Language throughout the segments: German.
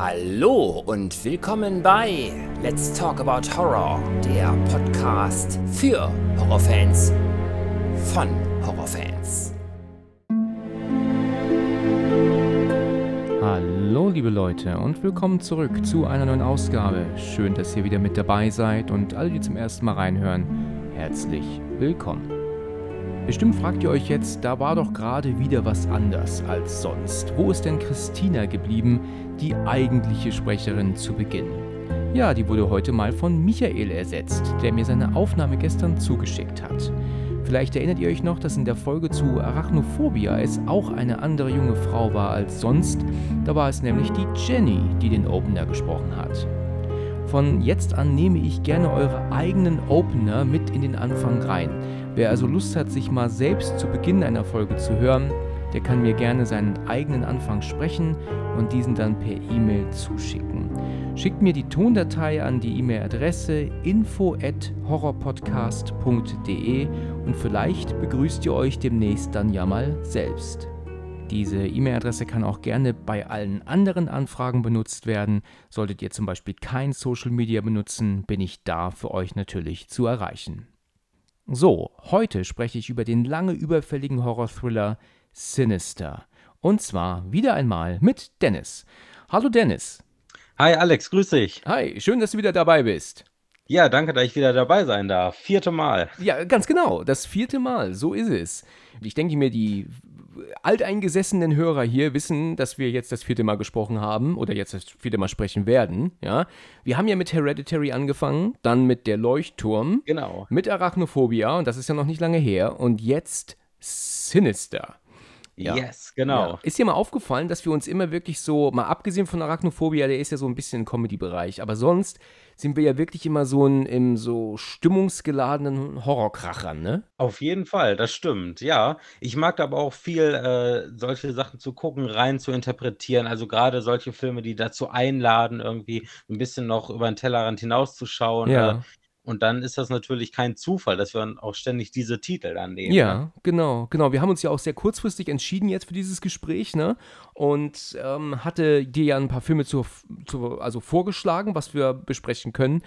Hallo und willkommen bei Let's Talk About Horror, der Podcast für Horrorfans von Horrorfans. Hallo liebe Leute und willkommen zurück zu einer neuen Ausgabe. Schön, dass ihr wieder mit dabei seid und alle, die zum ersten Mal reinhören, herzlich willkommen. Bestimmt fragt ihr euch jetzt, da war doch gerade wieder was anders als sonst. Wo ist denn Christina geblieben, die eigentliche Sprecherin zu Beginn? Ja, die wurde heute mal von Michael ersetzt, der mir seine Aufnahme gestern zugeschickt hat. Vielleicht erinnert ihr euch noch, dass in der Folge zu Arachnophobia es auch eine andere junge Frau war als sonst. Da war es nämlich die Jenny, die den Opener gesprochen hat. Von jetzt an nehme ich gerne eure eigenen Opener mit in den Anfang rein. Wer also Lust hat, sich mal selbst zu Beginn einer Folge zu hören, der kann mir gerne seinen eigenen Anfang sprechen und diesen dann per E-Mail zuschicken. Schickt mir die Tondatei an die E-Mail-Adresse info@horrorpodcast.de und vielleicht begrüßt ihr euch demnächst dann ja mal selbst. Diese E-Mail-Adresse kann auch gerne bei allen anderen Anfragen benutzt werden. Solltet ihr zum Beispiel kein Social Media benutzen, bin ich da für euch natürlich zu erreichen. So, heute spreche ich über den lange überfälligen Horror-Thriller Sinister. Und zwar wieder einmal mit Dennis. Hallo Dennis. Hi Alex, grüß dich. Hi, schön, dass du wieder dabei bist. Ja, danke, dass ich wieder dabei sein darf. Vierte Mal. Ja, ganz genau, das vierte Mal, so ist es. Ich denke mir, die alteingesessenen Hörer hier wissen, dass wir jetzt das vierte Mal gesprochen haben oder jetzt das vierte Mal sprechen werden. Ja, wir haben ja mit Hereditary angefangen, dann mit der Leuchtturm, genau, mit Arachnophobia und das ist ja noch nicht lange her und jetzt Sinister. Ja. Yes, genau. Ja. Ist dir mal aufgefallen, dass wir uns immer wirklich so, mal abgesehen von Arachnophobia, der ist ja so ein bisschen im Comedy-Bereich, aber sonst sind wir ja wirklich immer so in, im so stimmungsgeladenen Horrorkrachern, ne? Auf jeden Fall, das stimmt, ja. Ich mag aber auch viel, äh, solche Sachen zu gucken, rein zu interpretieren. Also gerade solche Filme, die dazu einladen, irgendwie ein bisschen noch über den Tellerrand hinauszuschauen. Ja. Äh, und dann ist das natürlich kein Zufall, dass wir auch ständig diese Titel dann nehmen. Ja, ne? genau, genau. Wir haben uns ja auch sehr kurzfristig entschieden jetzt für dieses Gespräch, ne? Und ähm, hatte dir ja ein paar Filme zur, zur, also vorgeschlagen, was wir besprechen können.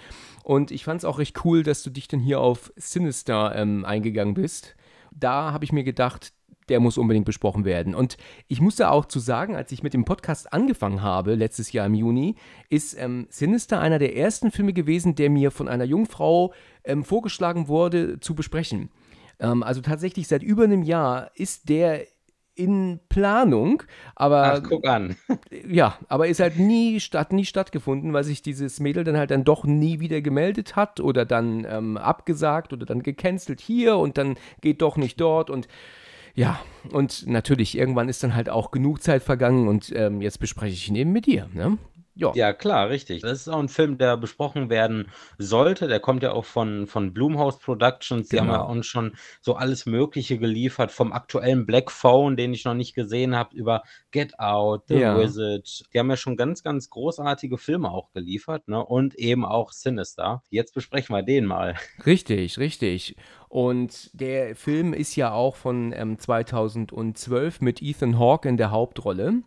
Und ich fand es auch recht cool, dass du dich dann hier auf Sinister ähm, eingegangen bist. Da habe ich mir gedacht, der muss unbedingt besprochen werden. Und ich musste auch zu sagen, als ich mit dem Podcast angefangen habe, letztes Jahr im Juni, ist ähm, Sinister einer der ersten Filme gewesen, der mir von einer Jungfrau ähm, vorgeschlagen wurde, zu besprechen. Ähm, also tatsächlich seit über einem Jahr ist der in Planung, aber Ach, guck an. ja, aber ist halt nie statt nie stattgefunden, weil sich dieses Mädel dann halt dann doch nie wieder gemeldet hat oder dann ähm, abgesagt oder dann gecancelt hier und dann geht doch nicht dort und ja, und natürlich, irgendwann ist dann halt auch genug Zeit vergangen und ähm, jetzt bespreche ich ihn eben mit dir. Ne? Ja. ja, klar, richtig. Das ist auch ein Film, der besprochen werden sollte. Der kommt ja auch von, von Blumhouse Productions. Die genau. haben ja uns schon so alles Mögliche geliefert, vom aktuellen Black Phone, den ich noch nicht gesehen habe, über Get Out, The ja. Wizard. Die haben ja schon ganz, ganz großartige Filme auch geliefert, ne? Und eben auch Sinister. Jetzt besprechen wir den mal. Richtig, richtig. Und der Film ist ja auch von ähm, 2012 mit Ethan Hawke in der Hauptrolle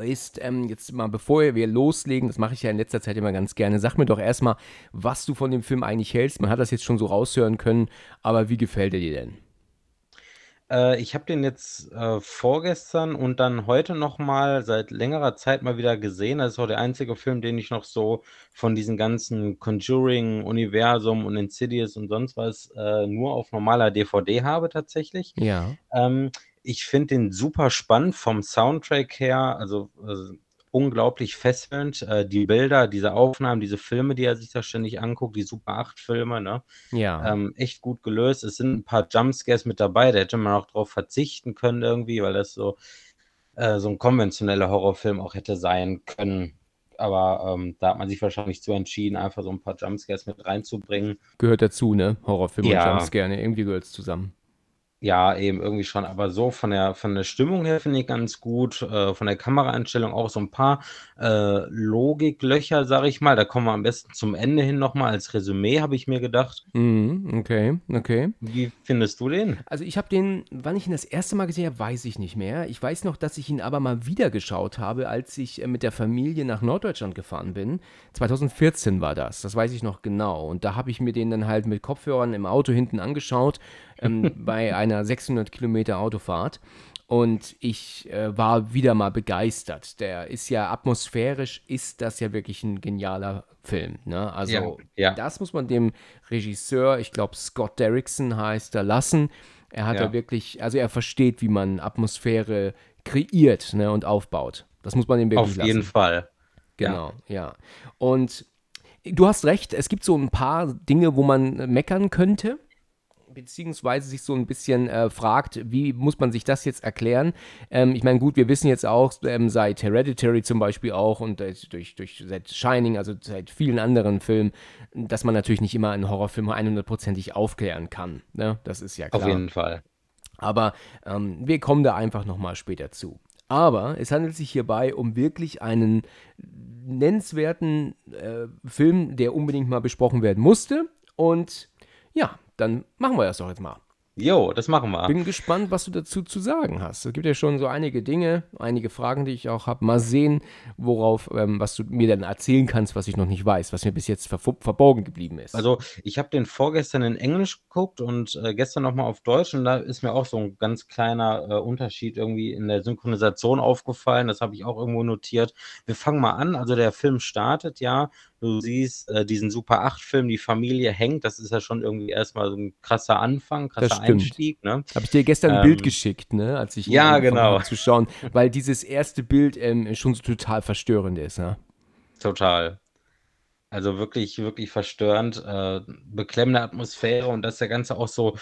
ist, ähm, jetzt mal bevor wir loslegen, das mache ich ja in letzter Zeit immer ganz gerne, sag mir doch erstmal, was du von dem Film eigentlich hältst. Man hat das jetzt schon so raushören können, aber wie gefällt er dir denn? Äh, ich habe den jetzt äh, vorgestern und dann heute nochmal seit längerer Zeit mal wieder gesehen. Das ist auch der einzige Film, den ich noch so von diesem ganzen Conjuring-Universum und Insidious und sonst was äh, nur auf normaler DVD habe tatsächlich. Ja. Ähm, ich finde den super spannend vom Soundtrack her, also, also unglaublich fesselnd. Äh, die Bilder, diese Aufnahmen, diese Filme, die er sich da ständig anguckt, die Super 8 Filme, ne? Ja. Ähm, echt gut gelöst. Es sind ein paar Jumpscares mit dabei, da hätte man auch drauf verzichten können irgendwie, weil das so, äh, so ein konventioneller Horrorfilm auch hätte sein können. Aber ähm, da hat man sich wahrscheinlich zu entschieden, einfach so ein paar Jumpscares mit reinzubringen. Gehört dazu, ne? Horrorfilme ja. und Jumpscare, ne? irgendwie gehört es zusammen. Ja, eben irgendwie schon, aber so von der von der Stimmung her finde ich ganz gut, äh, von der Kameraeinstellung auch so 'n paar, äh, Logiklöcher, sage ich mal. Da kommen wir am besten zum Ende hin noch mal als Resümee, habe ich mir gedacht. Mhm, okay, okay. Wie findest du den? Also, ich habe den wann ich ihn das erste Mal gesehen habe, weiß ich nicht mehr. Ich weiß noch, dass ich ihn aber mal wieder geschaut habe, als ich, äh, mit der Familie nach Norddeutschland gefahren bin. 2014 war das, das weiß ich noch genau. Und da habe ich mir den dann halt mit Kopfhörern im Auto hinten angeschaut, ähm, bei einer 600 Kilometer Autofahrt. Und ich äh, war wieder mal begeistert. Der ist ja atmosphärisch, ist das ja wirklich ein genialer Film. Ne? Also, Ja, ja. das muss man dem Regisseur, ich glaube, Scott Derrickson heißt er, lassen. Er hat da Ja. wirklich, also er versteht, wie man Atmosphäre kreiert ne, und aufbaut. Das muss man ihm wirklich Auf lassen. jeden Fall. Genau, ja. Und du hast recht, es gibt so ein paar Dinge, wo man meckern könnte, beziehungsweise sich so ein bisschen äh, fragt, wie muss man sich das jetzt erklären? Ähm, ich meine, gut, wir wissen jetzt auch ähm, seit Hereditary zum Beispiel auch und äh, durch, durch seit Shining, also seit vielen anderen Filmen, dass man natürlich nicht immer einen Horrorfilm 100%ig aufklären kann. Ne? Das ist ja klar. Auf jeden Fall. Aber ähm, wir kommen da einfach nochmal später zu. Aber es handelt sich hierbei um wirklich einen nennenswerten äh, Film, der unbedingt mal besprochen werden musste. Und ja, dann machen wir das doch jetzt mal. Jo, das machen wir. Bin gespannt, was du dazu zu sagen hast. Es gibt ja schon so einige Dinge, einige Fragen, die ich auch habe. Mal sehen, worauf, ähm, was du mir dann erzählen kannst, was ich noch nicht weiß, was mir bis jetzt ver verborgen geblieben ist. Also, ich habe den vorgestern in Englisch geguckt und, äh, gestern noch mal auf Deutsch und da ist mir auch so 'n ganz kleiner, äh, Unterschied irgendwie in der Synchronisation aufgefallen. Das habe ich auch irgendwo notiert. Wir fangen mal an. Also, der Film startet ja. Du siehst, äh, diesen Super-8-Film, die Familie hängt. Das ist ja schon irgendwie erst mal so 'n krasser Anfang, krasser. Einstieg, ne? Habe ich dir gestern ein Bild Ähm, geschickt, ne, als ich Ja, genau. zu schauen, weil dieses erste Bild ähm, schon so total verstörend ist, ne? Total. Also, wirklich wirklich verstörend, äh, beklemmende Atmosphäre und dass der Ganze auch so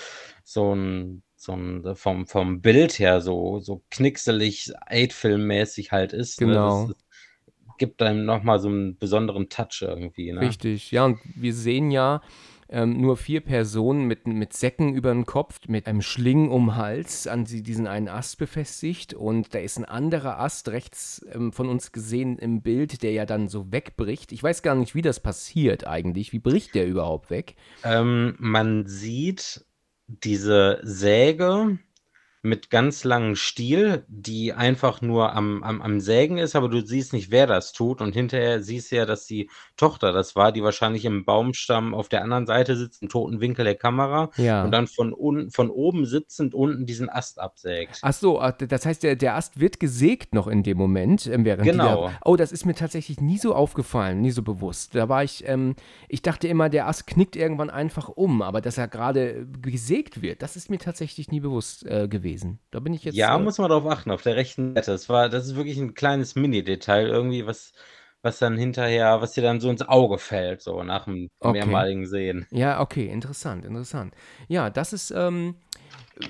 so 'n so 'n vom vom Bild her so so knickselig, 8-Film-mäßig halt ist, ne? Genau. Das gibt einem noch mal so 'n besonderen Touch irgendwie, ne? Richtig, ja, und wir sehen ja, ähm, nur 4 Personen mit mit Säcken übern Kopf, mit einem Schlingen um Hals an diesen einen Ast befestigt und da ist 'n anderer Ast rechts, ähm, von uns gesehen im Bild, der ja dann so wegbricht. Ich weiß gar nicht, wie das passiert eigentlich. Wie bricht der überhaupt weg? Ähm, man sieht diese Säge mit ganz langem Stiel, die einfach nur am am am Sägen ist, aber du siehst nicht, wer das tut und hinterher siehst du ja, dass die Tochter das war, die wahrscheinlich im Baumstamm auf der anderen Seite sitzt, im toten Winkel der Kamera Ja. und dann von unten von oben sitzend unten diesen Ast absägt. Ach so, ah, das heißt, der der Ast wird gesägt noch in dem Moment, ähm, während Genau. da oh, das ist mir tatsächlich nie so aufgefallen, nie so bewusst. Da war ich ähm, ich dachte immer, der Ast knickt irgendwann einfach um, aber dass er grade gesägt wird, das ist mir tatsächlich nie bewusst, äh, gewesen. Da bin ich jetzt, Ja, äh muss man drauf achten, auf der rechten Seite. Das war das ist wirklich 'n kleines Mini-Detail irgendwie, was was dann hinterher was dir dann so ins Auge fällt, so nach'm Okay. mehrmaligen Sehen. Ja, okay, interessant, interessant. Ja, das ist, ähm,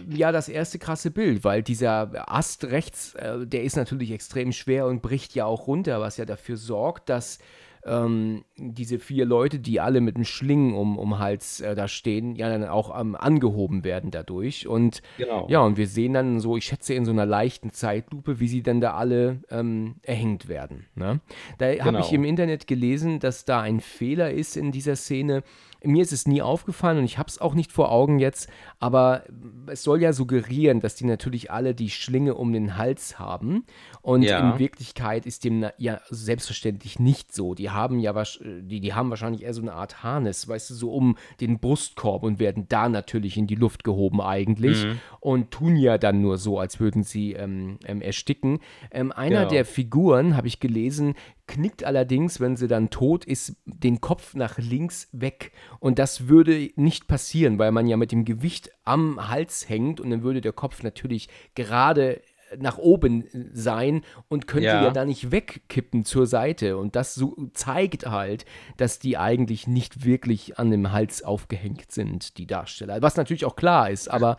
ja, das erste krasse Bild, weil dieser Ast rechts, äh, der ist natürlich extrem schwer und bricht ja auch runter, was ja dafür sorgt, dass, ähm, diese 4 Leute, die alle mit 'nem Schlingen um um Hals, äh, da stehen, ja dann auch, ähm, angehoben werden dadurch. Und Genau. ja, und wir sehen dann so, ich schätze in so 'ner leichten Zeitlupe, wie sie dann da alle, ähm, erhängt werden, ne? Da habe ich Genau. im Internet gelesen, dass da ein Fehler ist in dieser Szene. Mir ist es nie aufgefallen und ich habe es auch nicht vor Augen jetzt, aber es soll ja suggerieren, dass die natürlich alle die Schlinge um den Hals haben und Ja. in Wirklichkeit ist dem ja selbstverständlich nicht so. Die haben ja die die haben wahrscheinlich eher so 'ne Art Harness, weißt du, so um den Brustkorb und werden da natürlich in die Luft gehoben eigentlich Mhm. und tun ja dann nur so, als würden sie, ähm, ähm, ersticken. Ähm, einer Genau. der Figuren, habe ich gelesen, knickt allerdings, wenn sie dann tot ist, den Kopf nach links weg. Und das würde nicht passieren, weil man ja mit dem Gewicht am Hals hängt und dann würde der Kopf natürlich gerade nach oben sein und könnte ja, Ja. da nicht wegkippen zur Seite. Und das so zeigt halt, dass die eigentlich nicht wirklich an dem Hals aufgehängt sind, die Darsteller. Was natürlich auch klar ist, aber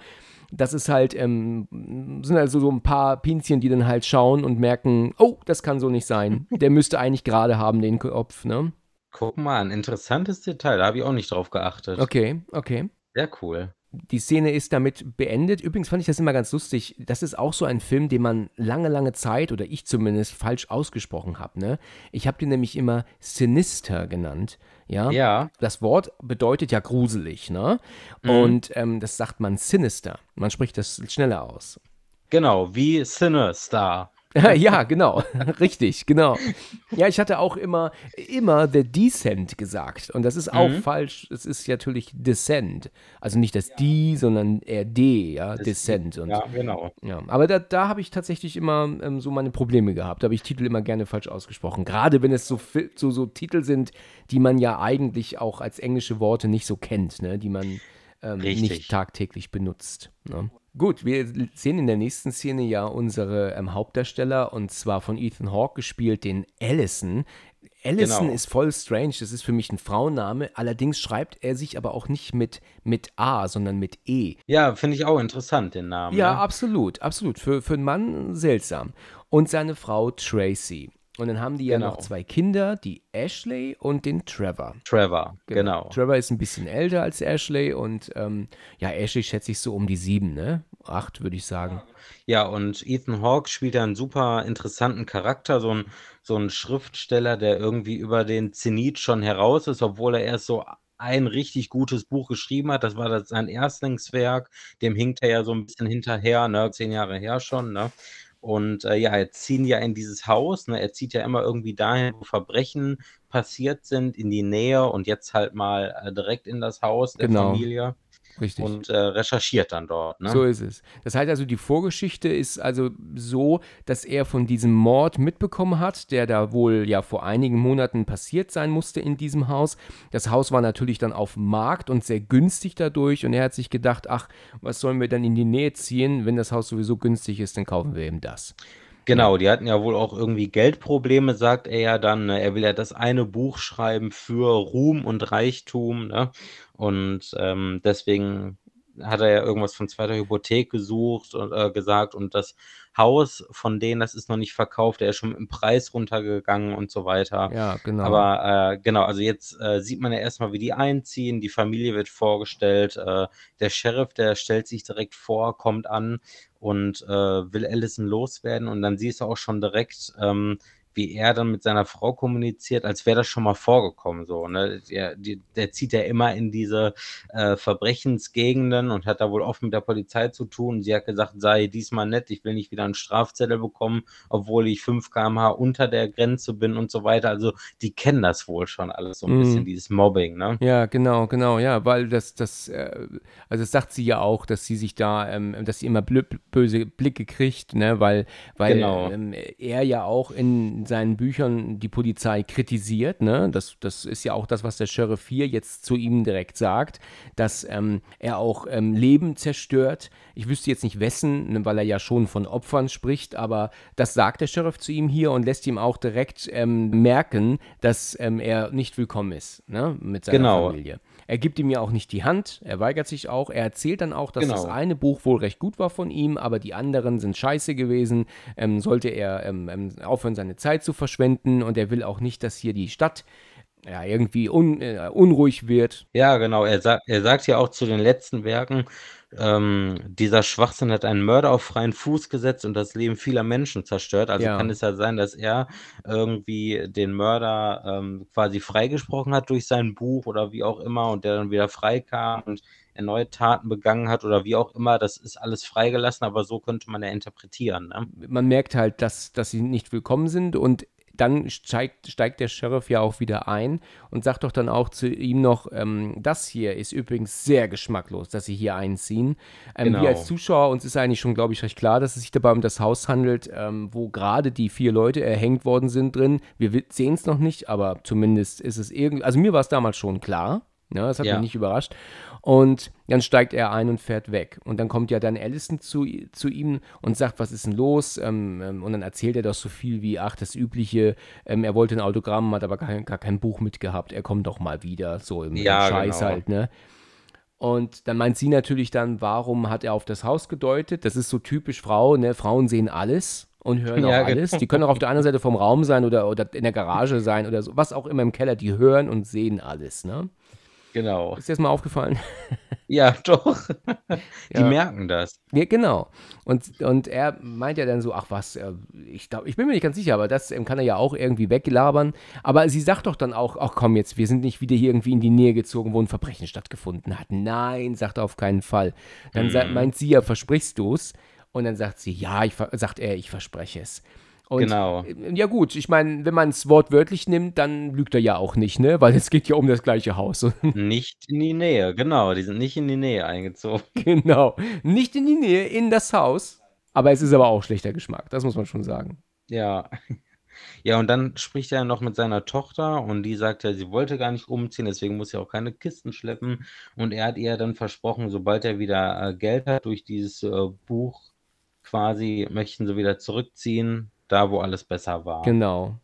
das ist halt, ähm, sind also so ein paar Pinzchen, die dann halt schauen und merken, oh, das kann so nicht sein. Der müsste eigentlich gerade haben, den Kopf, ne? Guck mal, 'n interessantes Detail, da habe ich auch nicht drauf geachtet. Okay, okay. Sehr cool. die Szene ist damit beendet. Übrigens fand ich das immer ganz lustig. Das ist auch so ein Film, den man lange, lange Zeit, oder ich zumindest, falsch ausgesprochen habe. Ne? Ich habe den nämlich immer Sinister genannt. Ja? Ja. Das Wort bedeutet ja gruselig, ne? Mhm. Und ähm, das sagt man Sinister. Man spricht das schneller aus. Genau, wie Sinister. ja, genau. Richtig, genau. Ja, ich hatte auch immer, immer The Descent gesagt. Und das ist auch Mhm. falsch. Es ist natürlich Descent. Also nicht das D, sondern eher D, ja, Descent. Und, Ja, genau. ja. Aber da, da habe ich tatsächlich immer ähm, so meine Probleme gehabt. Da habe ich Titel immer gerne falsch ausgesprochen. Gerade wenn es so, so, so Titel sind, die man ja eigentlich auch als englische Worte nicht so kennt, ne? die man ähm, nicht tagtäglich benutzt. Ne? Gut, wir sehen in der nächsten Szene ja unsere ähm, Hauptdarsteller und zwar von Ethan Hawke gespielt, den Allison. Allison Genau. ist voll strange, das ist für mich ein Frauenname. Allerdings schreibt er sich aber auch nicht mit, mit A, sondern mit E. Ja, finde ich auch interessant, den Namen. Ja, ne? absolut, absolut. Für, für einen Mann seltsam. Und seine Frau Tracy. Und dann haben die ja Genau. noch zwei Kinder, die Ashley und den Trevor. Trevor, genau. Trevor ist ein bisschen älter als Ashley und ähm, ja, Ashley schätze ich so um die sieben, ne? Acht, würde ich sagen. Ja, und Ethan Hawke spielt da einen super interessanten Charakter, so ein, so ein Schriftsteller, der irgendwie über den Zenit schon heraus ist, obwohl er erst so ein richtig gutes Buch geschrieben hat. Das war das sein Erstlingswerk. Dem hinkt er ja so ein bisschen hinterher, ne? Zehn Jahre her schon, ne? Und äh, ja, jetzt ziehen ja in dieses Haus, ne? Er zieht ja immer irgendwie dahin, wo Verbrechen passiert sind, in die Nähe und jetzt halt mal äh, direkt in das Haus der Genau. Familie Richtig. und äh, recherchiert dann dort, ne? So ist es. Das heißt also, die Vorgeschichte ist also so, dass er von diesem Mord mitbekommen hat, der da wohl ja vor einigen Monaten passiert sein musste in diesem Haus. Das Haus war natürlich dann auf Markt und sehr günstig dadurch und er hat sich gedacht, ach, was sollen wir dann in die Nähe ziehen, wenn das Haus sowieso günstig ist, dann kaufen wir eben das. Genau, die hatten ja wohl auch irgendwie Geldprobleme, sagt er ja dann. Ne? Er will ja das eine Buch schreiben für Ruhm und Reichtum, ne? Und ähm, deswegen hat er ja irgendwas von zweiter Hypothek gesucht und äh, gesagt und das Haus von denen, das ist noch nicht verkauft, der ist schon im Preis runtergegangen und so weiter. Ja, genau. Aber äh, genau, also jetzt äh, sieht man ja erstmal, wie die einziehen, die Familie wird vorgestellt, äh, der Sheriff, der stellt sich direkt vor, kommt an und äh, will Allison loswerden und dann siehst du auch schon direkt, ähm, wie er dann mit seiner Frau kommuniziert, als wäre das schon mal vorgekommen. So, ne? der, der zieht ja immer in diese äh, Verbrechensgegenden und hat da wohl oft mit der Polizei zu tun. Sie hat gesagt, sei diesmal nett, ich will nicht wieder einen Strafzettel bekommen, obwohl ich 5 km/h unter der Grenze bin und so weiter. Also die kennen das wohl schon alles so ein Mhm. bisschen, dieses Mobbing, ne? Ja, genau, genau, ja, weil das, das, äh, also das sagt sie ja auch, dass sie sich da, ähm, dass sie immer böse Blicke kriegt, ne, weil, weil Genau. ähm, er ja auch in seinen Büchern die Polizei kritisiert, ne, das, das ist ja auch das, was der Sheriff hier jetzt zu ihm direkt sagt, dass ähm, er auch ähm, Leben zerstört. Ich wüsste jetzt nicht wessen, ne, weil er ja schon von Opfern spricht, aber das sagt der Sheriff zu ihm hier und lässt ihm auch direkt ähm, merken, dass ähm, er nicht willkommen ist, ne, mit seiner Genau. Familie. Er gibt ihm ja auch nicht die Hand, er weigert sich auch. Er erzählt dann auch, dass das Genau. eine Buch wohl recht gut war von ihm, aber die anderen sind scheiße gewesen. Ähm, sollte er ähm, ähm, aufhören, seine Zeit zu verschwenden und er will auch nicht, dass hier die Stadt ja, irgendwie un, äh, unruhig wird. Ja, genau. Er, sagt er sagt ja auch zu den letzten Werken, ähm, dieser Schwachsinn hat einen Mörder auf freien Fuß gesetzt und das Leben vieler Menschen zerstört. Also Ja. kann es ja sein, dass er irgendwie den Mörder ähm, quasi freigesprochen hat durch sein Buch oder wie auch immer und der dann wieder freikam und erneut Taten begangen hat oder wie auch immer. Das ist alles freigelassen, aber so könnte man ja interpretieren. Ne? Man merkt halt, dass, dass sie nicht willkommen sind und dann steigt, steigt der Sheriff ja auch wieder ein und sagt doch dann auch zu ihm noch, ähm, das hier ist übrigens sehr geschmacklos, dass sie hier einziehen. Ähm, Genau. Wir als Zuschauer, uns ist eigentlich schon, glaube ich, recht klar, dass es sich dabei um das Haus handelt, ähm, wo gerade die vier Leute erhängt worden sind drin. Wir sehen es noch nicht, aber zumindest ist es irgendwie, also mir war es damals schon klar. Ja, das hat Ja. mich nicht überrascht. Und dann steigt er ein und fährt weg. Und dann kommt ja dann Allison zu, zu ihm und sagt, was ist denn los? Ähm, ähm, und dann erzählt er doch so viel wie, ach, das Übliche, ähm, er wollte ein Autogramm, hat aber gar, gar kein Buch mitgehabt, er kommt doch mal wieder, so im, Ja, Scheiß genau. halt, ne? Und dann meint sie natürlich dann, warum hat er auf das Haus gedeutet? Das ist so typisch Frau, ne? Frauen sehen alles und hören auch Ja, alles. genau. Die können auch auf der anderen Seite vom Raum sein oder, oder in der Garage sein oder so, was auch immer im Keller, die hören und sehen alles, ne? Genau. Ist dir das mal aufgefallen? Ja, doch. Die Ja. merken das. Ja, genau. Und, und er meint ja dann so, ach was, ich glaube, ich bin mir nicht ganz sicher, aber das ähm, kann er ja auch irgendwie weglabern. Aber sie sagt doch dann auch, ach komm jetzt, wir sind nicht wieder hier irgendwie in die Nähe gezogen, wo ein Verbrechen stattgefunden hat. Nein, sagt er auf keinen Fall. Dann Mhm. meint sie ja, versprichst du's? Und dann sagt sie, ja, ich, sagt er, ich verspreche es. Und, Genau. äh, Ja gut, ich meine, wenn man es wortwörtlich nimmt, dann lügt er ja auch nicht, ne? Weil es geht ja um das gleiche Haus. Nicht in die Nähe, genau. Die sind nicht in die Nähe eingezogen. Genau. Nicht in die Nähe, in das Haus. Aber es ist aber auch schlechter Geschmack, das muss man schon sagen. Ja. Ja, und dann spricht er noch mit seiner Tochter und die sagt ja, sie wollte gar nicht umziehen, deswegen muss sie auch keine Kisten schleppen. Und er hat ihr dann versprochen, sobald er wieder äh, Geld hat durch dieses äh, Buch quasi, möchten sie wieder zurückziehen, da wo alles besser war. Genau.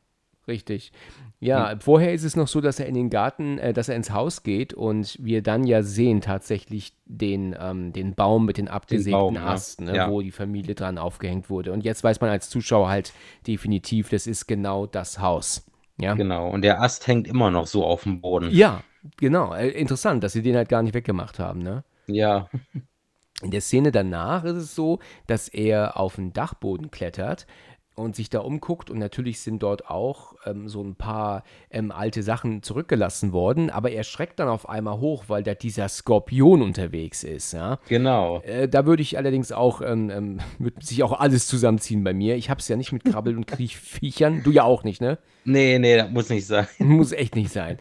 Richtig. Ja, vorher ist es noch so, dass er in den Garten, äh, dass er ins Haus geht und wir dann ja sehen tatsächlich den, ähm, den Baum mit den abgesägten Baum, ja. Ast, ne, Ja. wo die Familie dran aufgehängt wurde. Und jetzt weiß man als Zuschauer halt definitiv, das ist genau das Haus. Ja, Genau. Und der Ast hängt immer noch so auf dem Boden. ja genau. Äh, interessant, dass sie den halt gar nicht weggemacht haben, ne? Ja. In der Szene danach ist es so, dass er auf den Dachboden klettert und sich da umguckt und natürlich sind dort auch ähm, so ein paar ähm, alte Sachen zurückgelassen worden, aber er schreckt dann auf einmal hoch, weil da dieser Skorpion unterwegs ist, ja. Genau. Äh, da würde ich allerdings auch, ähm, ähm, würde sich auch alles zusammenziehen bei mir. Ich habe es ja nicht mit Krabbel- und Kriechviechern, du ja auch nicht, ne? Nee, nee, das muss nicht sein. Muss echt nicht sein.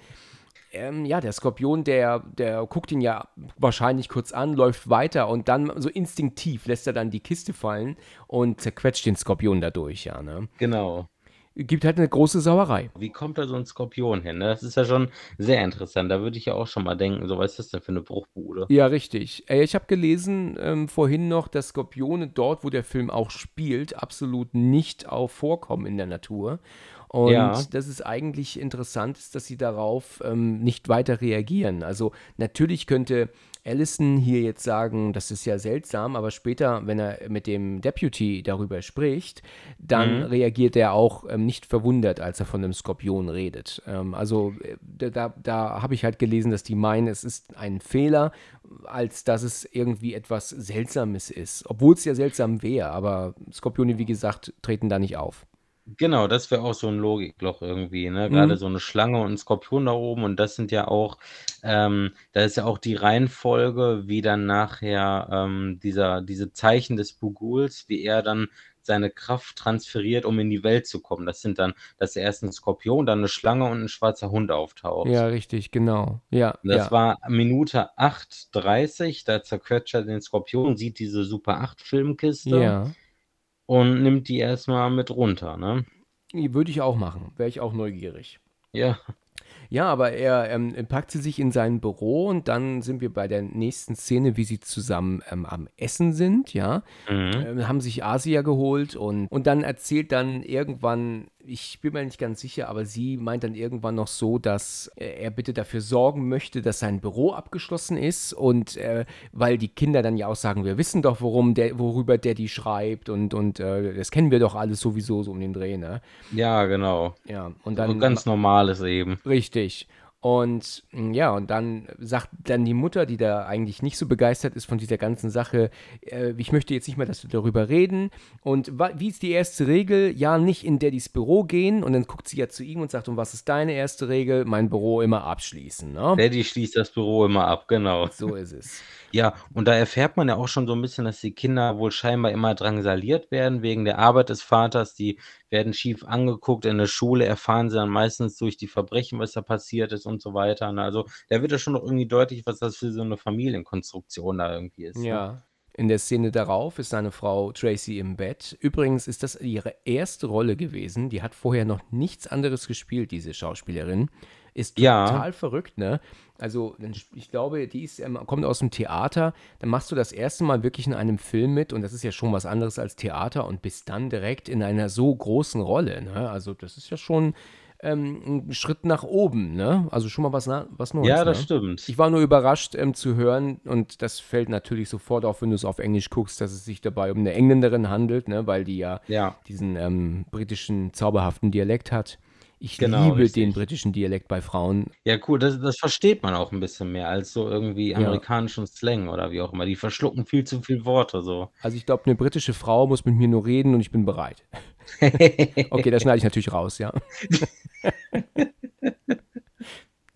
Ähm, ja, der Skorpion, der, der guckt ihn ja wahrscheinlich kurz an, läuft weiter und dann so instinktiv lässt er dann die Kiste fallen und zerquetscht den Skorpion dadurch, ja, ne? Genau. Gibt halt eine große Sauerei. Wie kommt da so ein Skorpion hin? ne? Das ist ja schon sehr interessant. Da würde ich ja auch schon mal denken, so was ist das denn für eine Bruchbude? Ja, richtig. Äh, ich habe gelesen ähm, vorhin noch, dass Skorpione dort, wo der Film auch spielt, absolut nicht auf vorkommen in der Natur. Und Ja. dass es eigentlich interessant ist, dass sie darauf ähm, nicht weiter reagieren. Also natürlich könnte Allison hier jetzt sagen, das ist ja seltsam, aber später, wenn er mit dem Deputy darüber spricht, dann Mhm. reagiert er auch ähm, nicht verwundert, als er von einem Skorpion redet. Ähm, also äh, da, da habe ich halt gelesen, dass die meinen, es ist ein Fehler, als dass es irgendwie etwas Seltsames ist. Obwohl es ja seltsam wäre, aber Skorpione, wie gesagt, treten da nicht auf. Genau, das wäre auch so ein Logikloch irgendwie, ne? Mhm. Gerade so eine Schlange und ein Skorpion da oben und das sind ja auch, ähm, da ist ja auch die Reihenfolge, wie dann nachher ähm, dieser, diese Zeichen des Buguls, wie er dann seine Kraft transferiert, um in die Welt zu kommen. Das sind dann, dass erst ein Skorpion, dann eine Schlange und ein schwarzer Hund auftaucht. Ja, richtig, genau. Ja, Das ja. war Minute 8,30, da zerquetscht er den Skorpion, sieht diese Super 8 Filmkiste ja. Und nimmt die erstmal mit runter, ne? Würde ich auch machen. Wäre ich auch neugierig. Ja. Ja, aber er ähm, packt sie sich in sein Büro und dann sind wir bei der nächsten Szene, wie sie zusammen ähm, am Essen sind, ja. Mhm. Ähm, haben sich Asia geholt und, und dann erzählt dann irgendwann, ich bin mir nicht ganz sicher, aber sie meint dann irgendwann noch so, dass äh, er bitte dafür sorgen möchte, dass sein Büro abgeschlossen ist und äh, weil die Kinder dann ja auch sagen, wir wissen doch, worum der, worüber der die schreibt und, und äh, das kennen wir doch alles sowieso so um den Dreh, ne? Ja, genau. Ja, und So dann ganz normales eben. Richtig. Und mm, ja, und dann sagt dann die Mutter, die da eigentlich nicht so begeistert ist von dieser ganzen Sache, äh, ich möchte jetzt nicht mehr, dass wir darüber reden. Und wie ist die erste Regel? Ja, nicht in Daddys Büro gehen. Und dann guckt sie ja zu ihm und sagt, und was ist deine erste Regel? Mein Büro immer abschließen. Ne? Daddy schließt das Büro immer ab, genau. So ist es. Ja, und da erfährt man ja auch schon so ein bisschen, dass die Kinder wohl scheinbar immer drangsaliert werden wegen der Arbeit des Vaters. Die werden schief angeguckt. In der Schule erfahren sie dann meistens durch die Verbrechen, was da passiert ist und so weiter. ne? Also da wird ja schon noch irgendwie deutlich, was das für so eine Familienkonstruktion da irgendwie ist. ne? Ja. In der Szene darauf ist seine Frau Tracy im Bett. Übrigens ist das ihre erste Rolle gewesen. Die hat vorher noch nichts anderes gespielt, diese Schauspielerin. Ist Ja. total verrückt, ne? Also, ich glaube, die ist, ähm, kommt aus dem Theater. Dann machst du das erste Mal wirklich in einem Film mit und das ist ja schon was anderes als Theater und bist dann direkt in einer so großen Rolle, ne? Also, das ist ja schon ähm, ein Schritt nach oben, ne? Also schon mal was, was Neues. Ja, das ne? stimmt. Ich war nur überrascht ähm, zu hören, und das fällt natürlich sofort auf, wenn du es auf Englisch guckst, dass es sich dabei um eine Engländerin handelt, ne, weil die ja Ja. diesen ähm, britischen zauberhaften Dialekt hat. Ich Genau, liebe den richtig. britischen Dialekt bei Frauen. Ja, cool, das das versteht man auch 'n bisschen mehr als so irgendwie Ja. amerikanischen Slang oder wie auch immer. Die verschlucken viel zu viel Worte so. Also, ich glaube, 'ne britische Frau muss mit mir nur reden und ich bin bereit. Okay, das schneide ich natürlich raus, ja.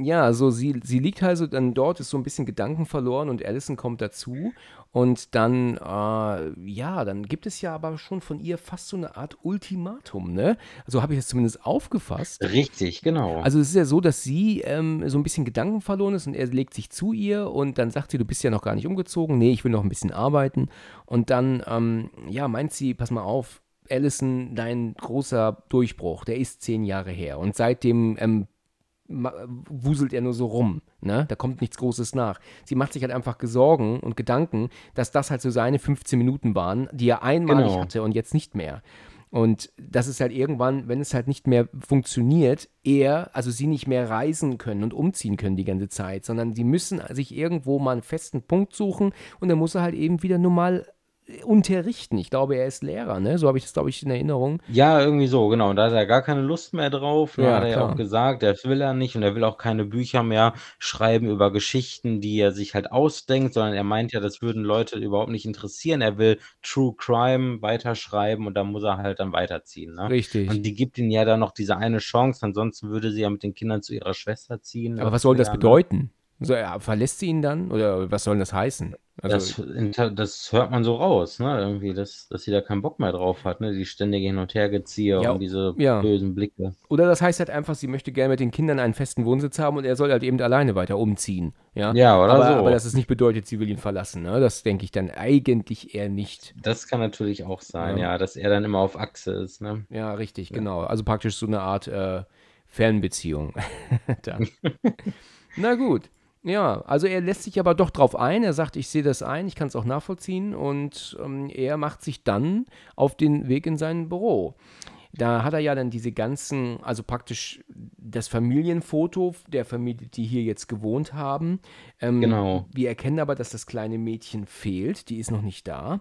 Ja, also sie sie liegt also dann dort, ist so 'n bisschen gedankenverloren und Allison kommt dazu und dann, äh ja, dann gibt es ja aber schon von ihr fast so 'ne Art Ultimatum, ne? So habe ich es zumindest aufgefasst. Richtig, genau. Also, es ist ja so, dass sie, ähm, so 'n bisschen gedankenverloren ist und er legt sich zu ihr und dann sagt sie: „Du bist ja noch gar nicht umgezogen.“ „Ne, ich will noch 'n bisschen arbeiten.“ Und dann, ähm, ja, meint sie: „Pass mal auf, Allison, dein großer Durchbruch, der ist 10 Jahre her und seitdem, ähm, wuselt er nur so rum, ne? Da kommt nichts Großes nach.“ Sie macht sich halt einfach ge Sorgen und Gedanken, dass das halt so seine 15 Minuten waren, die er einmalig Genau. hatte und jetzt nicht mehr. Und das ist halt irgendwann, wenn es halt nicht mehr funktioniert, er also sie nicht mehr reisen können und umziehen können die ganze Zeit, sondern sie müssen sich irgendwo mal 'n festen Punkt suchen und dann muss er halt eben wieder normal, unterrichten. Ich glaube, er ist Lehrer, ne? So habe ich das, glaube ich, in Erinnerung. Ja, irgendwie so, genau. Und da hat er gar keine Lust mehr drauf, Ja, hat er ja auch gesagt, das will er nicht und er will auch keine Bücher mehr schreiben über Geschichten, die er sich halt ausdenkt, sondern er meint ja, das würden Leute überhaupt nicht interessieren. Er will True Crime weiterschreiben und da muss er halt dann weiterziehen, ne? Richtig. Und die gibt ihm ja dann noch diese eine Chance, ansonsten würde sie ja mit den Kindern zu ihrer Schwester ziehen, Aber was soll das ne? bedeuten? So, er verlässt sie ihn dann oder was soll denn das heißen? Das Also inter das hört man so raus, ne, irgendwie, dass dass sie da keinen Bock mehr drauf hat, ne, die ständige Hin und Hergeziehe Ja, und diese ja. bösen Blicke. Oder das heißt halt einfach, sie möchte gerne mit den Kindern einen festen Wohnsitz haben und er soll halt eben alleine weiter umziehen, ja? Ja, oder aber so. aber dass es nicht bedeutet, sie will ihn verlassen, ne? Das denke ich dann eigentlich eher nicht. Das kann natürlich auch sein, Ja. ja, dass er dann immer auf Achse ist, ne? Ja, richtig, genau. Also praktisch so 'ne Art, äh, Fernbeziehung. Na gut. Ja, also er lässt sich aber doch drauf ein. Er sagt: „Ich sehe das ein, ich kann's auch nachvollziehen.“ Und, ähm, er macht sich dann auf den Weg in sein Büro. Da hat er ja dann diese ganzen also praktisch das Familienfoto der Familie, die hier jetzt gewohnt haben. Ähm, Genau. wir erkennen aber, dass das kleine Mädchen fehlt, die ist noch nicht da.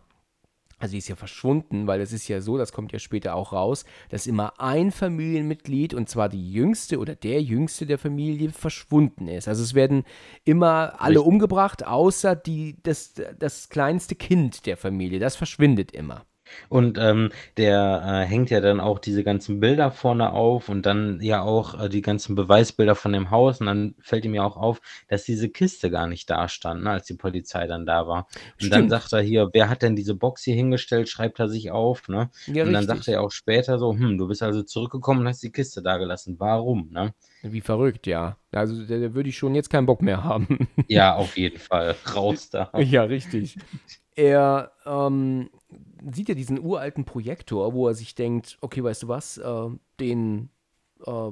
Also, die ist ja verschwunden, weil es ist ja so, das kommt ja später auch raus, dass immer ein Familienmitglied, und zwar die Jüngste oder der Jüngste der Familie, verschwunden ist. Also, es werden immer alle Richtig. umgebracht, außer die das das kleinste Kind der Familie, das verschwindet immer. Und, ähm, der, äh, hängt ja dann auch diese ganzen Bilder vorne auf und dann ja auch, äh, die ganzen Beweisbilder von dem Haus und dann fällt ihm ja auch auf, dass diese Kiste gar nicht da stand, ne, als die Polizei dann da war. Und dann sagt er hier: „Wer hat denn diese Box hier hingestellt?“ Schreibt er sich auf, ne? Ja, Und dann sagt er auch später so: „Hm, du bist also zurückgekommen und hast die Kiste dagelassen. Warum“, ne? Wie verrückt, ja. Also, da da würde ich schon jetzt keinen Bock mehr haben. Ja, auf jeden Fall. Raus da. Ja, richtig. Er, ähm, sieht ja diesen uralten Projektor, wo er sich denkt: „Okay, weißt du was, äh, den, äh,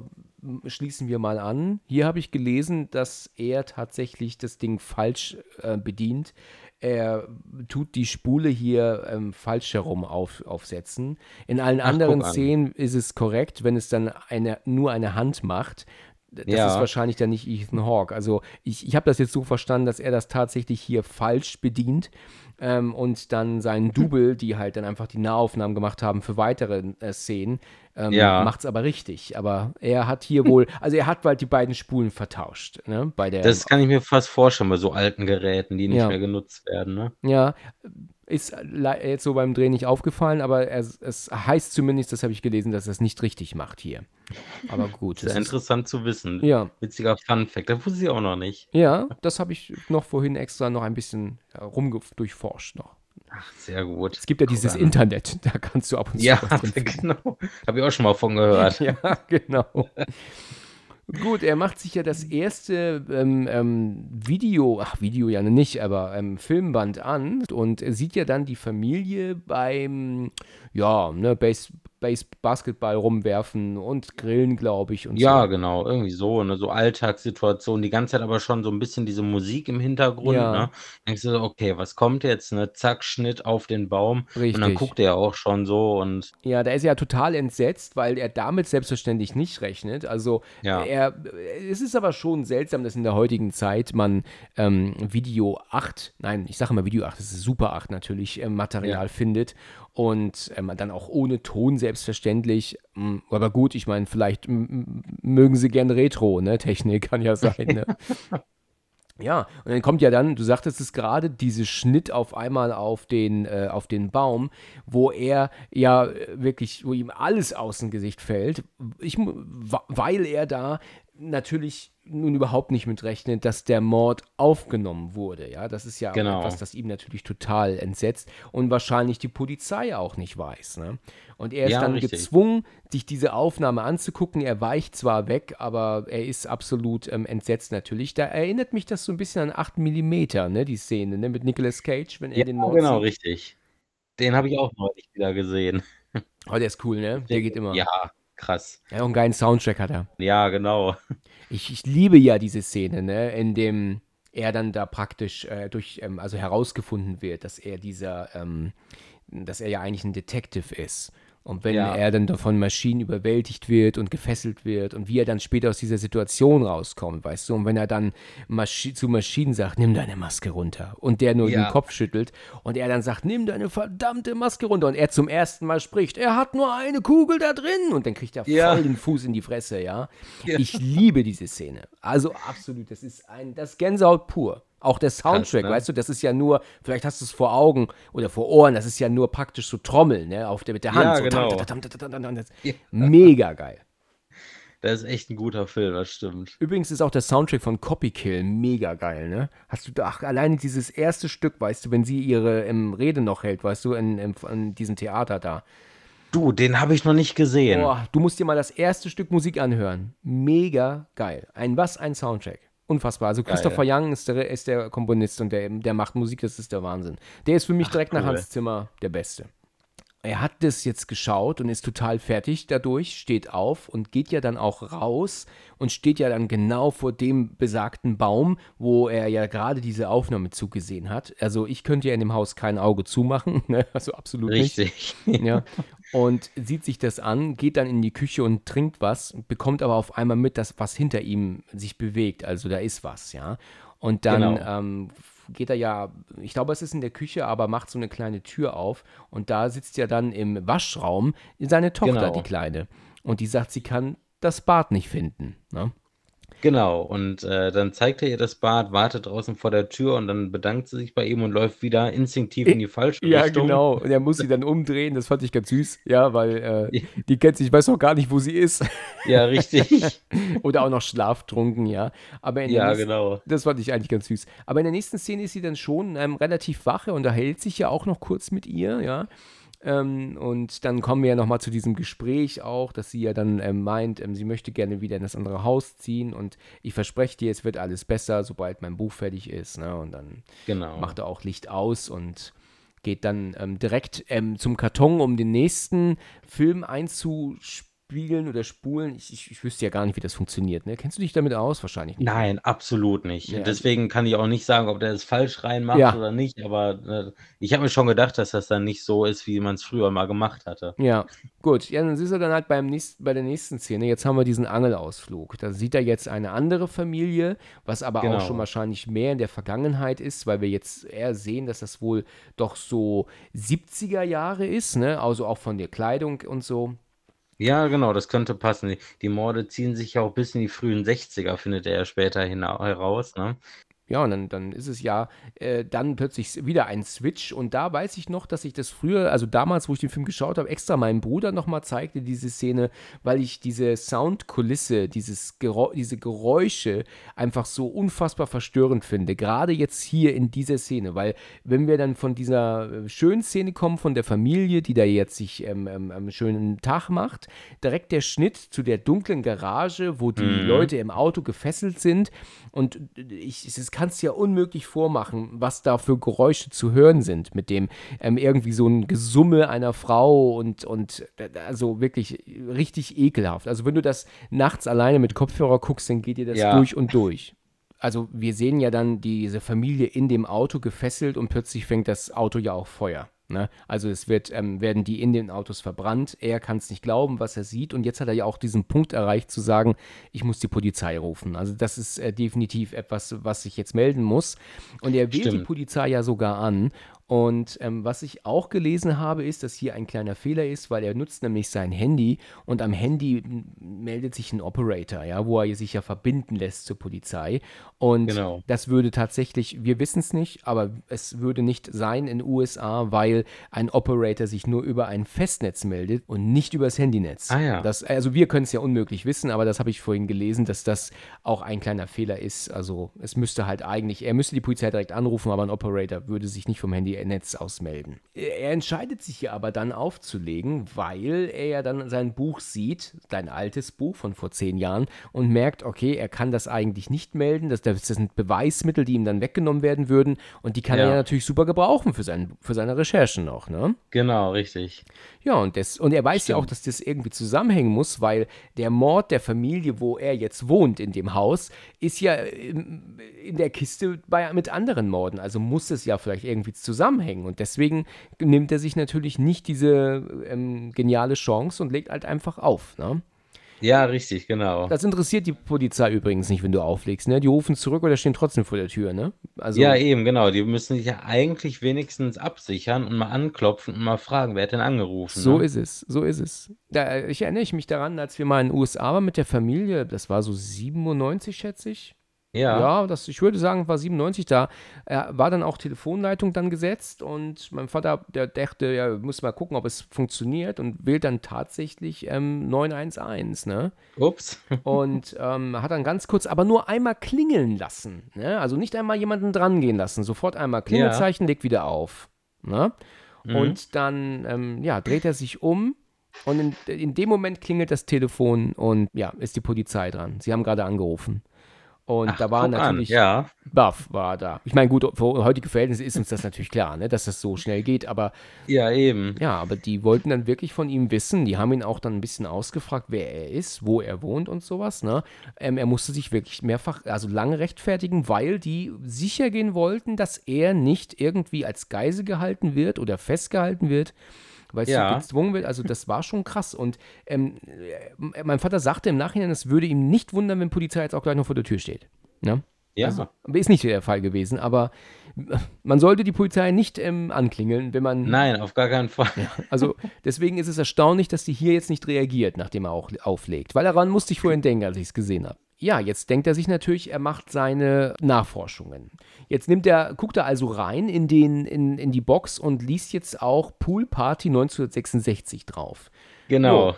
schließen wir mal an.“ Hier habe ich gelesen, dass er tatsächlich das Ding falsch, äh, bedient. Er tut die Spule hier, ähm, falsch herum auf aufsetzen. In allen Ach, anderen an. Szenen ist es korrekt, wenn es dann eine nur eine Hand macht. Das ist Ja. wahrscheinlich dann nicht Ethan Hawke. Also, ich ich habe das jetzt so verstanden, dass er das tatsächlich hier falsch bedient, ähm, und dann sein Double, die halt dann einfach die Nahaufnahmen gemacht haben für weitere, äh, Szenen, ähm, Ja. macht's aber richtig. Aber er hat hier wohl also, er hat halt die beiden Spulen vertauscht, ne, bei der Das kann ich mir fast vorstellen bei so alten Geräten, die nicht Ja. mehr genutzt werden, ne? Ja, ist jetzt so beim Drehen nicht aufgefallen, aber es es heißt zumindest, das habe ich gelesen, dass er's nicht richtig macht hier. Aber gut, Sehr das ist interessant zu wissen. Ja. Witziger Funfact, das wusste ich auch noch nicht. Ja, das habe ich noch vorhin extra noch ein bisschen, ja, rumgef durchforscht noch. Ach, sehr gut. Es gibt ja Guck dieses an. Internet, da kannst du ab und zu Ja, genau. Habe ich auch schon mal von gehört. Ja, genau. Gut, er macht sich ja das erste, ähm, ähm, Video ach, Video ja nicht, aber, ähm, Filmband an und sieht ja dann die Familie beim, ja, ne, Base Base Basketball rumwerfen und grillen, glaube ich und Ja, so. genau, irgendwie so, ne, so Alltagssituationen, die ganze Zeit aber schon so 'n bisschen diese Musik im Hintergrund, Ja. ne? Denkst du so: „Okay, was kommt jetzt“, ne? Zack, Schnitt auf den Baum und dann Richtig. guckt er auch schon so und Ja, da ist er ja total entsetzt, weil er damit selbstverständlich nicht rechnet. Also, Ja. er es ist aber schon seltsam, dass in der heutigen Zeit man, ähm, Video 8 nein, ich sage immer Video 8, das ist Super 8 natürlich, ähm, Material Ja. findet und, ähm, dann auch ohne Ton selbstverständlich. Hm, aber gut, ich meine, vielleicht mögen sie gern Retro, ne? Technik kann ja sein, ne? Ja, und dann kommt ja dann, du sagtest es gerade, diese Schnitt auf einmal auf den, äh, auf den Baum, wo er ja wirklich, wo ihm alles aus dem Gesicht fällt, ich, weil er da natürlich nun überhaupt nicht mit rechnet, dass der Mord aufgenommen wurde. Ja, das ist ja genau. etwas, das ihm natürlich total entsetzt und wahrscheinlich die Polizei auch nicht weiß. Ne? Und er ist ja, dann richtig. gezwungen, sich diese Aufnahme anzugucken. Er weicht zwar weg, aber er ist absolut ähm, entsetzt natürlich. Da erinnert mich das so ein bisschen an 8 mm, ne, die Szene, ne, mit Nicolas Cage, wenn er ja, den Mord genau, sieht. richtig. Den habe ich auch neulich wieder gesehen. Oh, der ist cool, ne? Der geht immer. Ja, krass. Ja, und einen geilen Soundtrack hat er. Ja, genau. Ich, ich liebe ja diese Szene, ne, in dem er dann da praktisch äh, durch, ähm, also herausgefunden wird, dass er dieser, ähm, dass er ja eigentlich ein Detective ist. Und wenn ja. er dann von Maschinen überwältigt wird und gefesselt wird und wie er dann später aus dieser Situation rauskommt, weißt du, und wenn er dann Maschi zu Maschinen sagt, nimm deine Maske runter und der nur ja. den Kopf schüttelt und er dann sagt, nimm deine verdammte Maske runter und er zum ersten Mal spricht, er hat nur eine Kugel da drin und dann kriegt er ja. voll den Fuß in die Fresse, ja. Ich liebe diese Szene. Also absolut, das ist ein, das Gänsehaut pur. Auch der Soundtrack, Krass, ne? weißt du, das ist ja nur, vielleicht hast du es vor Augen oder vor Ohren, das ist ja nur praktisch so Trommeln, ne, auf der, mit der Hand. Ja, so genau. Ja. Mega geil. Das ist echt ein guter Film, das stimmt. Übrigens ist auch der Soundtrack von Copykill mega geil, ne? Hast du, ach, alleine dieses erste Stück, weißt du, wenn sie ihre im Rede noch hält, weißt du, in, in, in diesem Theater da. Du, den habe ich noch nicht gesehen. Boah, du musst dir mal das erste Stück Musik anhören. Mega geil. Ein was, ein Soundtrack. Unfassbar. Also Christopher Geil. Young ist der, ist der Komponist und der, der macht Musik, das ist der Wahnsinn. Der ist für mich Ach, direkt cool. nach Hans Zimmer der Beste er hat das jetzt geschaut und ist total fertig dadurch, steht auf und geht ja dann auch raus und steht ja dann genau vor dem besagten Baum, wo er ja gerade diese Aufnahme zugesehen hat. Also ich könnte ja in dem Haus kein Auge zumachen, ne? also absolut Richtig. nicht. Ja. Und sieht sich das an, geht dann in die Küche und trinkt was, bekommt aber auf einmal mit, dass was hinter ihm sich bewegt. Also da ist was, ja. Und dann genau. ähm, geht er ja, ich glaube, es ist in der Küche, aber macht so eine kleine Tür auf und da sitzt ja dann im Waschraum seine Tochter, genau. die Kleine. Und die sagt, sie kann das Bad nicht finden. Ne? Genau, und äh, dann zeigt er ihr das Bad, wartet draußen vor der Tür und dann bedankt sie sich bei ihm und läuft wieder instinktiv in die falsche ja, Richtung. Ja, genau. Und er muss sie dann umdrehen, das fand ich ganz süß, ja, weil äh, die kennt sich, ich weiß auch gar nicht, wo sie ist. Ja, richtig. Oder auch noch schlaftrunken, ja. Aber ja, nächsten, genau. Das fand ich eigentlich ganz süß. Aber in der nächsten Szene ist sie dann schon ähm, relativ wache und erhält sich ja auch noch kurz mit ihr, ja. Ähm, und dann kommen wir ja nochmal zu diesem Gespräch auch, dass sie ja dann ähm, meint, ähm, sie möchte gerne wieder in das andere Haus ziehen und ich verspreche dir, es wird alles besser, sobald mein Buch fertig ist. Ne? Und dann genau. macht er auch Licht aus und geht dann ähm, direkt ähm, zum Karton, um den nächsten Film einzuspielen spielen oder spulen. Ich, ich, ich, wüsste ja gar nicht, wie das funktioniert. Ne? Kennst du dich damit aus? Wahrscheinlich nicht. Nein, absolut nicht. Ja. Deswegen kann ich auch nicht sagen, ob der das falsch reinmacht ja. oder nicht. Aber äh, ich habe mir schon gedacht, dass das dann nicht so ist, wie man es früher mal gemacht hatte. Ja, gut. Ja, dann siehst du dann halt beim nächsten, bei der nächsten Szene. Jetzt haben wir diesen Angelausflug. Da sieht er jetzt eine andere Familie, was aber genau. auch schon wahrscheinlich mehr in der Vergangenheit ist, weil wir jetzt eher sehen, dass das wohl doch so 70er Jahre ist, ne? Also auch von der Kleidung und so. Ja, genau, das könnte passen. Die, Morde ziehen sich ja auch bis in die frühen 60er, findet er ja später heraus, ne? Ja, und dann, dann ist es ja äh, dann plötzlich wieder ein Switch. Und da weiß ich noch, dass ich das früher, also damals, wo ich den Film geschaut habe, extra meinem Bruder nochmal zeigte, diese Szene, weil ich diese Soundkulisse, dieses Geräusch, diese Geräusche einfach so unfassbar verstörend finde. Gerade jetzt hier in dieser Szene, weil wenn wir dann von dieser äh, schönen Szene kommen, von der Familie, die da jetzt sich ähm, ähm, einen schönen Tag macht, direkt der Schnitt zu der dunklen Garage, wo die mhm. Leute im Auto gefesselt sind. Und ich, es kann kannst dir ja unmöglich vormachen, was da für Geräusche zu hören sind, mit dem ähm, irgendwie so ein Gesumme einer Frau und, und also wirklich richtig ekelhaft. Also wenn du das nachts alleine mit Kopfhörer guckst, dann geht dir das ja. durch und durch. Also wir sehen ja dann diese Familie in dem Auto gefesselt und plötzlich fängt das Auto ja auch Feuer. Ne? Also es wird, ähm, werden die in den Autos verbrannt. Er kann es nicht glauben, was er sieht. Und jetzt hat er ja auch diesen Punkt erreicht, zu sagen, ich muss die Polizei rufen. Also das ist äh, definitiv etwas, was ich jetzt melden muss. Und er wählt Stimmt. die Polizei ja sogar an. Und ähm, was ich auch gelesen habe, ist, dass hier ein kleiner Fehler ist, weil er nutzt nämlich sein Handy und am Handy meldet sich ein Operator, ja, wo er sich ja verbinden lässt zur Polizei. Und Genau. das würde tatsächlich, wir wissen es nicht, aber es würde nicht sein in den USA, weil ein Operator sich nur über ein Festnetz meldet und nicht übers Handynetz. Ah ja. Das, also wir können es ja unmöglich wissen, aber das habe ich vorhin gelesen, dass das auch ein kleiner Fehler ist. Also es müsste halt eigentlich, er müsste die Polizei direkt anrufen, aber ein Operator würde sich nicht vom Handynetz ausmelden. Er entscheidet sich ja aber dann aufzulegen, weil er ja dann sein Buch sieht, sein altes Buch von vor zehn Jahren, und merkt, okay, er kann das eigentlich nicht melden, das, das sind Beweismittel, die ihm dann weggenommen werden würden und die kann er Ja. ja natürlich super gebrauchen für, sein, für seine Recherchen noch, ne? Genau, richtig. Ja, und, das, und er weiß ja auch, Stimmt. dass das irgendwie zusammenhängen muss, weil der Mord der Familie, wo er jetzt wohnt, in dem Haus, ist ja in, in der Kiste bei, mit anderen Morden. Also muss es ja vielleicht irgendwie zusammenhängen. Und deswegen nimmt er sich natürlich nicht diese ähm, geniale Chance und legt halt einfach auf. Ne? Ja, richtig, genau. Das interessiert die Polizei übrigens nicht, wenn du auflegst. Ne? Die rufen zurück oder stehen trotzdem vor der Tür. Ne? Also, Ja, eben, genau. Die müssen sich ja eigentlich wenigstens absichern und mal anklopfen und mal fragen, wer hat denn angerufen, So ne? ist es, so ist es. Da, ich erinnere ich mich daran, als wir mal in den USA waren mit der Familie, das war so 97, schätze ich. Ja. Ja, das, ich würde sagen, war 97 da. Äh, war dann auch Telefonleitung dann gesetzt und mein Vater, der dachte, ja, muss mal gucken, ob es funktioniert und wählt dann tatsächlich ähm, 911, ne? Ups. Und ähm, hat dann ganz kurz, aber nur einmal klingeln lassen, ne? Also nicht einmal jemanden dran gehen lassen, sofort einmal Klingelzeichen, legt wieder auf, ne? Mhm. Und dann, ähm, ja, dreht er sich um und in, in dem Moment klingelt das Telefon und ja, ist die Polizei dran. Sie haben gerade angerufen. Und Ach, da war natürlich Ja. Buff war da. Ich meine, gut, für heutige Verhältnisse ist uns das natürlich klar, ne, dass das so schnell geht, aber Ja, eben. ja, aber die wollten dann wirklich von ihm wissen. Die haben ihn auch dann ein bisschen ausgefragt, wer er ist, wo er wohnt und sowas, ne? Ähm, er musste sich wirklich mehrfach, also lange rechtfertigen, weil die sicher gehen wollten, dass er nicht irgendwie als Geisel gehalten wird oder festgehalten wird. Weil es so Ja. gezwungen wird, also das war schon krass. Und ähm, äh, mein Vater sagte im Nachhinein, es würde ihm nicht wundern, wenn Polizei jetzt auch gleich noch vor der Tür steht. Ne? Ja. Also, ist nicht der Fall gewesen, aber man sollte die Polizei nicht ähm, anklingeln, wenn man. Nein, auf gar keinen Fall. Also deswegen ist es erstaunlich, dass die hier jetzt nicht reagiert, nachdem er auch auflegt. Weil daran musste ich vorhin denken, als ich es gesehen habe. Ja, jetzt denkt er sich natürlich, er macht seine Nachforschungen. Jetzt nimmt er, guckt er also rein in, den, in, in die Box und liest jetzt auch Pool Party 1966 drauf. Genau.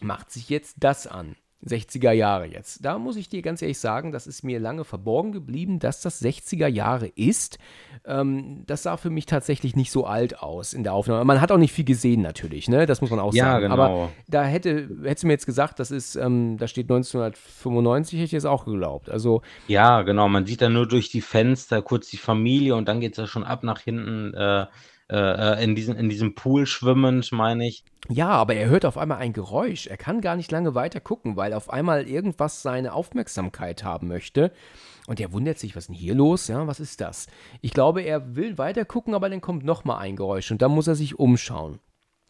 Macht sich jetzt das an. 60er Jahre jetzt. Da muss ich dir ganz ehrlich sagen, das ist mir lange verborgen geblieben, dass das 60er Jahre ist. Ähm, das sah für mich tatsächlich nicht so alt aus in der Aufnahme. Man hat auch nicht viel gesehen natürlich, ne? Das muss man auch Ja, sagen. genau. Aber da hätte, hättest du mir jetzt gesagt, das ist, ähm, da steht 1995, hätte ich jetzt auch geglaubt. Also Ja, genau. Man sieht dann nur durch die Fenster kurz die Familie und dann geht es ja schon ab nach hinten äh, äh, in, diesen, in diesem Pool schwimmend, meine ich. Ja, aber er hört auf einmal ein Geräusch. Er kann gar nicht lange weiter gucken, weil auf einmal irgendwas seine Aufmerksamkeit haben möchte. Und er wundert sich, was ist denn hier los? Ja, was ist das? Ich glaube, er will weiter gucken, aber dann kommt nochmal ein Geräusch und dann muss er sich umschauen.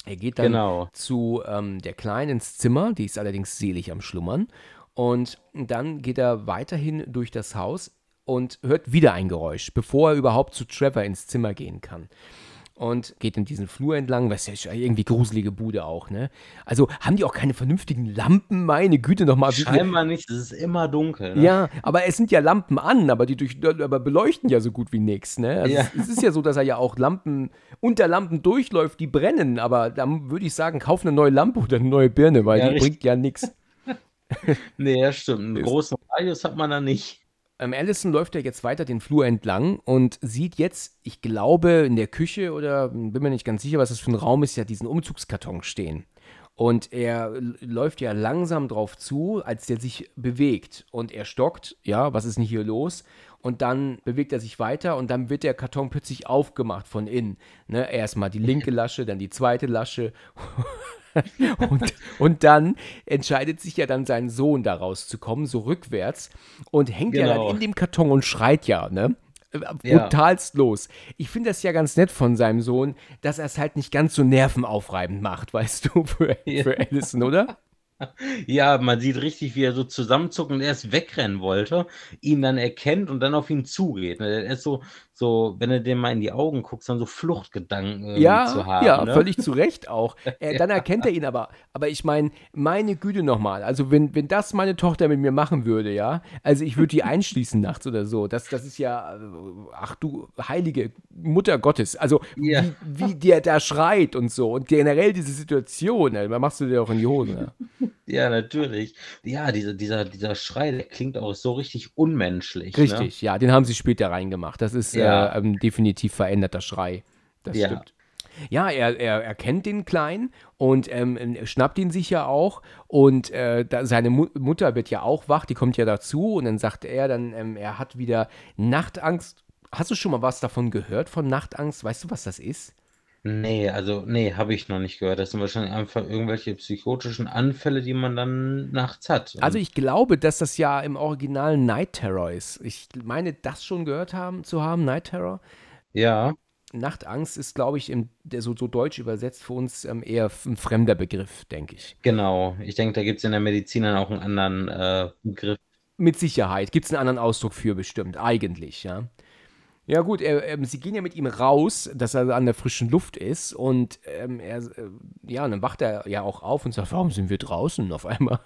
Er geht dann Genau. zu ähm, der Kleinen ins Zimmer, die ist allerdings selig am Schlummern. Und dann geht er weiterhin durch das Haus und hört wieder ein Geräusch, bevor er überhaupt zu Trevor ins Zimmer gehen kann und geht in diesen Flur entlang, was ja irgendwie gruselige Bude auch, ne? Also haben die auch keine vernünftigen Lampen, meine Güte nochmal. Scheinbar nicht. Es ist immer dunkel. Ne? Ja, aber es sind ja Lampen an, aber die durch, aber beleuchten ja so gut wie nichts, ne? Also Ja. es, es ist ja so, dass er ja auch Lampen unter Lampen durchläuft, die brennen, aber dann würde ich sagen, kauf eine neue Lampe oder eine neue Birne, weil Ja, die richtig. bringt ja nichts. Nee, das stimmt. Einen großen Radius hat man da nicht. Ähm, Allison läuft ja jetzt weiter den Flur entlang und sieht jetzt, ich glaube, in der Küche oder bin mir nicht ganz sicher, was das für ein Raum ist, ja diesen Umzugskarton stehen. Und er läuft ja langsam drauf zu, als der sich bewegt. Und er stockt, ja, was ist denn hier los? Und dann bewegt er sich weiter und dann wird der Karton plötzlich aufgemacht von innen. Ne? Erstmal die linke Lasche, dann die zweite Lasche. und, und dann entscheidet sich ja dann sein Sohn da rauszukommen, so rückwärts, und hängt ja Genau. dann in dem Karton und schreit ja, ne? Äh, Ja. Brutalst los. Ich finde das ja ganz nett von seinem Sohn, dass er es halt nicht ganz so nervenaufreibend macht, weißt du, für, Ja. für Allison, oder? Ja, man sieht richtig, wie er so zusammenzuckt und erst wegrennen wollte, ihn dann erkennt und dann auf ihn zugeht. ne? Er ist so so, wenn du dem mal in die Augen guckst, dann so Fluchtgedanken ja, zu haben. Ja, ne? völlig zu Recht auch. Äh, dann erkennt er ihn aber. Aber ich meine, meine Güte nochmal. Also, wenn, wenn das meine Tochter mit mir machen würde, ja, also ich würde die einschließen nachts oder so. Das, das ist ja, äh, ach du heilige Mutter Gottes. Also, Ja. wie, wie der da schreit und so. Und generell diese Situation, ey, da machst du dir auch in die Hose. Ne? Ja, natürlich. Ja, dieser, dieser, dieser Schrei, der klingt auch so richtig unmenschlich. Ne? Richtig, ja, den haben sie später reingemacht. Das ist Ja. Äh, ähm, definitiv veränderter Schrei. Das Ja. stimmt. Ja, er, er, er kennt den Kleinen und ähm, schnappt ihn sich ja auch. Und äh, da, seine Mu Mutter wird ja auch wach, die kommt ja dazu. Und dann sagt er dann, ähm, er hat wieder Nachtangst. Hast du schon mal was davon gehört, von Nachtangst? Weißt du, was das ist? Nee, also, nee, habe ich noch nicht gehört. Das sind wahrscheinlich einfach irgendwelche psychotischen Anfälle, die man dann nachts hat. Also ich glaube, dass das ja im Original Night Terror ist. Ich meine, das schon gehört haben, zu haben, Night Terror. ja, Nachtangst ist, glaube ich, im, der so, so deutsch übersetzt für uns ähm, eher ein fremder Begriff, denke ich. genau. Ich denke, da gibt es in der Medizin dann auch einen anderen äh, Begriff. Mit Sicherheit. Gibt es einen anderen Ausdruck für bestimmt, eigentlich, ja. Ja gut, er, ähm, sie gehen ja mit ihm raus, dass er an der frischen Luft ist und ähm, er, äh, ja, und dann wacht er ja auch auf und sagt, warum sind wir draußen auf einmal?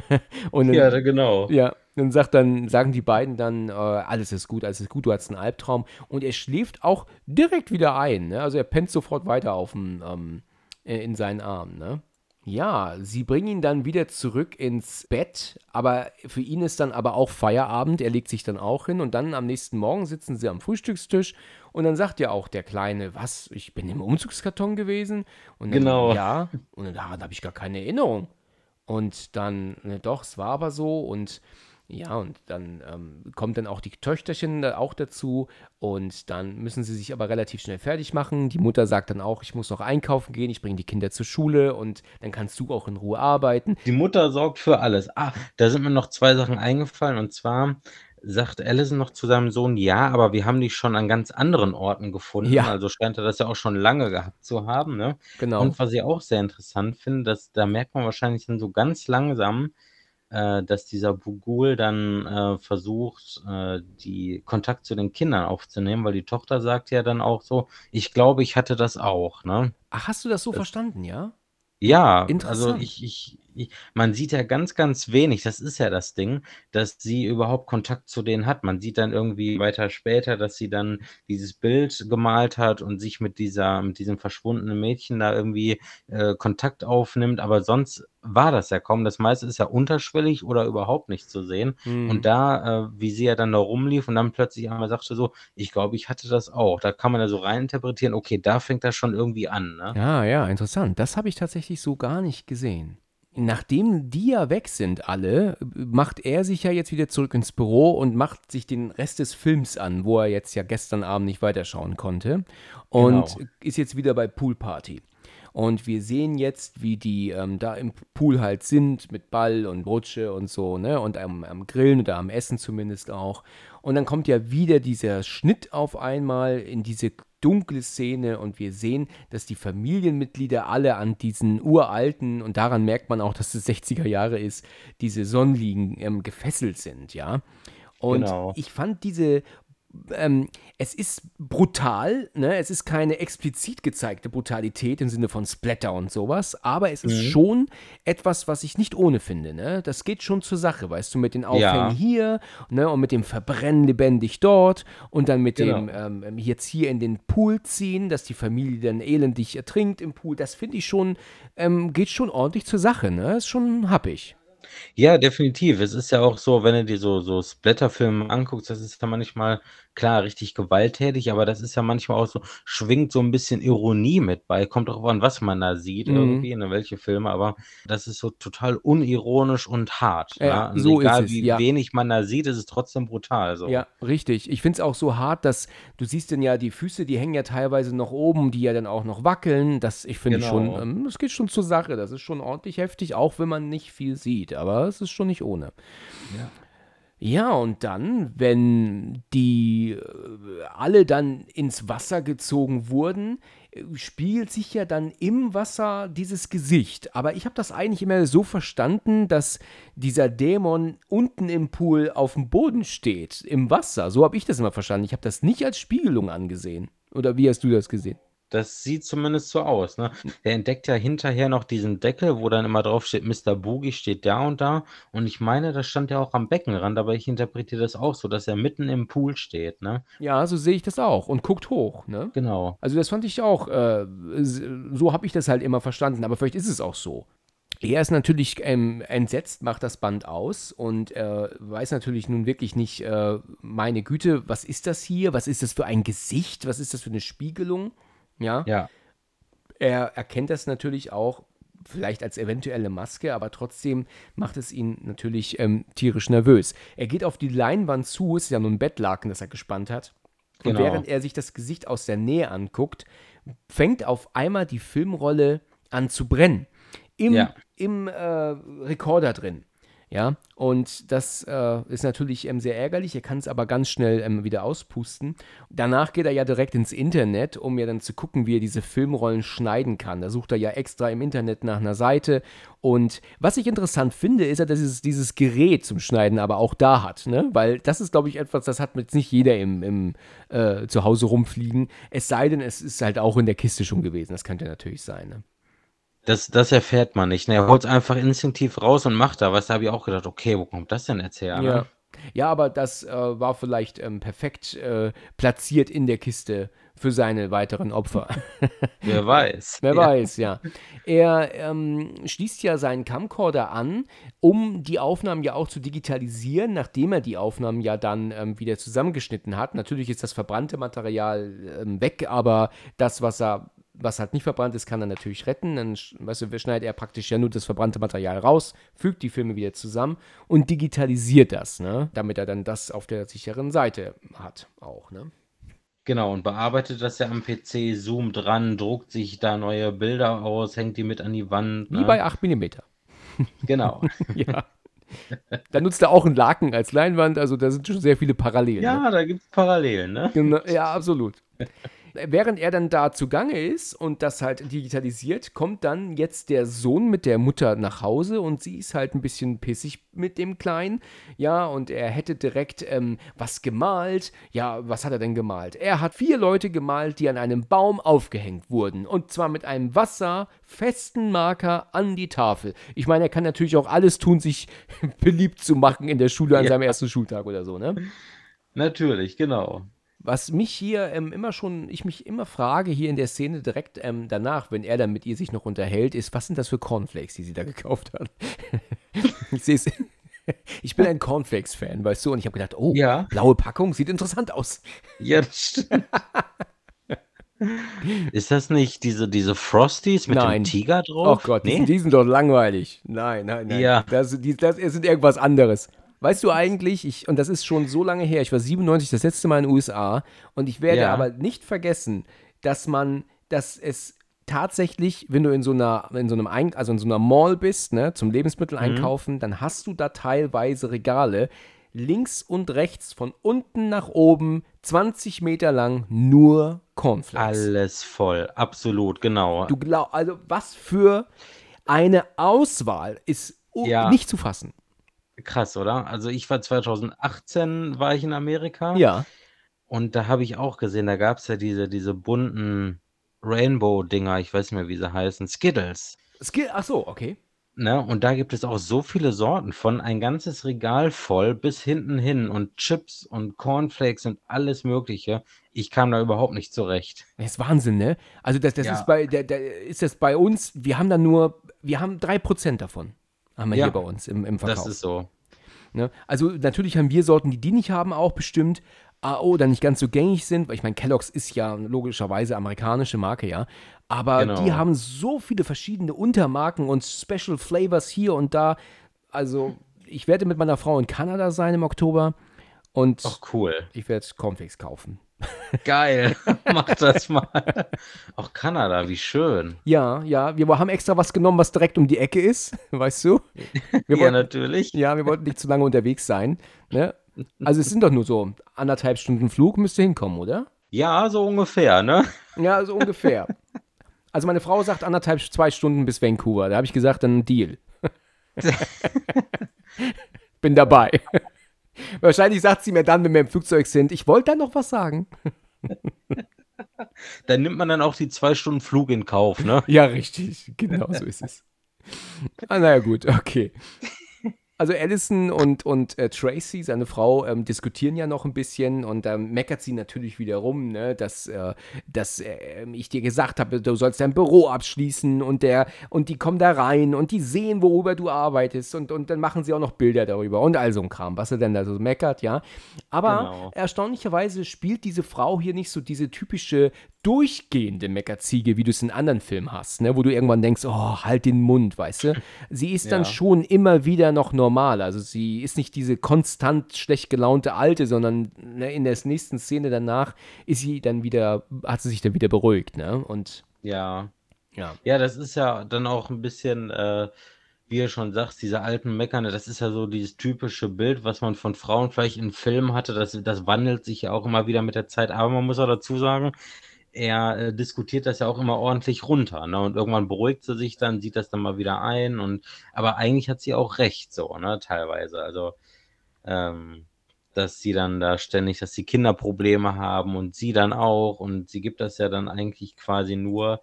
und dann, Ja, genau. Ja, dann sagt dann, sagen die beiden dann, äh, alles ist gut, alles ist gut, du hattest einen Albtraum. Und er schläft auch direkt wieder ein. Ne? Also er pennt sofort weiter auf dem, ähm, äh, in seinen Armen. Ne? Ja, sie bringen ihn dann wieder zurück ins Bett, aber für ihn ist dann aber auch Feierabend. Er legt sich dann auch hin und dann am nächsten Morgen sitzen sie am Frühstückstisch und dann sagt ja auch der Kleine, was, ich bin im Umzugskarton gewesen? Und dann, Genau. Ja, und dann, daran habe ich gar keine Erinnerung. Und dann, ne, doch, es war aber so und ja, und dann ähm, kommt dann auch die Töchterchen da auch dazu und dann müssen sie sich aber relativ schnell fertig machen. Die Mutter sagt dann auch, ich muss noch einkaufen gehen, ich bringe die Kinder zur Schule und dann kannst du auch in Ruhe arbeiten. Die Mutter sorgt für alles. Ah, da sind mir noch zwei Sachen eingefallen. Und zwar sagt Allison noch zu seinem Sohn, ja, aber wir haben dich schon an ganz anderen Orten gefunden. Ja. Also scheint er das ja auch schon lange gehabt zu haben. Ne? Genau. Und was ich auch sehr interessant finde, dass da merkt man wahrscheinlich dann so ganz langsam, äh, dass dieser Bugul dann äh, versucht, äh, die Kontakt zu den Kindern aufzunehmen, weil die Tochter sagt ja dann auch so, ich glaube, ich hatte das auch. Ne? Ach, hast du das so Das- verstanden, ja? Ja, also ich, ich, man sieht ja ganz, ganz wenig, das ist ja das Ding, dass sie überhaupt Kontakt zu denen hat. Man sieht dann irgendwie weiter später, dass sie dann dieses Bild gemalt hat und sich mit dieser, mit diesem verschwundenen Mädchen da irgendwie äh, Kontakt aufnimmt, aber sonst war das ja kaum. Das meiste ist ja unterschwellig oder überhaupt nicht zu sehen. Mhm. Und da, äh, wie sie ja dann da rumlief und dann plötzlich einmal sagte so, ich glaube, ich hatte das auch. Da kann man ja so reininterpretieren, okay, da fängt das schon irgendwie an, ne? Ja, ja, interessant. Das habe ich tatsächlich so gar nicht gesehen. Nachdem die ja weg sind alle, macht er sich ja jetzt wieder zurück ins Büro und macht sich den Rest des Films an, wo er jetzt ja gestern Abend nicht weiterschauen konnte. Und Genau. ist jetzt wieder bei Poolparty. Und wir sehen jetzt, wie die ähm, da im Pool halt sind, mit Ball und Rutsche und so, ne? Und am, am Grillen oder am Essen zumindest auch. Und dann kommt ja wieder dieser Schnitt auf einmal in diese dunkle Szene und wir sehen, dass die Familienmitglieder alle an diesen uralten, und daran merkt man auch, dass es 60er Jahre ist, diese Sonnenliegen ähm, gefesselt sind, ja. Und Genau. ich fand diese ähm, es ist brutal, ne? es ist keine explizit gezeigte Brutalität im Sinne von Splatter und sowas, aber es ist Mhm. schon etwas, was ich nicht ohne finde. Ne? Das geht schon zur Sache, weißt du, mit den Aufhängen Ja. hier ne? und mit dem Verbrennen lebendig dort und dann mit dem Genau. ähm, jetzt hier in den Pool ziehen, dass die Familie dann elendig ertrinkt im Pool. Das finde ich schon, ähm, geht schon ordentlich zur Sache. Ne? Ist schon happig. Ja, definitiv. Es ist ja auch so, wenn du dir so, so Splatter-Filme anguckst, das ist ja manchmal, klar, richtig gewalttätig, aber das ist ja manchmal auch so, schwingt so ein bisschen Ironie mit bei. Kommt drauf an, was man da sieht, Mhm. irgendwie, ne, welche Filme, aber das ist so total unironisch und hart. Ja, Ja, Und so ist egal es, wie ja. wenig man da sieht, ist es trotzdem brutal. So. Ja, richtig. Ich finde es auch so hart, dass du siehst denn ja die Füße, die hängen ja teilweise noch oben, die ja dann auch noch wackeln. Das, ich finde Genau. schon, ähm, das geht schon zur Sache. Das ist schon ordentlich heftig, auch wenn man nicht viel sieht. Aber es ist schon nicht ohne. Ja. Ja, und dann, wenn die äh, alle dann ins Wasser gezogen wurden, äh, spiegelt sich ja dann im Wasser dieses Gesicht. Aber ich habe das eigentlich immer so verstanden, dass dieser Dämon unten im Pool auf dem Boden steht, im Wasser. So habe ich das immer verstanden. Ich habe das nicht als Spiegelung angesehen. Oder wie hast du das gesehen? Das sieht zumindest so aus, ne? Der entdeckt ja hinterher noch diesen Deckel, wo dann immer drauf steht, Mr. Boogie steht da und da. Und ich meine, das stand ja auch am Beckenrand, aber ich interpretiere das auch so, dass er mitten im Pool steht, ne? Ja, so sehe ich das auch und guckt hoch, ne? Genau. Also das fand ich auch, äh, so habe ich das halt immer verstanden, aber vielleicht ist es auch so. Er ist natürlich ähm, entsetzt, macht das Band aus und äh, weiß natürlich nun wirklich nicht, äh, meine Güte, was ist das hier? Was ist das für ein Gesicht? Was ist das für eine Spiegelung? Ja. Ja. Er erkennt das natürlich auch, vielleicht als eventuelle Maske, aber trotzdem macht es ihn natürlich ähm, tierisch nervös. Er geht auf die Leinwand zu, es ist ja nur ein Bettlaken, das er gespannt hat. Und Genau. während er sich das Gesicht aus der Nähe anguckt, fängt auf einmal die Filmrolle an zu brennen. Im, Ja. im äh, Rekorder drin. Ja, und das äh, ist natürlich ähm, sehr ärgerlich. Er kann es aber ganz schnell ähm, wieder auspusten. Danach geht er ja direkt ins Internet, um ja dann zu gucken, wie er diese Filmrollen schneiden kann. Da sucht er ja extra im Internet nach einer Seite. Und was ich interessant finde, ist ja, dass es dieses Gerät zum Schneiden aber auch da hat. Ne? Weil das ist, glaube ich, etwas, das hat jetzt nicht jeder im, im äh, zu rumfliegen. Es sei denn, es ist halt auch in der Kiste schon gewesen. Das könnte natürlich sein. Ne? Das, das erfährt man nicht. Ne? Er holt es einfach instinktiv raus und macht da was. Da habe ich auch gedacht, okay, wo kommt das denn jetzt her? Ne? Ja. Ja, aber das äh, war vielleicht ähm, perfekt äh, platziert in der Kiste für seine weiteren Opfer. Wer weiß. Wer Ja. weiß, ja. Er ähm, schließt ja seinen Camcorder an, um die Aufnahmen ja auch zu digitalisieren, nachdem er die Aufnahmen ja dann ähm, wieder zusammengeschnitten hat. Natürlich ist das verbrannte Material ähm, weg, aber das, was er was halt nicht verbrannt ist, kann er natürlich retten. Dann weißt du, schneidet er praktisch ja nur das verbrannte Material raus, fügt die Filme wieder zusammen und digitalisiert das, ne? damit er dann das auf der sicheren Seite hat auch. Ne? Genau, und bearbeitet das ja am PC, zoomt dran, druckt sich da neue Bilder aus, hängt die mit an die Wand. Wie Ne? bei 8 mm. Genau. Ja. Da nutzt er auch einen Laken als Leinwand, also da sind schon sehr viele Parallelen. Ne? Ja, da gibt es Parallelen, ne? Genau, ja, absolut. Während er dann da zugange ist und das halt digitalisiert, kommt dann jetzt der Sohn mit der Mutter nach Hause und sie ist halt ein bisschen pissig mit dem Kleinen. Ja, und er hätte direkt ähm, was gemalt. Ja, was hat er denn gemalt? Er hat vier Leute gemalt, die an einem Baum aufgehängt wurden. Und zwar mit einem wasserfesten Marker an die Tafel. Ich meine, er kann natürlich auch alles tun, sich beliebt zu machen in der Schule an Ja. seinem ersten Schultag oder so, ne? Natürlich, genau. Was mich hier ähm, immer schon, ich mich immer frage, hier in der Szene direkt ähm, danach, wenn er dann mit ihr sich noch unterhält, ist, was sind das für Cornflakes, die sie da gekauft hat? ich sehe es. Ich bin ein Cornflakes-Fan, weißt du, und ich habe gedacht, oh, Ja. blaue Packung, sieht interessant aus. Ja, das stimmt. Ist das nicht diese, diese Frosties mit Nein. dem Tiger Oh drauf? Gott, die, nee? sind, die sind doch langweilig. Nein, nein, nein. Ja. Das, die, das sind irgendwas anderes. Weißt du eigentlich, ich, und das ist schon so lange her, ich war 97 das letzte Mal in den USA und ich werde Ja. aber nicht vergessen, dass man, dass es tatsächlich, wenn du in so einer, in so einem, Ein also in so einer Mall bist, ne, zum Lebensmittel Mhm. einkaufen, dann hast du da teilweise Regale, links und rechts, von unten nach oben, 20 Meter lang, nur Cornflakes. Alles voll, absolut, genau. Du glaub, also was für eine Auswahl ist Ja. nicht zu fassen. Krass, oder? Also ich war 2018, war ich in Amerika. Ja. Und da habe ich auch gesehen, da gab es ja diese, diese bunten Rainbow-Dinger, ich weiß nicht mehr, wie sie heißen, Skittles. Skill, ach so, okay. Ne? Und da gibt es auch so viele Sorten von, ein ganzes Regal voll bis hinten hin und Chips und Cornflakes und alles Mögliche. Ich kam da überhaupt nicht zurecht. Das ist Wahnsinn, ne? Also das, das Ja. ist bei, der, der, ist das bei uns, wir haben da nur, wir haben 3% davon. Haben wir Ja. hier bei uns im, im Verkauf. Das ist so. Ne? Also natürlich haben wir Sorten, die die nicht haben, auch bestimmt. ah, Oder nicht ganz so gängig sind, weil ich meine, Kellogg's ist ja logischerweise amerikanische Marke, ja. Aber Genau. die haben so viele verschiedene Untermarken und Special Flavors hier und da. Also, ich werde mit meiner Frau in Kanada sein im Oktober und Ach, cool. ich werde Cornflakes kaufen. Geil, mach das mal. Auch Kanada, wie schön. Ja, ja, wir haben extra was genommen, was direkt um die Ecke ist, weißt du? Wir ja, natürlich. Ja, wir wollten nicht zu lange unterwegs sein. Ne? Also es sind doch nur so anderthalb Stunden Flug, müsste hinkommen, oder? Ja, so ungefähr, ne? Ja, so ungefähr. Also meine Frau sagt anderthalb, zwei Stunden bis Vancouver. Da habe ich gesagt, dann Deal. Bin dabei. Wahrscheinlich sagt sie mir dann, wenn wir im Flugzeug sind, ich wollte da noch was sagen. Dann nimmt man dann auch die zwei Stunden Flug in Kauf, ne? Ja, richtig. Genau so ist es. Ah, naja, gut, okay also Allison und, und äh, Tracy, seine Frau, ähm, diskutieren ja noch ein bisschen und dann ähm, meckert sie natürlich wieder rum, ne, dass, äh, dass äh, ich dir gesagt habe, du sollst dein Büro abschließen und der und die kommen da rein und die sehen, worüber du arbeitest und, und dann machen sie auch noch Bilder darüber und all so ein Kram, was er denn da so meckert, ja. Aber genau. erstaunlicherweise spielt diese Frau hier nicht so diese typische durchgehende Meckerziege, wie du es in anderen Filmen hast, ne? wo du irgendwann denkst, oh, halt den Mund, weißt du? Sie ist dann ja. schon immer wieder noch normal. Also sie ist nicht diese konstant schlecht gelaunte Alte, sondern ne, in der nächsten Szene danach ist sie dann wieder, hat sie sich dann wieder beruhigt, ne? Und ja. Ja. Ja, das ist ja dann auch ein bisschen. Äh wie du schon sagst, diese alten Meckerne, das ist ja so dieses typische Bild, was man von Frauen vielleicht in Filmen hatte. Das, das wandelt sich ja auch immer wieder mit der Zeit. Aber man muss auch dazu sagen, er äh, diskutiert das ja auch immer ordentlich runter, ne? Und irgendwann beruhigt sie sich dann, sieht das dann mal wieder ein und aber eigentlich hat sie auch recht so, ne, teilweise. Also ähm, dass sie dann da ständig, dass die Kinder Probleme haben und sie dann auch und sie gibt das ja dann eigentlich quasi nur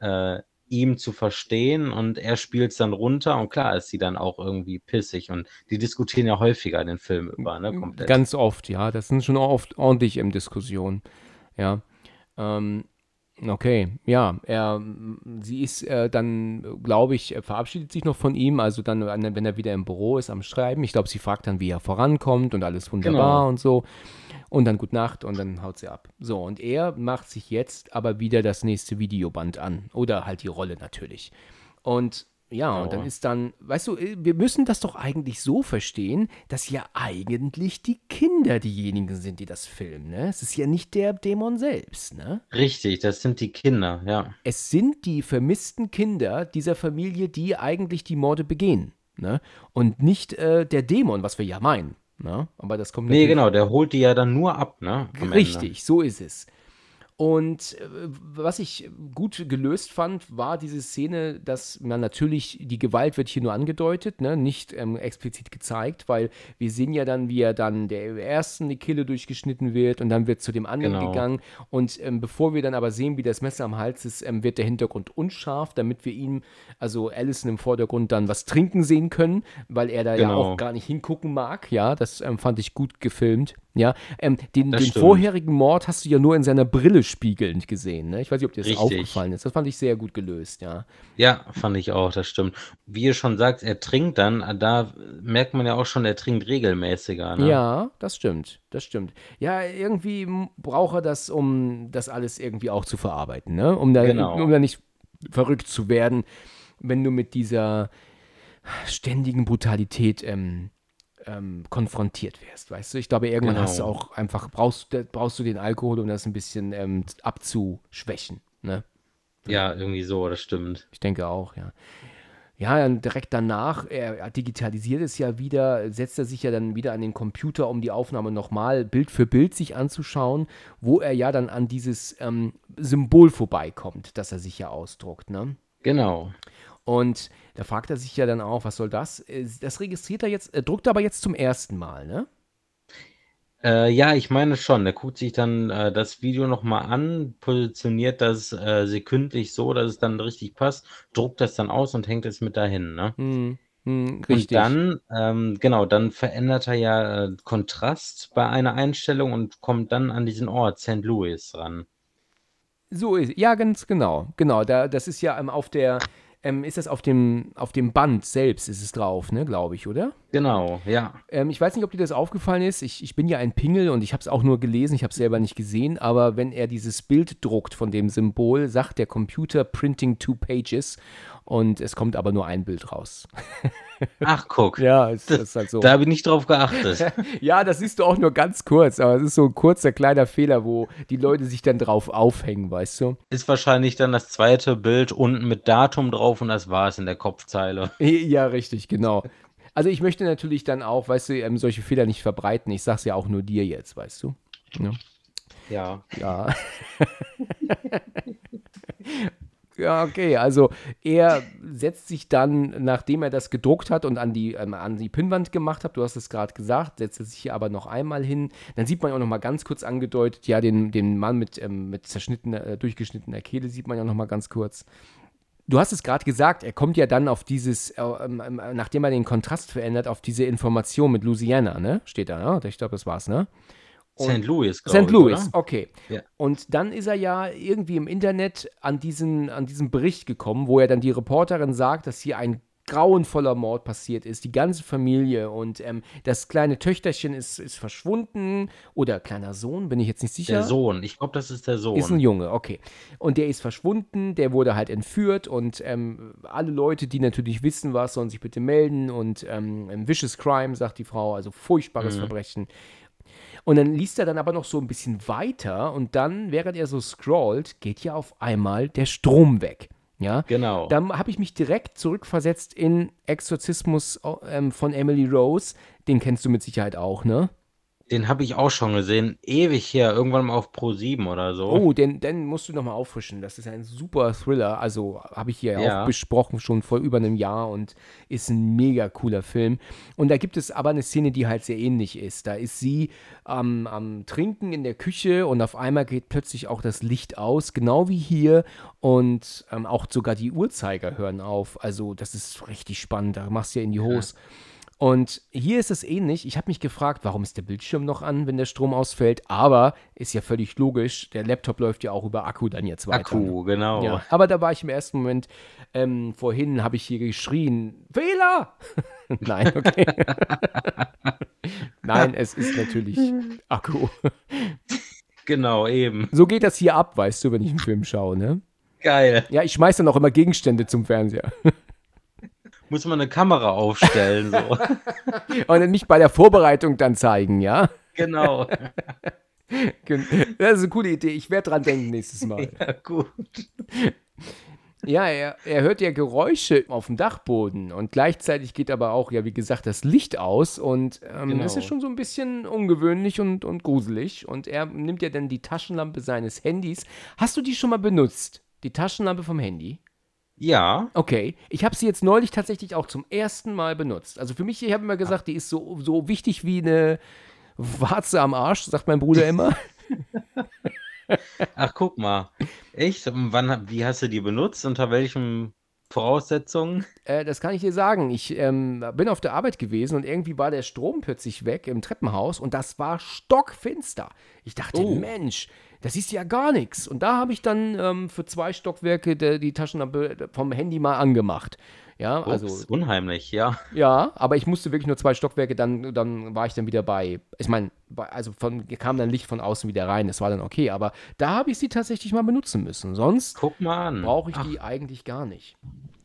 äh, ihm zu verstehen und er spielt es dann runter und klar ist sie dann auch irgendwie pissig und die diskutieren ja häufiger den Film über, ne, komplett. Ganz oft, ja, das sind schon oft ordentlich im Diskussion, ja. Ähm, okay, ja, er, sie ist äh, dann, glaube ich, verabschiedet sich noch von ihm, also dann, wenn er wieder im Büro ist am Schreiben. Ich glaube, sie fragt dann, wie er vorankommt und alles wunderbar genau. und so. Und dann Gute Nacht und dann haut sie ab. So, und er macht sich jetzt aber wieder das nächste Videoband an. Oder halt die Rolle natürlich. Und ja, und dann ist dann, weißt du, äh, wir müssen das doch eigentlich so verstehen, dass ja eigentlich die Kinder diejenigen sind, die das filmen, ne? Es ist ja nicht der Dämon selbst, ne? Richtig, das sind die Kinder, ja. Es sind die vermissten Kinder dieser Familie, die eigentlich die Morde begehen, ne? Und nicht äh, der Dämon, was wir ja meinen, ne? Aber das kommt Nee, genau, der holt die ja dann nur ab, ne? Richtig, Ende. so ist es. Und äh, was ich gut gelöst fand, war diese Szene, dass man natürlich, die Gewalt wird hier nur angedeutet, ne? nicht ähm, explizit gezeigt, weil wir sehen ja dann, wie er dann der ersten die Kille durchgeschnitten wird und dann wird zu dem anderen genau. gegangen. Und ähm, bevor wir dann aber sehen, wie das Messer am Hals ist, ähm, wird der Hintergrund unscharf, damit wir ihm, also Allison im Vordergrund, dann was trinken sehen können, weil er da genau. ja auch gar nicht hingucken mag. Ja, das ähm, fand ich gut gefilmt. Ja, ähm, den, den vorherigen Mord hast du ja nur in seiner Brille spiegelnd gesehen. Ne? Ich weiß nicht, ob dir das Richtig. aufgefallen ist. Das fand ich sehr gut gelöst, ja. Ja, fand ich auch, das stimmt. Wie ihr schon sagt, er trinkt dann, da merkt man ja auch schon, er trinkt regelmäßiger. Ne? Ja, das stimmt, das stimmt. Ja, irgendwie braucht er das, um das alles irgendwie auch zu verarbeiten, ne? Um da, genau. um da nicht verrückt zu werden, wenn du mit dieser ständigen Brutalität ähm, ähm, konfrontiert wirst, weißt du? Ich glaube, irgendwann genau. hast du auch einfach, brauchst, brauchst du den Alkohol, um das ein bisschen ähm, abzuschwächen, ne? Ja, irgendwie so, das stimmt. Ich denke auch, ja. Ja, direkt danach, er digitalisiert es ja wieder, setzt er sich ja dann wieder an den Computer, um die Aufnahme nochmal Bild für Bild sich anzuschauen, wo er ja dann an dieses ähm, Symbol vorbeikommt, das er sich ja ausdruckt, ne? Genau. Und da fragt er sich ja dann auch, was soll das? Äh, das registriert er jetzt, er druckt aber jetzt zum ersten Mal, ne? Äh, ja, ich meine schon. Er guckt sich dann äh, das Video nochmal an, positioniert das äh, sekündlich so, dass es dann richtig passt, druckt das dann aus und hängt es mit dahin, ne? Hm, hm, und dann, ähm, genau, dann verändert er ja äh, Kontrast bei einer Einstellung und kommt dann an diesen Ort St. Louis ran. So ist, ja, ganz genau, genau. Da, das ist ja ähm, auf der ähm, ist das auf dem, auf dem Band selbst ist es drauf, ne, glaube ich, oder? Genau, ja. Ähm, ich weiß nicht, ob dir das aufgefallen ist. Ich, ich bin ja ein Pingel und ich habe es auch nur gelesen, ich habe es selber nicht gesehen, aber wenn er dieses Bild druckt von dem Symbol, sagt der Computer Printing two pages und es kommt aber nur ein Bild raus. Ach, guck. Ja, ist, ist halt so. Da habe ich nicht drauf geachtet. ja, das siehst du auch nur ganz kurz, aber es ist so ein kurzer kleiner Fehler, wo die Leute sich dann drauf aufhängen, weißt du? Ist wahrscheinlich dann das zweite Bild unten mit Datum drauf und das war es in der Kopfzeile. Ja, richtig, genau. Also ich möchte natürlich dann auch, weißt du, ähm, solche Fehler nicht verbreiten. Ich sag's ja auch nur dir jetzt, weißt du? Ja. Ja. Ja. Ja, okay. Also er setzt sich dann, nachdem er das gedruckt hat und an die, ähm, an die Pinnwand gemacht hat, du hast es gerade gesagt, setzt er sich hier aber noch einmal hin. Dann sieht man auch noch mal ganz kurz angedeutet, ja, den, den Mann mit, ähm, mit zerschnittener, äh, durchgeschnittener Kehle sieht man ja noch mal ganz kurz. Du hast es gerade gesagt, er kommt ja dann auf dieses, äh, ähm, ähm, nachdem er den Kontrast verändert, auf diese Information mit Louisiana, ne? Steht da, ne? Ich glaube, das war's, ne? St. Louis, glaube St. Louis, oder? okay. Ja. Und dann ist er ja irgendwie im Internet an diesen, an diesen Bericht gekommen, wo er dann die Reporterin sagt, dass hier ein grauenvoller Mord passiert ist, die ganze Familie und ähm, das kleine Töchterchen ist, ist verschwunden oder kleiner Sohn, bin ich jetzt nicht sicher. Der Sohn, ich glaube, das ist der Sohn. Ist ein Junge, okay. Und der ist verschwunden, der wurde halt entführt und ähm, alle Leute, die natürlich wissen was, sollen sich bitte melden und ähm, Vicious Crime, sagt die Frau, also furchtbares Mhm. Verbrechen. Und dann liest er dann aber noch so ein bisschen weiter und dann, während er so scrollt, geht ja auf einmal der Strom weg. Ja, Genau. dann habe ich mich direkt zurückversetzt in Exorzismus ähm, von Emily Rose. Den kennst du mit Sicherheit auch, ne? Den habe ich auch schon gesehen. Ewig her, irgendwann mal auf Pro 7 oder so. Oh, den, den musst du nochmal auffrischen. Das ist ein super Thriller. Also habe ich hier Ja. auch besprochen, schon vor über einem Jahr und ist ein mega cooler Film. Und da gibt es aber eine Szene, die halt sehr ähnlich ist. Da ist sie am am Trinken in der Küche und auf einmal geht plötzlich auch das Licht aus, genau wie hier. Und ähm, auch sogar die Uhrzeiger hören auf. Also das ist richtig spannend. Da machst du ja in die Hose. Und hier ist es ähnlich. Ich habe mich gefragt, warum ist der Bildschirm noch an, wenn der Strom ausfällt? Aber ist ja völlig logisch. Der Laptop läuft ja auch über Akku dann jetzt weiter. Akku, genau. Ja, aber da war ich im ersten Moment, ähm, vorhin habe ich hier geschrien, Fehler! Nein, okay. Nein, es ist natürlich Akku. Genau, eben. So geht das hier ab, weißt du, wenn ich einen Film schaue, ne? Geil. Ja, ich schmeiß dann auch immer Gegenstände zum Fernseher. Muss man eine Kamera aufstellen, so. Und mich bei der Vorbereitung dann zeigen, ja? genau. Gen- Das ist eine coole Idee. Ich werde dran denken nächstes Mal. Ja, gut. Ja, er, er hört ja Geräusche auf dem Dachboden und gleichzeitig geht aber auch, ja, wie gesagt, das Licht aus und ähm, Genau. das ist schon so ein bisschen ungewöhnlich und, und gruselig. Und er nimmt ja dann die Taschenlampe seines Handys. Hast du die schon mal benutzt? Die Taschenlampe vom Handy? Ja, Okay, ich habe sie jetzt neulich tatsächlich auch zum ersten Mal benutzt. Also für mich, ich habe immer gesagt, die ist so, so wichtig wie eine Warze am Arsch, sagt mein Bruder immer. ach guck mal. Echt? Wann, wie hast du die benutzt? Unter welchen Voraussetzungen? Äh, das kann ich dir sagen. Ich ähm, bin auf der Arbeit gewesen und irgendwie war der Strom plötzlich weg im Treppenhaus und das war stockfinster. Ich dachte, Oh. Mensch, das ist ja gar nichts. Und da habe ich dann ähm, für zwei Stockwerke der, die Taschenlampe vom Handy mal angemacht. Ja, Ups, also unheimlich, ja. ja, aber ich musste wirklich nur zwei Stockwerke, dann, dann war ich dann wieder bei. Ich meine, also von, kam dann Licht von außen wieder rein, das war dann okay, aber da habe ich sie tatsächlich mal benutzen müssen. Sonst brauche ich ach, die eigentlich gar nicht.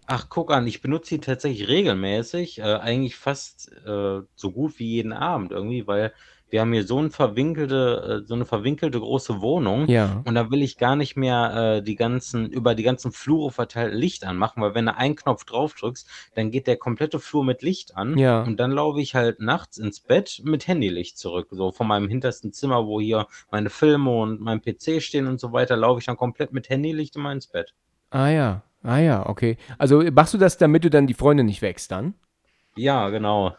ach, guck an, ich benutze die tatsächlich regelmäßig, äh, eigentlich fast äh, so gut wie jeden Abend irgendwie, weil wir haben hier so, ein verwinkelte, äh, so eine verwinkelte große Wohnung. Ja. Und da will ich gar nicht mehr äh, die ganzen, über die ganzen Flure verteilt Licht anmachen, weil wenn du einen Knopf drauf drückst, dann geht der komplette Flur mit Licht an. Ja. Und dann laufe ich halt nachts ins Bett mit Handylicht zurück. So von meinem hintersten Zimmer, wo hier meine Filme und mein PC stehen und so weiter, laufe ich dann komplett mit Handylicht immer ins Bett. Ah ja, ah ja, okay. Also machst du das, damit du dann die Freunde nicht wächst dann? Ja, genau.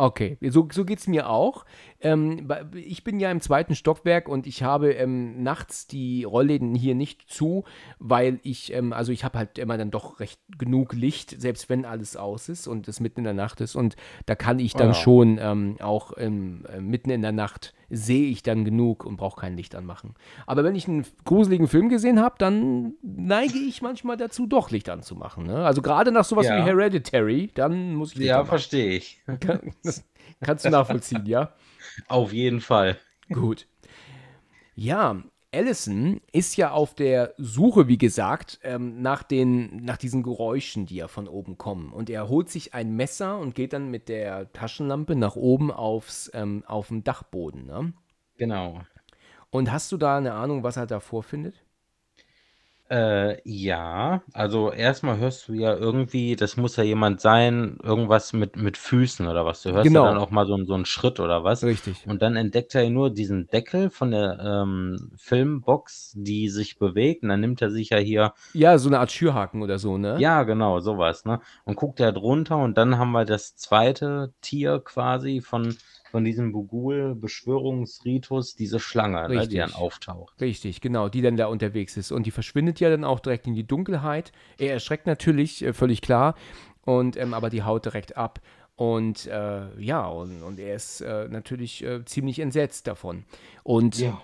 Okay, so, so geht es mir auch. Ähm, ich bin ja im zweiten Stockwerk und ich habe ähm, nachts die Rollläden hier nicht zu, weil ich, ähm, also ich habe halt immer dann doch recht genug Licht, selbst wenn alles aus ist und es mitten in der Nacht ist. Und da kann ich dann Ja. schon ähm, auch ähm, äh, mitten in der Nacht sehe ich dann genug und brauche kein Licht anmachen. Aber wenn ich einen gruseligen Film gesehen habe, dann neige ich manchmal dazu, doch Licht anzumachen. Ne? Also gerade nach sowas Ja. wie Hereditary, dann muss ich Licht Ja, verstehe ich. Kann, kannst du nachvollziehen, ja? Auf jeden Fall. Gut. Ja, Allison ist ja auf der Suche, wie gesagt, ähm, nach, den, nach diesen Geräuschen, die ja von oben kommen. Und er holt sich ein Messer und geht dann mit der Taschenlampe nach oben aufs, ähm, auf den Dachboden. Ne? Genau. Und hast du da eine Ahnung, was er da vorfindet? Äh, ja, also erstmal hörst du ja irgendwie, das muss ja jemand sein, irgendwas mit, mit Füßen oder was. Du hörst Genau. ja dann auch mal so, so einen Schritt oder was. Richtig. Und dann entdeckt er ja nur diesen Deckel von der ähm, Filmbox, die sich bewegt. Und dann nimmt er sich ja hier, Ja, so eine Art Schürhaken oder so, ne? ja, genau, sowas, ne? Und guckt er drunter und dann haben wir das zweite Tier quasi von, von diesem Bugul-Beschwörungsritus, diese Schlange, ne, die dann auftaucht. Richtig, genau, die dann da unterwegs ist. Und die verschwindet ja dann auch direkt in die Dunkelheit. Er erschreckt natürlich, äh, völlig klar, und, ähm, aber die haut direkt ab. Und äh, ja, und, und er ist äh, natürlich äh, ziemlich entsetzt davon. Und Ja.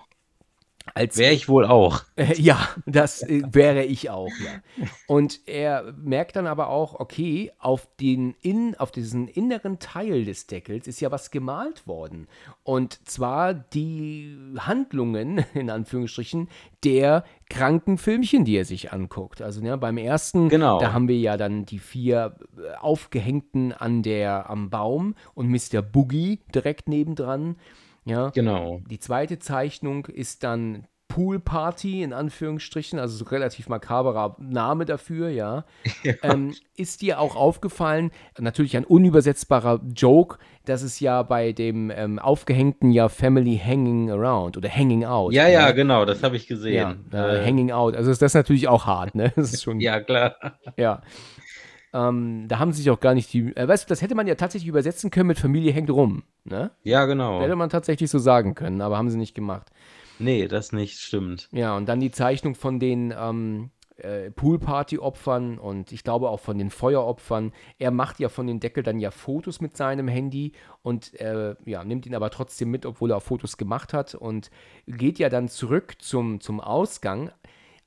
Als Wäre ich wohl auch. Äh, ja, das äh, wäre ich auch, ja. Und er merkt dann aber auch, okay, auf, den in, auf diesen inneren Teil des Deckels ist ja was gemalt worden. Und zwar die Handlungen, in Anführungsstrichen, der kranken Filmchen, die er sich anguckt. Also ne, beim ersten, Genau. da haben wir ja dann die vier äh, Aufgehängten an der, am Baum und Mr. Boogie direkt nebendran. Ja, Genau. die zweite Zeichnung ist dann Pool Party in Anführungsstrichen, also so relativ makaberer Name dafür, ja. Ähm, ist dir auch aufgefallen, natürlich ein unübersetzbarer Joke, dass es ja bei dem ähm, Aufgehängten ja Family Hanging Around oder Hanging Out. Ja, ja, ne? genau, das habe ich ja, gesehen. äh, Äh, Hanging Out. Also ist das natürlich auch hart, ne? Das ist schon, ja, klar. ja. Ähm, da haben sie sich auch gar nicht die, äh, weißt du, das hätte man ja tatsächlich übersetzen können mit Familie hängt rum, ne? Ja, genau. Hätte man tatsächlich so sagen können, aber haben sie nicht gemacht. Nee, das nicht stimmt. Ja, und dann die Zeichnung von den ähm, äh, Poolparty-Opfern und ich glaube auch von den Feueropfern. Er macht ja von den Deckel dann ja Fotos mit seinem Handy und äh, ja, nimmt ihn aber trotzdem mit, obwohl er auch Fotos gemacht hat und geht ja dann zurück zum, zum Ausgang.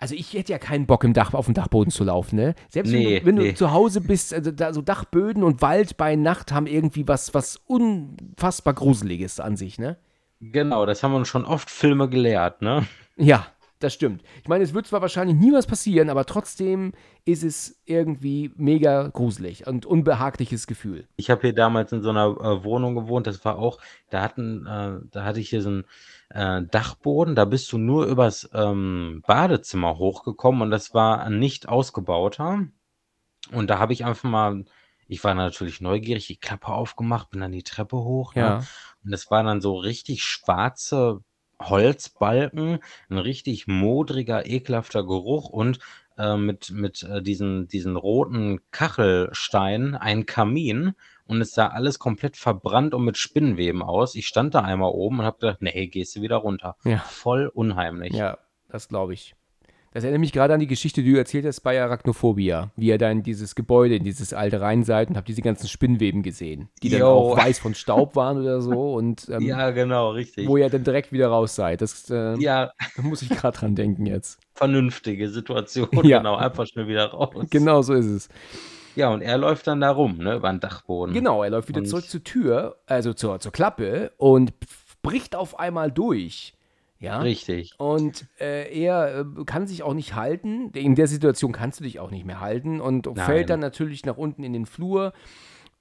Also ich hätte ja keinen Bock im Dach, auf dem Dachboden zu laufen, ne? Selbst wenn, Nee, du, wenn nee. du zu Hause bist, also da so Dachböden und Wald bei Nacht haben irgendwie was, was unfassbar Gruseliges an sich, ne? Genau, das haben uns schon oft Filme gelehrt, ne? Ja, das stimmt. Ich meine, es wird zwar wahrscheinlich nie was passieren, aber trotzdem ist es irgendwie mega gruselig und unbehagliches Gefühl. Ich habe hier damals in so einer äh, Wohnung gewohnt, das war auch, da hatten, äh, da hatte ich hier so einen äh, Dachboden, da bist du nur übers ähm, Badezimmer hochgekommen und das war ein nicht ausgebauter. Und da habe ich einfach mal, ich war natürlich neugierig, die Klappe aufgemacht, bin dann die Treppe hoch, ne? Ja. Und es waren dann so richtig schwarze Holzbalken, ein richtig modriger, ekelhafter Geruch und äh, mit, mit äh, diesen, diesen roten Kachelsteinen ein Kamin und es sah alles komplett verbrannt und mit Spinnenweben aus. Ich stand da einmal oben und habe gedacht, nee, gehst du wieder runter. Ja. Voll unheimlich. Ja, das glaube ich. Das erinnert mich gerade an die Geschichte, die du erzählt hast bei Arachnophobia, wie ihr da in dieses Gebäude, in dieses alte rein seid und habt diese ganzen Spinnweben gesehen, die dann Jo. auch weiß von Staub waren oder so und ähm, Ja, genau, richtig. wo ihr dann direkt wieder raus seid. Das äh, Ja, da muss ich gerade dran denken jetzt. vernünftige Situation, Ja. genau, einfach schnell wieder raus. Genau so ist es. Ja, und er läuft dann da rum, ne, über den Dachboden. Genau, er läuft wieder Und- zurück zur Tür, also zur, zur Klappe und bricht auf einmal durch. Ja. Richtig. Und äh, er äh, kann sich auch nicht halten. In der Situation kannst du dich auch nicht mehr halten und Nein. fällt dann natürlich nach unten in den Flur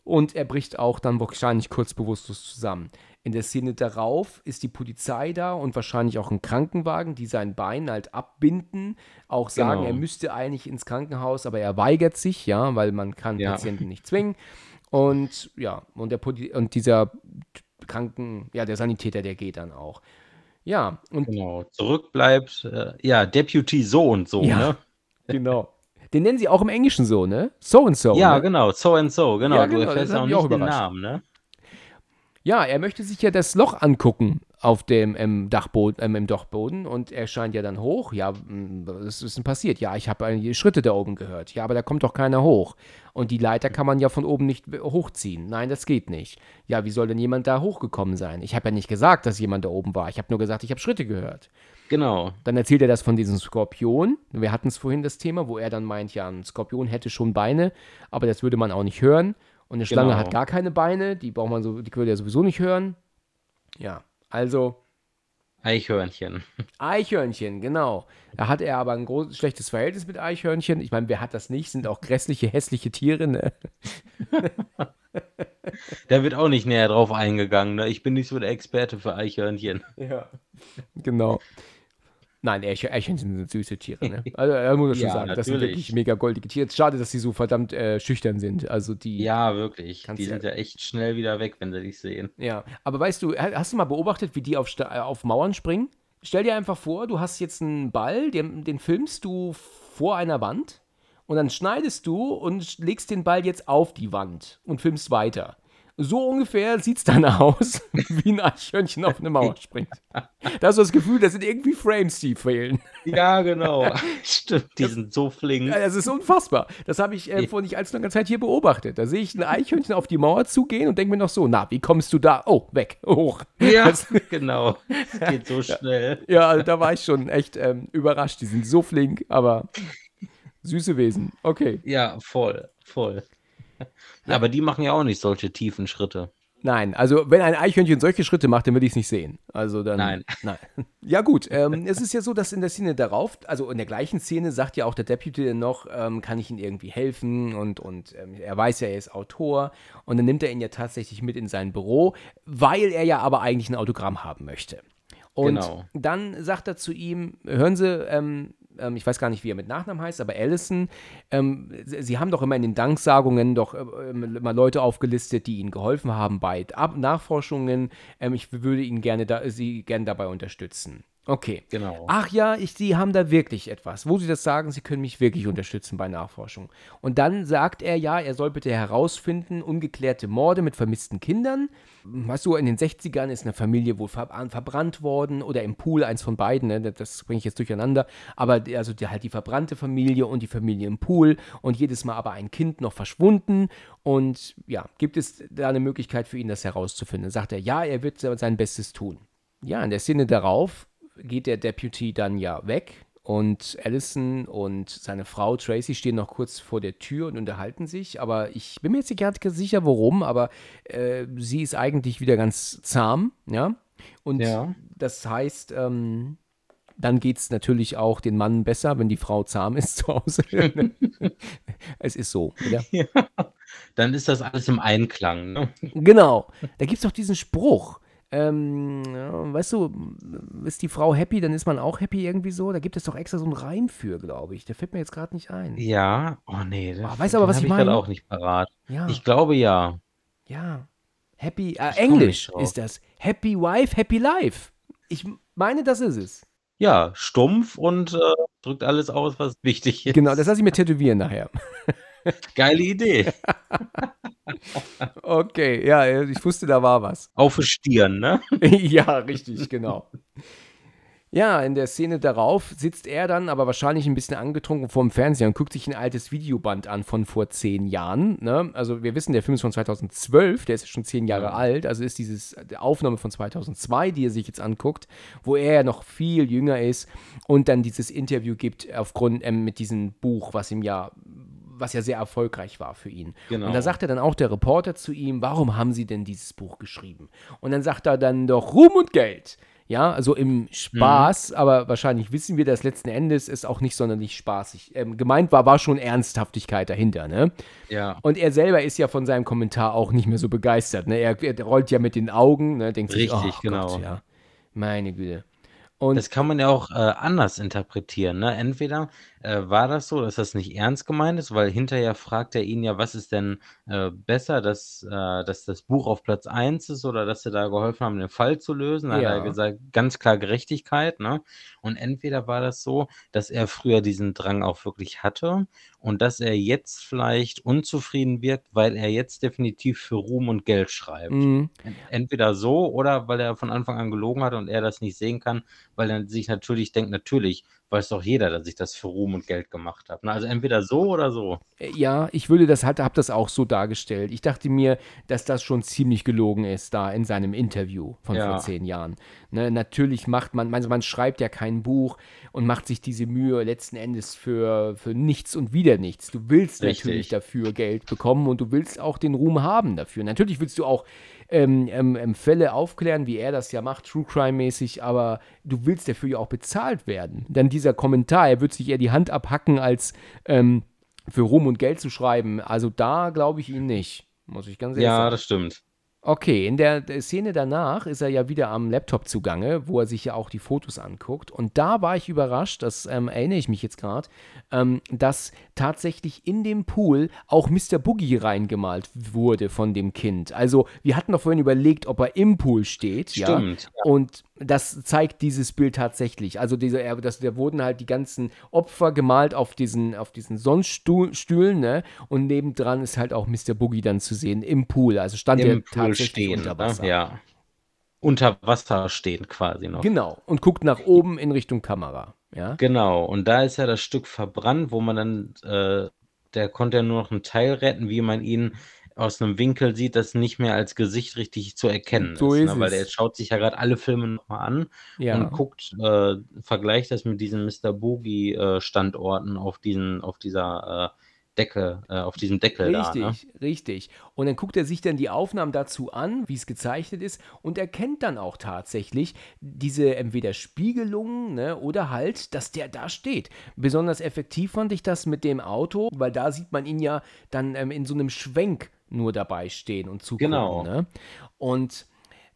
und er bricht auch dann wahrscheinlich kurz bewusstlos zusammen. In der Szene darauf ist die Polizei da und wahrscheinlich auch ein Krankenwagen, die sein Bein halt abbinden, auch sagen, Genau. er müsste eigentlich ins Krankenhaus, aber er weigert sich, ja, weil man kann Ja. Patienten nicht zwingen. Und ja, und, der Poli und dieser Kranken, ja, der Sanitäter, der geht dann auch. Ja, und Genau. Zurück bleibt, äh, ja, Deputy so und so, Ja. ne? Genau. Den nennen sie auch im Englischen so, ne? So and so. Ja, ne? genau, so and so, genau. Ja, du genau, erfährst das hat auch nicht auch den. Namen, ne? Ja, er möchte sich ja das Loch angucken auf dem im Dachboden, ähm, im Dachboden und er scheint ja dann hoch. Ja, mh, was ist denn passiert? Ja, ich habe einige Schritte da oben gehört. Ja, aber da kommt doch keiner hoch. Und die Leiter kann man ja von oben nicht hochziehen. Nein, das geht nicht. Ja, wie soll denn jemand da hochgekommen sein? Ich habe ja nicht gesagt, dass jemand da oben war. Ich habe nur gesagt, ich habe Schritte gehört. Genau. Dann erzählt er das von diesem Skorpion. Wir hatten es vorhin das Thema, wo er dann meint, ja, ein Skorpion hätte schon Beine, aber das würde man auch nicht hören. Und eine Schlange Genau. hat gar keine Beine, die braucht man so, die würde er sowieso nicht hören. Ja, also, Eichhörnchen. Eichhörnchen, genau. Da hat er aber ein groß, schlechtes Verhältnis mit Eichhörnchen. Ich meine, wer hat das nicht? Sind auch grässliche, hässliche Tiere, ne? Da wird auch nicht näher drauf eingegangen. Ne? Ich bin nicht so der Experte für Eichhörnchen. Ja. Genau. Nein, Eichhörnchen sind süße Tiere, ne? Also, da muss ich schon Ja, sagen, das sind natürlich. wirklich mega goldige Tiere. Schade, dass sie so verdammt äh, schüchtern sind. Also die. Ja, wirklich. Die sind ja echt schnell wieder weg, wenn sie dich sehen. Ja, aber weißt du, ha- hast du mal beobachtet, wie die auf, äh, auf Mauern springen? Stell dir einfach vor, du hast jetzt einen Ball, den, den filmst du vor einer Wand und dann schneidest du und legst den Ball jetzt auf die Wand und filmst weiter. So ungefähr sieht es dann aus, wie ein Eichhörnchen auf eine Mauer springt. Da hast du das Gefühl, das sind irgendwie Frames, die fehlen. Ja, genau. Stimmt, die sind so flink. Das ist unfassbar. Das habe ich äh, vor nicht allzu langer Zeit hier beobachtet. Da sehe ich ein Eichhörnchen auf die Mauer zugehen und denke mir noch so, na, wie kommst du da? Oh, weg, hoch. Ja, Das- genau. Es geht so schnell. Ja, also da war ich schon echt ähm, überrascht. Die sind so flink, aber süße Wesen. Okay. Ja, voll, voll. Aber die machen ja auch nicht solche tiefen Schritte. Nein, also wenn ein Eichhörnchen solche Schritte macht, dann will ich es nicht sehen. Also dann. Nein. Nein. Ja, gut. Ähm, es ist ja so, dass in der Szene darauf, also in der gleichen Szene, sagt ja auch der Deputy dann noch, ähm, kann ich ihm irgendwie helfen und, und ähm, er weiß ja, er ist Autor und dann nimmt er ihn ja tatsächlich mit in sein Büro, weil er ja aber eigentlich ein Autogramm haben möchte. Und Genau. dann sagt er zu ihm, hören Sie, ähm, ich weiß gar nicht, wie er mit Nachnamen heißt, aber Allison, ähm, Sie, Sie haben doch immer in den Danksagungen doch äh, ähm, immer Leute aufgelistet, die Ihnen geholfen haben bei Ab Nachforschungen. Ähm, ich würde Ihnen gerne da, Sie gerne dabei unterstützen. Okay. Genau. Ach ja, ich, Sie haben da wirklich etwas. Wo Sie das sagen, Sie können mich wirklich unterstützen bei Nachforschung. Und dann sagt er ja, er soll bitte herausfinden, ungeklärte Morde mit vermissten Kindern. Weißt du, in den 60ern ist eine Familie wohl ver verbrannt worden oder im Pool, eins von beiden, ne? das bringe ich jetzt durcheinander. Aber also die, halt die verbrannte Familie und die Familie im Pool und jedes Mal aber ein Kind noch verschwunden. Und ja, gibt es da eine Möglichkeit für ihn, das herauszufinden? Sagt er, ja, er wird sein Bestes tun. Ja, in der Szene darauf geht der Deputy dann ja weg und Allison und seine Frau Tracy stehen noch kurz vor der Tür und unterhalten sich, aber ich bin mir jetzt nicht ganz sicher, warum, aber äh, sie ist eigentlich wieder ganz zahm, ja. Und Ja. das heißt, ähm, dann geht es natürlich auch den Mann besser, wenn die Frau zahm ist zu Hause. es ist so, oder? Dann ist das alles im Einklang. Ne? Genau. Da gibt es doch diesen Spruch. Ähm, ja, weißt du, ist die Frau happy, dann ist man auch happy irgendwie so. Da gibt es doch extra so einen Reim für, glaube ich. Der fällt mir jetzt gerade nicht ein. Ja, oh nee, das, Ah, weißt du aber, was ich meine? auch nicht parat. Ja, Ich glaube ja. ja. Happy, äh, Englisch ist das. Happy Wife, Happy Life. Ich meine, das ist es. Ja, stumpf und äh, drückt alles aus, was wichtig ist. Genau, das lasse ich mir tätowieren nachher. Geile Idee. Okay, ja, ich wusste, da war was. Auf die Stirn, ne? ja, richtig, genau. Ja, in der Szene darauf sitzt er dann, aber wahrscheinlich ein bisschen angetrunken vorm Fernseher und guckt sich ein altes Videoband an von vor zehn Jahren. Ne? Also wir wissen, der Film ist von 2012, der ist ja schon zehn Jahre Ja. alt. Also ist dieses die Aufnahme von 2002, die er sich jetzt anguckt, wo er ja noch viel jünger ist und dann dieses Interview gibt aufgrund ähm, mit diesem Buch, was ihm ja was ja sehr erfolgreich war für ihn. Genau. Und da sagt er dann auch der Reporter zu ihm, warum haben Sie denn dieses Buch geschrieben? Und dann sagt er dann doch Ruhm und Geld. Ja, also im Spaß, aber wahrscheinlich wissen wir, dass letzten Endes es auch nicht sonderlich spaßig ähm, gemeint war, war schon Ernsthaftigkeit dahinter, ne? Ja, Und er selber ist ja von seinem Kommentar auch nicht mehr so begeistert, ne? Er, er rollt ja mit den Augen, ne? Denkt sich, Richtig, oh genau. Gott, ja, meine Güte. Und das kann man ja auch äh, anders interpretieren. Ne? Entweder äh, war das so, dass das nicht ernst gemeint ist, weil hinterher fragt er ihn ja, was ist denn äh, besser, dass, äh, dass das Buch auf Platz 1 ist oder dass sie da geholfen haben, den Fall zu lösen. Da hat Ja. er gesagt, ganz klar Gerechtigkeit. Ne? Und entweder war das so, dass er früher diesen Drang auch wirklich hatte und dass er jetzt vielleicht unzufrieden wirkt, weil er jetzt definitiv für Ruhm und Geld schreibt. mh, Entweder so oder weil er von Anfang an gelogen hat und er das nicht sehen kann, weil er sich natürlich denkt, natürlich weiß doch jeder, dass ich das für Ruhm und Geld gemacht habe. Ne? Also entweder so oder so. Äh, Ja, ich würde das halt, habe das auch so dargestellt. Ich dachte mir, dass das schon ziemlich gelogen ist da in seinem Interview von Ja. vor zehn Jahren. Ne, natürlich macht man, also man schreibt ja kein Buch und macht sich diese Mühe letzten Endes für, für nichts und wieder nichts. Du willst Richtig. natürlich dafür Geld bekommen und du willst auch den Ruhm haben dafür. Natürlich willst du auch ähm, ähm, ähm, Fälle aufklären, wie er das ja macht, True Crime-mäßig, aber du willst dafür ja auch bezahlt werden. Dann dieser Kommentar, er wird sich eher die Hand abhacken, als ähm, für Ruhm und Geld zu schreiben. Also da glaube ich ihn nicht, muss ich ganz ehrlich ja, sagen. Ja, das stimmt. Okay, in der, Szene danach ist er ja wieder am Laptop zugange, wo er sich ja auch die Fotos anguckt. Und da war ich überrascht, das ähm, erinnere ich mich jetzt gerade, ähm, dass tatsächlich in dem Pool auch Mr. Boogie reingemalt wurde von dem Kind. Also wir hatten doch vorhin überlegt, ob er im Pool steht. Stimmt. Ja? Und das zeigt dieses Bild tatsächlich. Also diese, das, da wurden halt die ganzen Opfer gemalt auf diesen, auf diesen Sonnenstühlen, ne? Und nebendran ist halt auch Mr. Boogie dann zu sehen im Pool. Also stand Im der Pool tatsächlich stehen, unter ne? Wasser. Ja. Unter Wasser stehen quasi noch. Genau. Und guckt nach oben in Richtung Kamera. Ja. Genau. Und da ist ja das Stück verbrannt, wo man dann, äh, der konnte ja nur noch einen Teil retten, wie man ihn aus einem Winkel sieht, das nicht mehr als Gesicht richtig zu erkennen So ist. ist ne? Weil der schaut sich ja gerade alle Filme nochmal an Ja. und guckt, äh, vergleicht das mit diesen Mr. Boogie-Standorten auf diesen, auf dieser äh, Decke, äh, auf diesem Deckel da. Ne? Richtig, richtig. Und dann guckt er sich dann die Aufnahmen dazu an, wie es gezeichnet ist, und erkennt dann auch tatsächlich diese entweder Spiegelungen ne, oder halt, dass der da steht. Besonders effektiv fand ich das mit dem Auto, weil da sieht man ihn ja dann ähm, in so einem Schwenk nur dabei stehen und zugucken. Genau. Ne? Und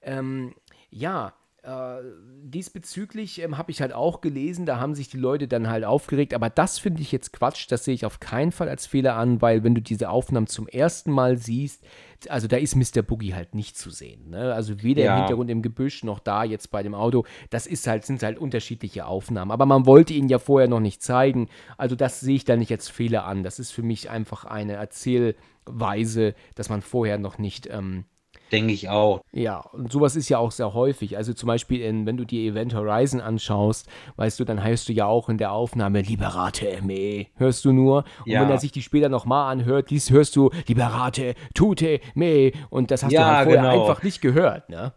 ähm, ja, äh, diesbezüglich ähm, habe ich halt auch gelesen, da haben sich die Leute dann halt aufgeregt, aber das finde ich jetzt Quatsch, das sehe ich auf keinen Fall als Fehler an, weil wenn du diese Aufnahmen zum ersten Mal siehst, also da ist Mr. Boogie halt nicht zu sehen. Ne? Also weder Ja. im Hintergrund im Gebüsch noch da jetzt bei dem Auto. Das ist halt, sind halt unterschiedliche Aufnahmen. Aber man wollte ihn ja vorher noch nicht zeigen. Also das sehe ich da nicht als Fehler an. Das ist für mich einfach eine Erzählweise, dass man vorher noch nicht ähm, Denke ich auch. ja, und sowas ist ja auch sehr häufig. Also zum Beispiel, in, wenn du die Event Horizon anschaust, weißt du, dann hörst du ja auch in der Aufnahme Liberate ME, hörst du nur. Und Ja. wenn er sich die später nochmal anhört, dies hörst du Liberate Tute Me. Und das hast du Ja, halt vorher genau. einfach nicht gehört, ne?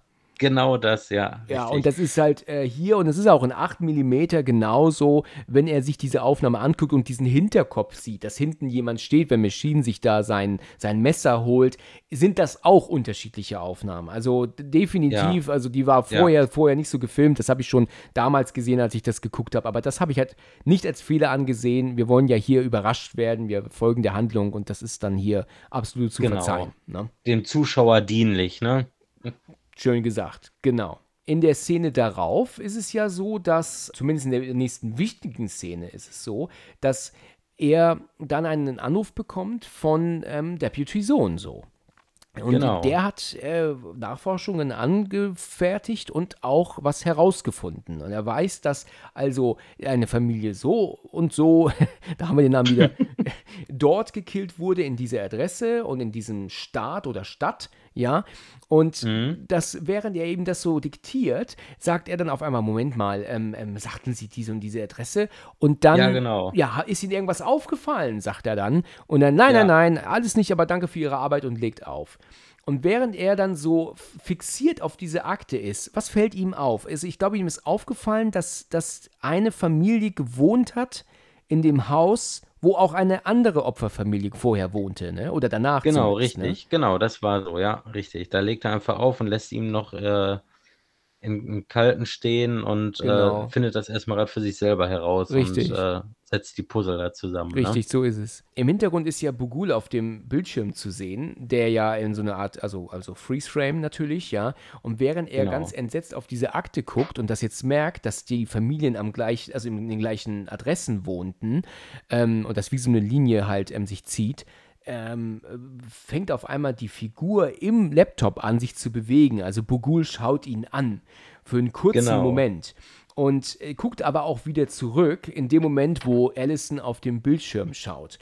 Genau das, ja. Ja, richtig. und das ist halt äh, hier, und es ist auch in 8 mm genauso, wenn er sich diese Aufnahme anguckt und diesen Hinterkopf sieht, dass hinten jemand steht, wenn Machine sich da sein, sein Messer holt, sind das auch unterschiedliche Aufnahmen. Also definitiv, also die war Ja. vorher, vorher nicht so gefilmt, das habe ich schon damals gesehen, als ich das geguckt habe, aber das habe ich halt nicht als Fehler angesehen. Wir wollen ja hier überrascht werden, wir folgen der Handlung und das ist dann hier absolut zu Genau. verzeihen. Ne? Dem Zuschauer dienlich, ne? Schön gesagt, genau. In der Szene darauf ist es ja so, dass, zumindest in der nächsten wichtigen Szene ist es so, dass er dann einen Anruf bekommt von ähm, Deputy so und so. Und Genau. der hat äh, Nachforschungen angefertigt und auch was herausgefunden. Und er weiß, dass also eine Familie so und so, da haben wir den Namen wieder, dort gekillt wurde, in dieser Adresse und in diesem Staat oder Stadt, ja. Und Mhm. das, während er eben das so diktiert, sagt er dann auf einmal, Moment mal, ähm, ähm, sagten Sie diese und diese Adresse? Und dann, Ja, genau. ja, ist Ihnen irgendwas aufgefallen, sagt er dann. Und dann, nein, Ja. nein, nein, alles nicht, aber danke für Ihre Arbeit und legt auf. Und während er dann so fixiert auf diese Akte ist, was fällt ihm auf? Also ich glaube, ihm ist aufgefallen, dass, dass eine Familie gewohnt hat in dem Haus, wo auch eine andere Opferfamilie vorher wohnte, ne? Oder danach. Genau, ne? richtig. Genau, das war so, ja, richtig. Da legt er einfach auf und lässt ihm noch äh, in, im Kalten stehen und Genau. äh, findet das erstmal gerade für sich selber heraus Richtig. und äh, setzt die Puzzle da zusammen. Richtig, so ist es. Im Hintergrund ist ja Bugul auf dem Bildschirm zu sehen, der ja in so einer Art, also, also Freeze-Frame natürlich, ja. Und während er Genau. ganz entsetzt auf diese Akte guckt und das jetzt merkt, dass die Familien am gleich, also in den gleichen Adressen wohnten ähm, und das wie so eine Linie halt ähm, sich zieht, ähm, äh, fängt auf einmal die Figur im Laptop an, sich zu bewegen. Also Bugul schaut ihn an für einen kurzen Genau. Moment und äh, guckt aber auch wieder zurück in dem Moment, wo Allison auf dem Bildschirm schaut.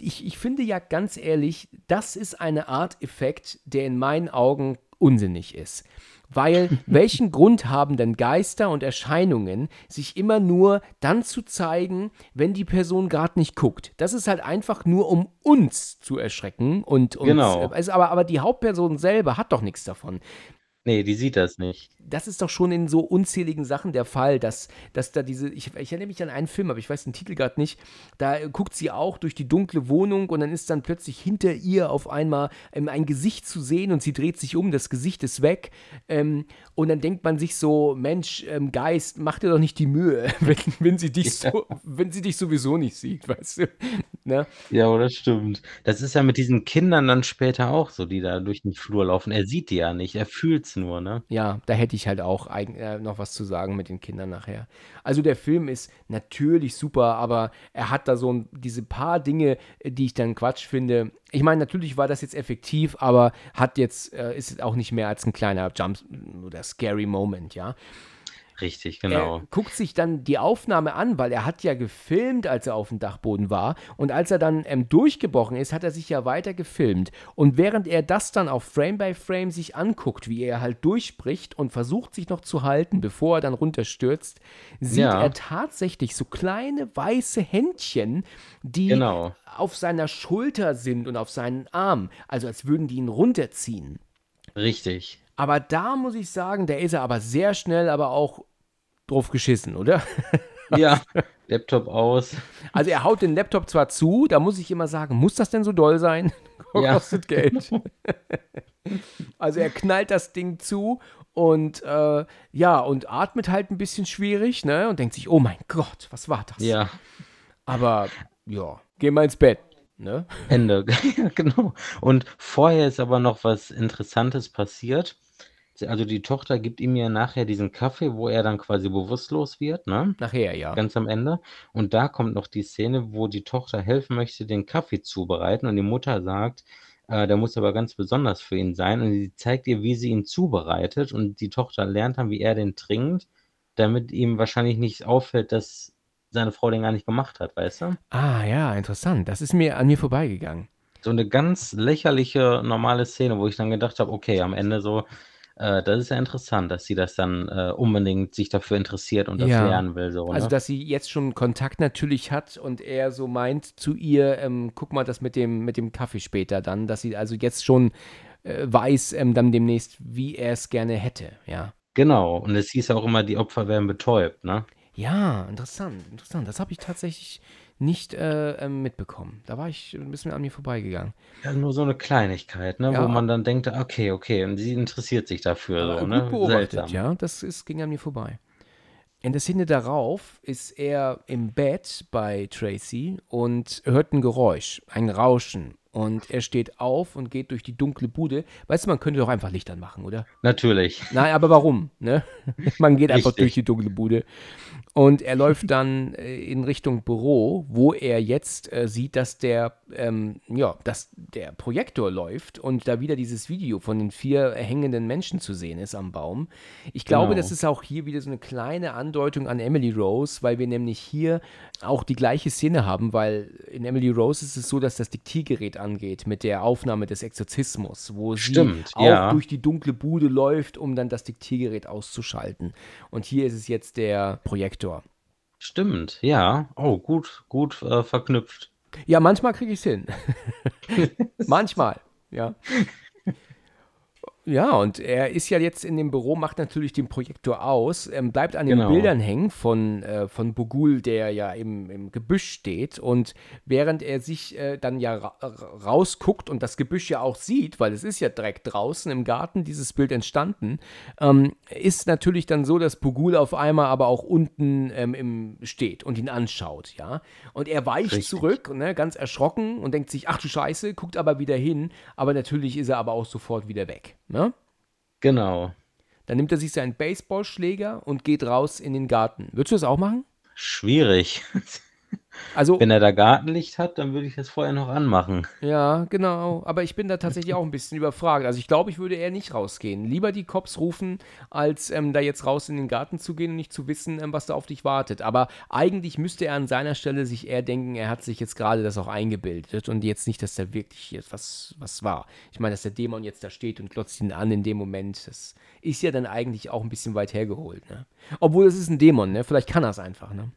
Ich, ich finde ja ganz ehrlich, das ist eine Art Effekt, der in meinen Augen unsinnig ist. Weil welchen Grund haben denn Geister und Erscheinungen, sich immer nur dann zu zeigen, wenn die Person gerade nicht guckt? Das ist halt einfach nur, um uns zu erschrecken und uns. Genau. Also, aber, aber die Hauptperson selber hat doch nichts davon. Ne, die sieht das nicht. Das ist doch schon in so unzähligen Sachen der Fall, dass, dass da diese, ich, ich erinnere mich an einen Film, aber ich weiß den Titel gerade nicht, da guckt sie auch durch die dunkle Wohnung und dann ist dann plötzlich hinter ihr auf einmal ähm, ein Gesicht zu sehen und sie dreht sich um, das Gesicht ist weg ähm, und dann denkt man sich so, Mensch, ähm, Geist, mach dir doch nicht die Mühe, wenn, wenn, sie dich ja. so, wenn sie dich sowieso nicht sieht, weißt du. Ne? Ja, das stimmt. Das ist ja mit diesen Kindern dann später auch so, die da durch den Flur laufen. Er sieht die ja nicht, er fühlt es nur, ne? Ja, da hätte ich halt auch eigen, äh, noch was zu sagen mit den Kindern nachher. Also der Film ist natürlich super, aber er hat da so ein, diese paar Dinge, äh, die ich dann Quatsch finde. Ich meine, natürlich war das jetzt effektiv, aber hat jetzt, äh, ist auch nicht mehr als ein kleiner Jump oder Scary Moment, ja. Richtig, genau. Er guckt sich dann die Aufnahme an, weil er hat ja gefilmt, als er auf dem Dachboden war. Und als er dann ähm, durchgebrochen ist, hat er sich ja weiter gefilmt. Und während er das dann auch Frame by Frame sich anguckt, wie er halt durchbricht und versucht sich noch zu halten, bevor er dann runterstürzt, sieht ja. er tatsächlich so kleine weiße Händchen, die genau. auf seiner Schulter sind und auf seinen Arm. Also als würden die ihn runterziehen. Richtig. Aber da muss ich sagen, der ist er aber sehr schnell, aber auch drauf geschissen, oder? Ja, Laptop aus. Also er haut den Laptop zwar zu, da muss ich immer sagen, muss das denn so doll sein? Ja. Kostet Geld. also er knallt das Ding zu und äh, ja, und atmet halt ein bisschen schwierig, ne? Und denkt sich, oh mein Gott, was war das? Ja. Aber ja, geh mal ins Bett. Ne? Ende, genau. Und vorher ist aber noch was Interessantes passiert also die Tochter gibt ihm ja nachher diesen Kaffee, wo er dann quasi bewusstlos wird, ne? Nachher, ja. Ganz am Ende. Und da kommt noch die Szene, wo die Tochter helfen möchte, den Kaffee zubereiten und die Mutter sagt, äh, der muss aber ganz besonders für ihn sein und sie zeigt ihr, wie sie ihn zubereitet und die Tochter lernt dann, wie er den trinkt, damit ihm wahrscheinlich nicht auffällt, dass seine Frau den gar nicht gemacht hat, weißt du? Ah ja, interessant. Das ist mir an mir vorbeigegangen. So eine ganz lächerliche, normale Szene, wo ich dann gedacht habe, okay, am Ende so, äh, das ist ja interessant, dass sie das dann äh, unbedingt sich dafür interessiert und das ja. lernen will. So, ne? Also, dass sie jetzt schon Kontakt natürlich hat und er so meint zu ihr, ähm, guck mal das mit dem, mit dem Kaffee später dann, dass sie also jetzt schon äh, weiß, ähm, dann demnächst, wie er es gerne hätte, ja. Genau, und es hieß auch immer, die Opfer werden betäubt, ne? Ja, interessant, interessant. Das habe ich tatsächlich nicht äh, ähm, mitbekommen. Da war ich ein bisschen an mir vorbeigegangen. Ja, nur so eine Kleinigkeit, ne, ja. wo man dann denkt, okay, okay, und sie interessiert sich dafür. so, ne? beobachtet, ja, das ist, ging an mir vorbei. In der Szene darauf ist er im Bett bei Tracy und hört ein Geräusch, ein Rauschen. Und er steht auf und geht durch die dunkle Bude. Weißt du, man könnte doch einfach Licht anmachen, oder? Natürlich. Nein, aber warum? Ne? Man geht einfach durch die dunkle Bude. Und er läuft dann äh, in Richtung Büro, wo er jetzt äh, sieht, dass der, ähm, ja, dass der Projektor läuft und da wieder dieses Video von den vier hängenden Menschen zu sehen ist am Baum. Ich glaube, genau. das ist auch hier wieder so eine kleine Andeutung an Emily Rose, weil wir nämlich hier auch die gleiche Szene haben, weil in Emily Rose ist es so, dass das Diktiergerät angeht mit der Aufnahme des Exorzismus, wo Stimmt, sie auch ja. durch die dunkle Bude läuft, um dann das Diktiergerät auszuschalten. Und hier ist es jetzt der Projektor. Stimmt, ja. Oh, gut, gut äh, verknüpft. Ja, manchmal kriege ich es hin. manchmal, ja. Ja, und er ist ja jetzt in dem Büro, macht natürlich den Projektor aus, ähm, bleibt an den genau. Bildern hängen von, äh, von Bogul, der ja im, im Gebüsch steht. Und während er sich äh, dann ja ra rausguckt und das Gebüsch ja auch sieht, weil es ist ja direkt draußen im Garten dieses Bild entstanden, ähm, ist natürlich dann so, dass Bogul auf einmal aber auch unten ähm, im, steht und ihn anschaut, ja. Und er weicht Richtig. zurück, ne, ganz erschrocken und denkt sich, ach du Scheiße, guckt aber wieder hin. Aber natürlich ist er aber auch sofort wieder weg. Ne? Genau. Dann nimmt er sich seinen Baseballschläger und geht raus in den Garten. Würdest du das auch machen? Schwierig. Also, Wenn er da Gartenlicht hat, dann würde ich das vorher noch anmachen. Ja, genau. Aber ich bin da tatsächlich auch ein bisschen überfragt. Also ich glaube, ich würde eher nicht rausgehen. Lieber die Cops rufen, als ähm, da jetzt raus in den Garten zu gehen und nicht zu wissen, ähm, was da auf dich wartet. Aber eigentlich müsste er an seiner Stelle sich eher denken, er hat sich jetzt gerade das auch eingebildet und jetzt nicht, dass da wirklich jetzt was, was war. Ich meine, dass der Dämon jetzt da steht und glotzt ihn an in dem Moment, das ist ja dann eigentlich auch ein bisschen weit hergeholt. Ne? Obwohl es ist ein Dämon, ne? Vielleicht kann er es einfach, ne?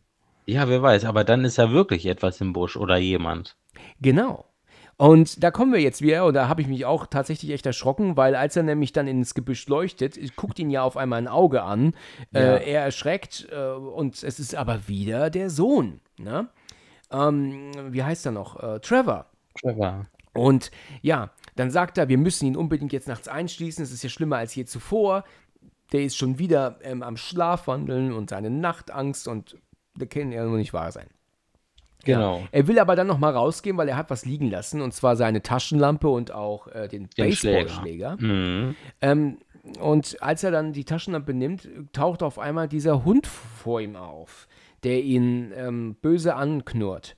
Ja, wer weiß, aber dann ist ja wirklich etwas im Busch oder jemand. Genau. Und da kommen wir jetzt wieder, und da habe ich mich auch tatsächlich echt erschrocken, weil als er nämlich dann ins Gebüsch leuchtet, guckt ihn ja auf einmal ein Auge an, ja. äh, er erschreckt äh, und es ist aber wieder der Sohn. Ne? Ähm, wie heißt er noch? Äh, Trevor. Trevor. Und ja, dann sagt er, wir müssen ihn unbedingt jetzt nachts einschließen, es ist ja schlimmer als je zuvor. Der ist schon wieder ähm, am Schlafwandeln und seine Nachtangst und das kann ja nur nicht wahr sein. Genau. Ja. Er will aber dann nochmal rausgehen, weil er hat was liegen lassen, und zwar seine Taschenlampe und auch äh, den, den Baseballschläger. Mhm. Ähm, und als er dann die Taschenlampe nimmt, taucht auf einmal dieser Hund vor ihm auf, der ihn ähm, böse anknurrt.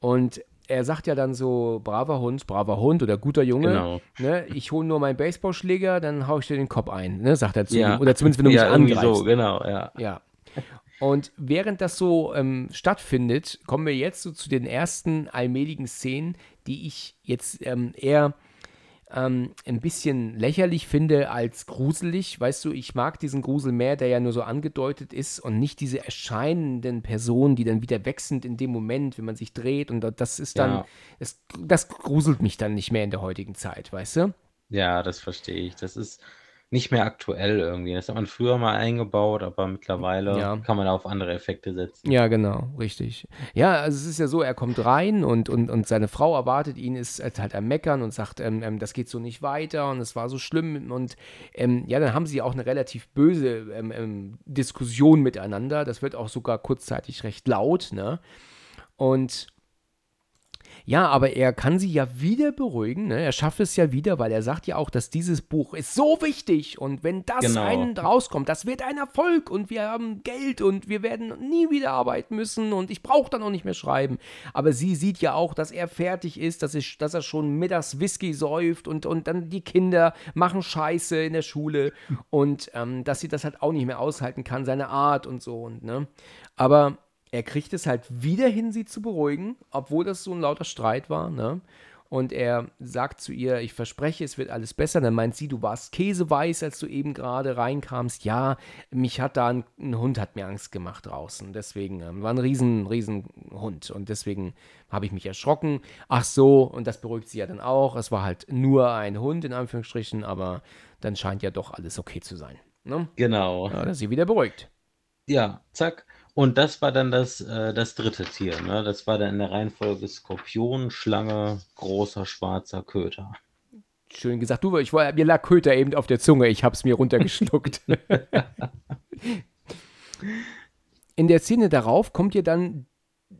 Und er sagt ja dann so, braver Hund, braver Hund oder guter Junge, genau. ne, ich hole nur meinen Baseballschläger, dann haue ich dir den Kopf ein, ne, sagt er zu ja. ihm. Oder zumindest, wenn du ja, mich angreifst. So, genau, ja. Ja. Und während das so ähm, stattfindet, kommen wir jetzt so zu den ersten allmähligen Szenen, die ich jetzt ähm, eher ähm, ein bisschen lächerlich finde als gruselig. Weißt du, ich mag diesen Grusel mehr, der ja nur so angedeutet ist und nicht diese erscheinenden Personen, die dann wieder weg sind in dem Moment, wenn man sich dreht. Und das ist dann, ja. das, das gruselt mich dann nicht mehr in der heutigen Zeit, weißt du? Ja, das verstehe ich. Das ist nicht mehr aktuell irgendwie. Das hat man früher mal eingebaut, aber mittlerweile ja. kann man auf andere Effekte setzen. Ja, genau, richtig. Ja, also es ist ja so, er kommt rein und, und, und seine Frau erwartet ihn, ist halt am Meckern und sagt, ähm, ähm, das geht so nicht weiter und es war so schlimm. Und ähm, ja, dann haben sie auch eine relativ böse ähm, ähm, Diskussion miteinander. Das wird auch sogar kurzzeitig recht laut, ne? Und ja, aber er kann sie ja wieder beruhigen. Ne? Er schafft es ja wieder, weil er sagt ja auch, dass dieses Buch ist so wichtig und wenn das genau. einen rauskommt, das wird ein Erfolg und wir haben Geld und wir werden nie wieder arbeiten müssen und ich brauche dann auch nicht mehr schreiben. Aber sie sieht ja auch, dass er fertig ist, dass, ich, dass er schon mittags Whisky säuft und, und dann die Kinder machen Scheiße in der Schule und ähm, dass sie das halt auch nicht mehr aushalten kann, seine Art und so. Und, ne? Aber er kriegt es halt wieder hin, sie zu beruhigen, obwohl das so ein lauter Streit war, ne? Und er sagt zu ihr, ich verspreche, es wird alles besser. Dann meint sie, du warst käseweiß, als du eben gerade reinkamst. Ja, mich hat da ein, ein, Hund, hat mir Angst gemacht draußen. Deswegen ähm, war ein riesen, riesen Hund. Und deswegen habe ich mich erschrocken. Ach so, und das beruhigt sie ja dann auch. Es war halt nur ein Hund, in Anführungsstrichen, aber dann scheint ja doch alles okay zu sein. Ne? Genau. Ja, da ist sie wieder beruhigt. Ja, zack. Und das war dann das, äh, das dritte Tier. Ne? Das war dann in der Reihenfolge Skorpion, Schlange, großer schwarzer Köter. Schön gesagt. Du, ich, mir lag Köter eben auf der Zunge. Ich habe es mir runtergeschluckt. in der Szene darauf kommt ja dann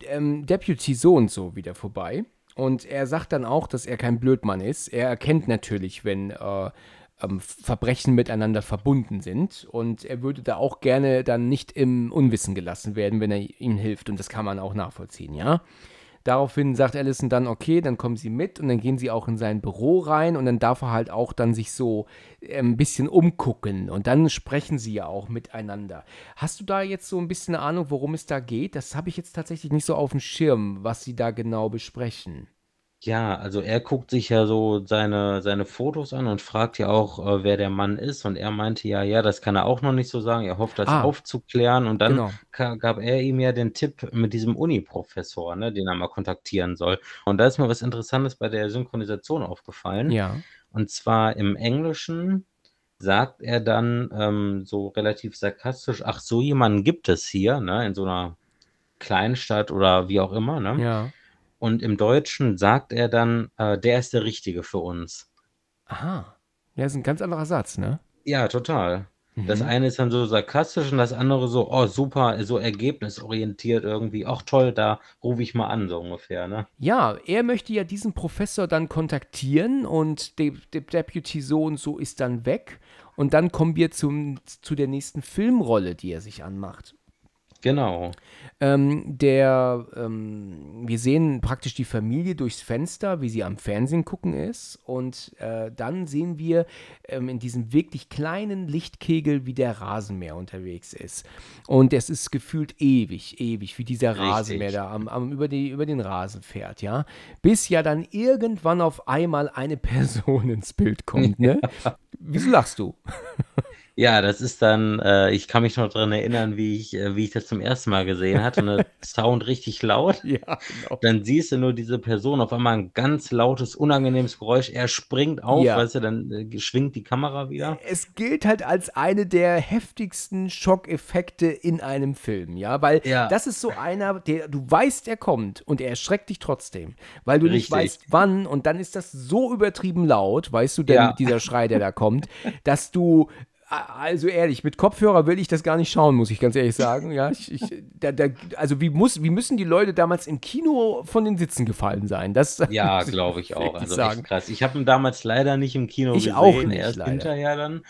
ähm, Deputy so und so wieder vorbei. Und er sagt dann auch, dass er kein Blödmann ist. Er erkennt natürlich, wenn äh, ähm, Verbrechen miteinander verbunden sind. Und er würde da auch gerne dann nicht im Unwissen gelassen werden, wenn er ihm hilft. Und das kann man auch nachvollziehen, ja. Daraufhin sagt Allison dann, okay, dann kommen sie mit und dann gehen sie auch in sein Büro rein und dann darf er halt auch dann sich so äh, ein bisschen umgucken und dann sprechen sie ja auch miteinander. Hast du da jetzt so ein bisschen Ahnung, worum es da geht? Das habe ich jetzt tatsächlich nicht so auf dem Schirm, was sie da genau besprechen. Ja, also er guckt sich ja so seine, seine Fotos an und fragt ja auch, äh, wer der Mann ist. Und er meinte ja, ja, das kann er auch noch nicht so sagen. Er hofft, das Ah, aufzuklären. Und dann genau. gab er ihm ja den Tipp mit diesem Uni-Professor, ne, den er mal kontaktieren soll. Und da ist mir was Interessantes bei der Synchronisation aufgefallen. Ja. Und zwar im Englischen sagt er dann ähm, so relativ sarkastisch, ach, so jemanden gibt es hier, ne, in so einer Kleinstadt oder wie auch immer, ne? Ja. Und im Deutschen sagt er dann, äh, der ist der Richtige für uns. Aha. Ja, ist ein ganz anderer Satz, ne? Ja, total. Mhm. Das eine ist dann so sarkastisch und das andere so, oh super, so ergebnisorientiert irgendwie. Ach toll, da rufe ich mal an, so ungefähr, ne? Ja, er möchte ja diesen Professor dann kontaktieren und der De Deputy so und so ist dann weg. Und dann kommen wir zum, zu der nächsten Filmrolle, die er sich anmacht. Genau. Ähm, der, ähm, wir sehen praktisch die Familie durchs Fenster, wie sie am Fernsehen gucken ist. Und äh, dann sehen wir ähm, in diesem wirklich kleinen Lichtkegel, wie der Rasenmäher unterwegs ist. Und es ist gefühlt ewig, ewig, wie dieser Richtig. Rasenmäher da am, am, über, die, über den Rasen fährt, ja. Bis ja dann irgendwann auf einmal eine Person ins Bild kommt, ne? Wieso lachst du? Ja, das ist dann, äh, ich kann mich noch daran erinnern, wie ich, äh, wie ich das zum ersten Mal gesehen hatte, ne? Sound richtig laut. Ja, genau. Dann siehst du nur diese Person, auf einmal ein ganz lautes, unangenehmes Geräusch. Er springt auf, Ja. weißt du, dann äh, schwingt die Kamera wieder. Es gilt halt als eine der heftigsten Schockeffekte in einem Film, ja, weil Ja. das ist so einer, der du weißt, er kommt und er erschreckt dich trotzdem, weil du nicht Richtig. weißt, wann und dann ist das so übertrieben laut, weißt du, denn Ja. dieser Schrei, der da kommt, dass du also ehrlich, mit Kopfhörer will ich das gar nicht schauen, muss ich ganz ehrlich sagen. Ja, ich, ich, da, da, also wie, muss, wie müssen die Leute damals im Kino von den Sitzen gefallen sein? Das Ja, glaube ich auch. Also sagen. echt krass. Ich habe ihn damals leider nicht im Kino Ich gesehen, auch nicht, erst leider. hinterher dann.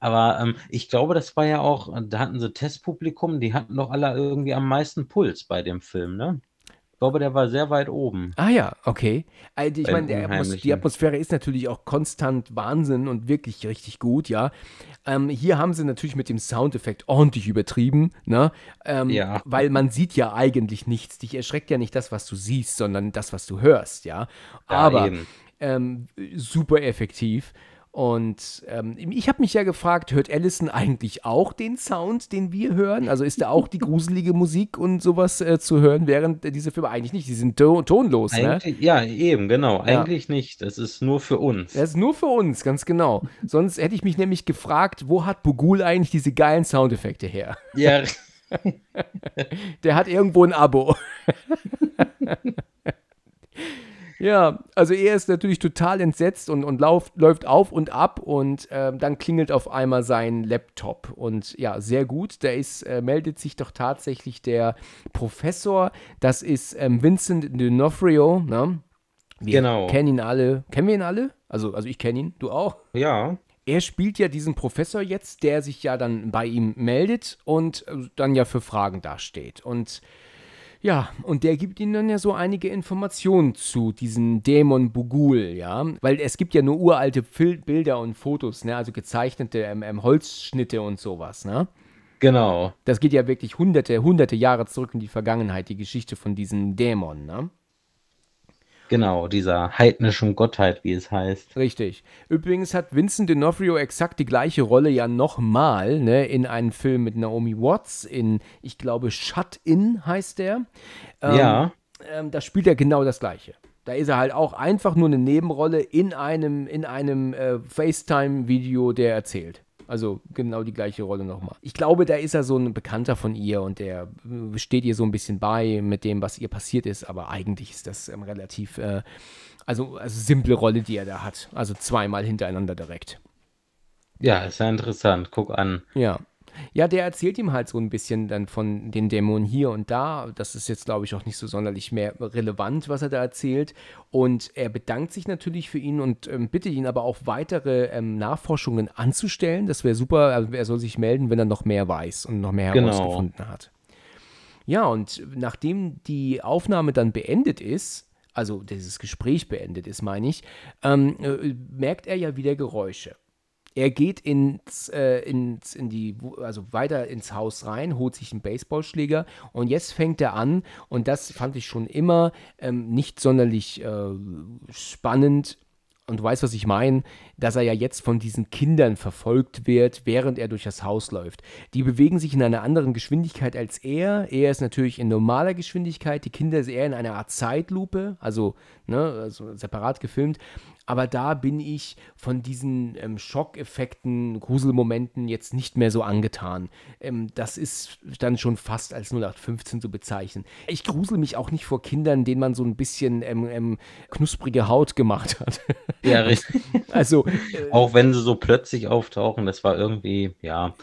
Aber ähm, ich glaube, das war ja auch, da hatten sie Testpublikum, die hatten doch alle irgendwie am meisten Puls bei dem Film, ne? Ich glaube, der war sehr weit oben. Ah ja, okay. Also ich meine, Atmos die. Atmosphäre ist natürlich auch konstant Wahnsinn und wirklich richtig gut, ja. Ähm, hier haben sie natürlich mit dem Soundeffekt ordentlich übertrieben, ne? Ähm, Ja. Weil man sieht ja eigentlich nichts. Dich erschreckt ja nicht das, was du siehst, sondern das, was du hörst, ja. Ja, Aber ähm, super effektiv. Und ähm, ich habe mich ja gefragt, hört Allison eigentlich auch den Sound, den wir hören? Also ist da auch die gruselige Musik und sowas äh, zu hören, während äh, diese Filme eigentlich nicht, die sind to tonlos, ne? Ja, eben, genau. Ja. Eigentlich nicht. Das ist nur für uns. Das ist nur für uns, ganz genau. Sonst hätte ich mich nämlich gefragt, wo hat Bugul eigentlich diese geilen Soundeffekte her? Ja, Der hat irgendwo ein Abo. ja, also er ist natürlich total entsetzt und, und lauf, läuft auf und ab und ähm, dann klingelt auf einmal sein Laptop. Und ja, sehr gut, da ist, äh, meldet sich doch tatsächlich der Professor, das ist ähm, Vincent D'Onofrio, ne? Wir Genau. kennen ihn alle. Kennen wir ihn alle? Also, also ich kenne ihn, du auch? ja. er spielt ja diesen Professor jetzt, der sich ja dann bei ihm meldet und äh, dann ja für Fragen dasteht. Und ja, und der gibt ihnen dann ja so einige Informationen zu diesem Dämon Bugul, ja. Weil es gibt ja nur uralte Fil Bilder und Fotos, ne, also gezeichnete ähm, ähm, Holzschnitte und sowas, ne. Genau. Das geht ja wirklich hunderte, hunderte Jahre zurück in die Vergangenheit, die Geschichte von diesem Dämon, ne. Genau, dieser heidnischen Gottheit, wie es heißt. Richtig. Übrigens hat Vincent D'Onofrio exakt die gleiche Rolle ja nochmal, ne, in einem Film mit Naomi Watts, in, ich glaube, Shut In heißt der. Ähm, ja. Ähm, da spielt er genau das Gleiche. Da ist er halt auch einfach nur eine Nebenrolle in einem, in einem äh, FaceTime-Video, der erzählt. Also genau die gleiche Rolle nochmal. Ich glaube, da ist er so ein Bekannter von ihr und der äh, steht ihr so ein bisschen bei mit dem, was ihr passiert ist, aber eigentlich ist das ähm, relativ, äh, also, also simple Rolle, die er da hat. Also zweimal hintereinander direkt. Ja, ist ja interessant. Guck an. Ja. Ja, der erzählt ihm halt so ein bisschen dann von den Dämonen hier und da. Das ist jetzt, glaube ich, auch nicht so sonderlich mehr relevant, was er da erzählt. Und er bedankt sich natürlich für ihn und ähm, bittet ihn aber auch weitere ähm, Nachforschungen anzustellen. Das wäre super. Also er soll sich melden, wenn er noch mehr weiß und noch mehr Genau. herausgefunden hat. Ja, und nachdem die Aufnahme dann beendet ist, also dieses Gespräch beendet ist, meine ich, ähm, äh, merkt er ja wieder Geräusche. Er geht ins, äh, ins, in die, also weiter ins Haus rein, holt sich einen Baseballschläger und jetzt fängt er an, und das fand ich schon immer ähm, nicht sonderlich äh, spannend, und du weißt, was ich meine, dass er ja jetzt von diesen Kindern verfolgt wird, während er durch das Haus läuft. Die bewegen sich in einer anderen Geschwindigkeit als er. Er ist natürlich in normaler Geschwindigkeit, die Kinder ist eher in einer Art Zeitlupe, also, ne, also separat gefilmt. Aber da bin ich von diesen ähm, Schockeffekten, Gruselmomenten jetzt nicht mehr so angetan. Ähm, das ist dann schon fast als 0815 zu bezeichnen. Ich grusel mich auch nicht vor Kindern, denen man so ein bisschen ähm, ähm, knusprige Haut gemacht hat. Ja, richtig. also, Auch wenn sie so plötzlich auftauchen, das war irgendwie, ja,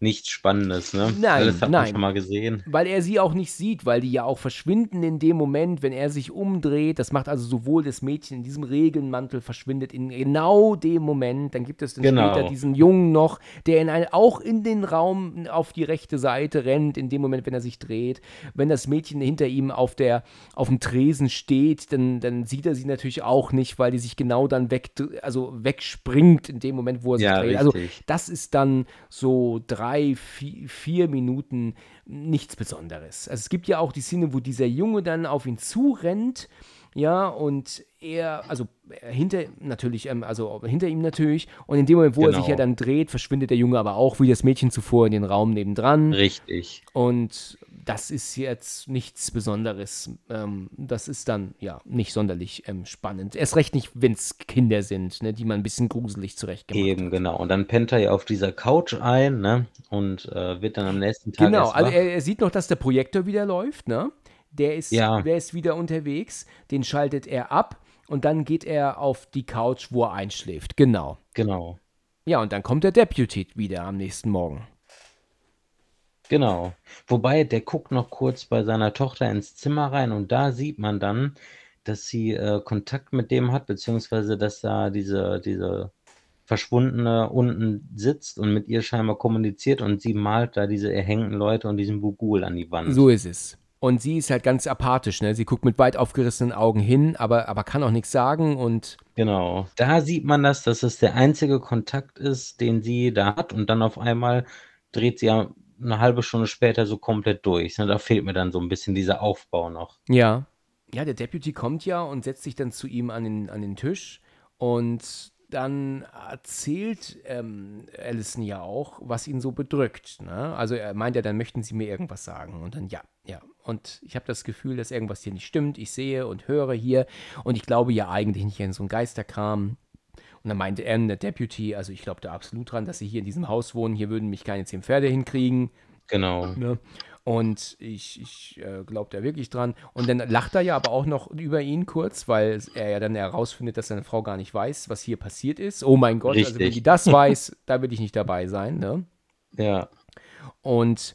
nichts Spannendes, ne? Nein, Alles hat nein. man schon mal gesehen. weil er sie auch nicht sieht, weil die ja auch verschwinden in dem Moment, wenn er sich umdreht. Das macht also sowohl das Mädchen in diesem Regenmantel verschwindet in genau dem Moment. Dann gibt es dann Genau. später diesen Jungen noch, der in ein, auch in den Raum auf die rechte Seite rennt, in dem Moment, wenn er sich dreht. Wenn das Mädchen hinter ihm auf, der, auf dem Tresen steht, dann, dann sieht er sie natürlich auch nicht, weil die sich genau dann weg, also wegspringt in dem Moment, wo er sich Ja, dreht. Also das ist dann so drei, vier, vier Minuten nichts Besonderes. Also es gibt ja auch die Szene, wo dieser Junge dann auf ihn zurennt. ja, und er, also äh, hinter natürlich, ähm, also hinter ihm natürlich, und in dem Moment, wo genau. er sich ja genau. dann dreht, verschwindet der Junge aber auch wie das Mädchen zuvor in den Raum nebendran. Richtig. Und das ist jetzt nichts Besonderes. Ähm, das ist dann ja nicht sonderlich ähm, spannend. Erst recht nicht, wenn es Kinder sind, ne, die man ein bisschen gruselig zurechtgemacht Eben, hat. genau. Und dann pennt er ja auf dieser Couch ein ne, und äh, wird dann am nächsten Tag. Genau, also er, er, sieht noch, dass der Projektor wieder läuft. Ne? Der, ist, ja. der ist wieder unterwegs. Den schaltet er ab und dann geht er auf die Couch, wo er einschläft. Genau. Genau. Ja, und dann kommt der Deputy wieder am nächsten Morgen. Genau. Wobei, der guckt noch kurz bei seiner Tochter ins Zimmer rein und da sieht man dann, dass sie äh, Kontakt mit dem hat, beziehungsweise dass da diese, diese Verschwundene unten sitzt und mit ihr scheinbar kommuniziert und sie malt da diese erhängten Leute und diesen Bugul an die Wand. So ist es. Und sie ist halt ganz apathisch, ne? Sie guckt mit weit aufgerissenen Augen hin, aber, aber kann auch nichts sagen und. Genau. Da sieht man das, dass es der einzige Kontakt ist, den sie da hat und dann auf einmal dreht sie ja eine halbe Stunde später so komplett durch. Ne? Da fehlt mir dann so ein bisschen dieser Aufbau noch. Ja. Ja, der Deputy kommt ja und setzt sich dann zu ihm an den, an den Tisch und dann erzählt ähm, Allison ja auch, was ihn so bedrückt. Ne? Also er meint ja, dann möchten sie mir irgendwas sagen. Und dann ja, ja. Und ich habe das Gefühl, dass irgendwas hier nicht stimmt. Ich sehe und höre hier. Und ich glaube ja eigentlich nicht in so einen Geisterkram. Und dann meinte er, der Deputy, also ich glaube da absolut dran, dass sie hier in diesem Haus wohnen, hier würden mich keine zehn Pferde hinkriegen. Genau. Ne? Und ich, ich äh, glaube da wirklich dran. Und dann lacht er ja aber auch noch über ihn kurz, weil er ja dann herausfindet, dass seine Frau gar nicht weiß, was hier passiert ist. Oh mein Gott, Richtig. also wenn die das weiß, da will ich nicht dabei sein. Ne? Ja. Und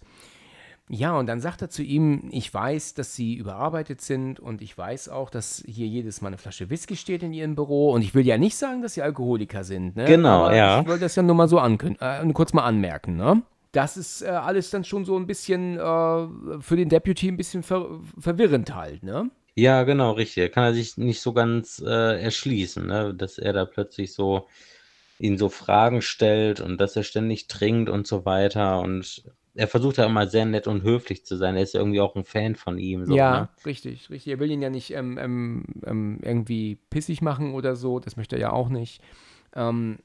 ja, und dann sagt er zu ihm, ich weiß, dass Sie überarbeitet sind und ich weiß auch, dass hier jedes Mal eine Flasche Whisky steht in Ihrem Büro und ich will ja nicht sagen, dass Sie Alkoholiker sind. Ne? Genau, Aber ja. Ich wollte das ja nur mal so äh, kurz mal anmerken, ne? Das ist äh, alles dann schon so ein bisschen äh, für den Deputy ein bisschen ver verwirrend halt, ne? Ja, genau, richtig. Kann er sich nicht so ganz äh, erschließen, ne? dass er da plötzlich so ihn so Fragen stellt und dass er ständig trinkt und so weiter und er versucht ja immer sehr nett und höflich zu sein. Er ist ja irgendwie auch ein Fan von ihm. So, ja, ne? richtig, richtig. Er will ihn ja nicht ähm, ähm, ähm, irgendwie pissig machen oder so. Das möchte er ja auch nicht. Ähm,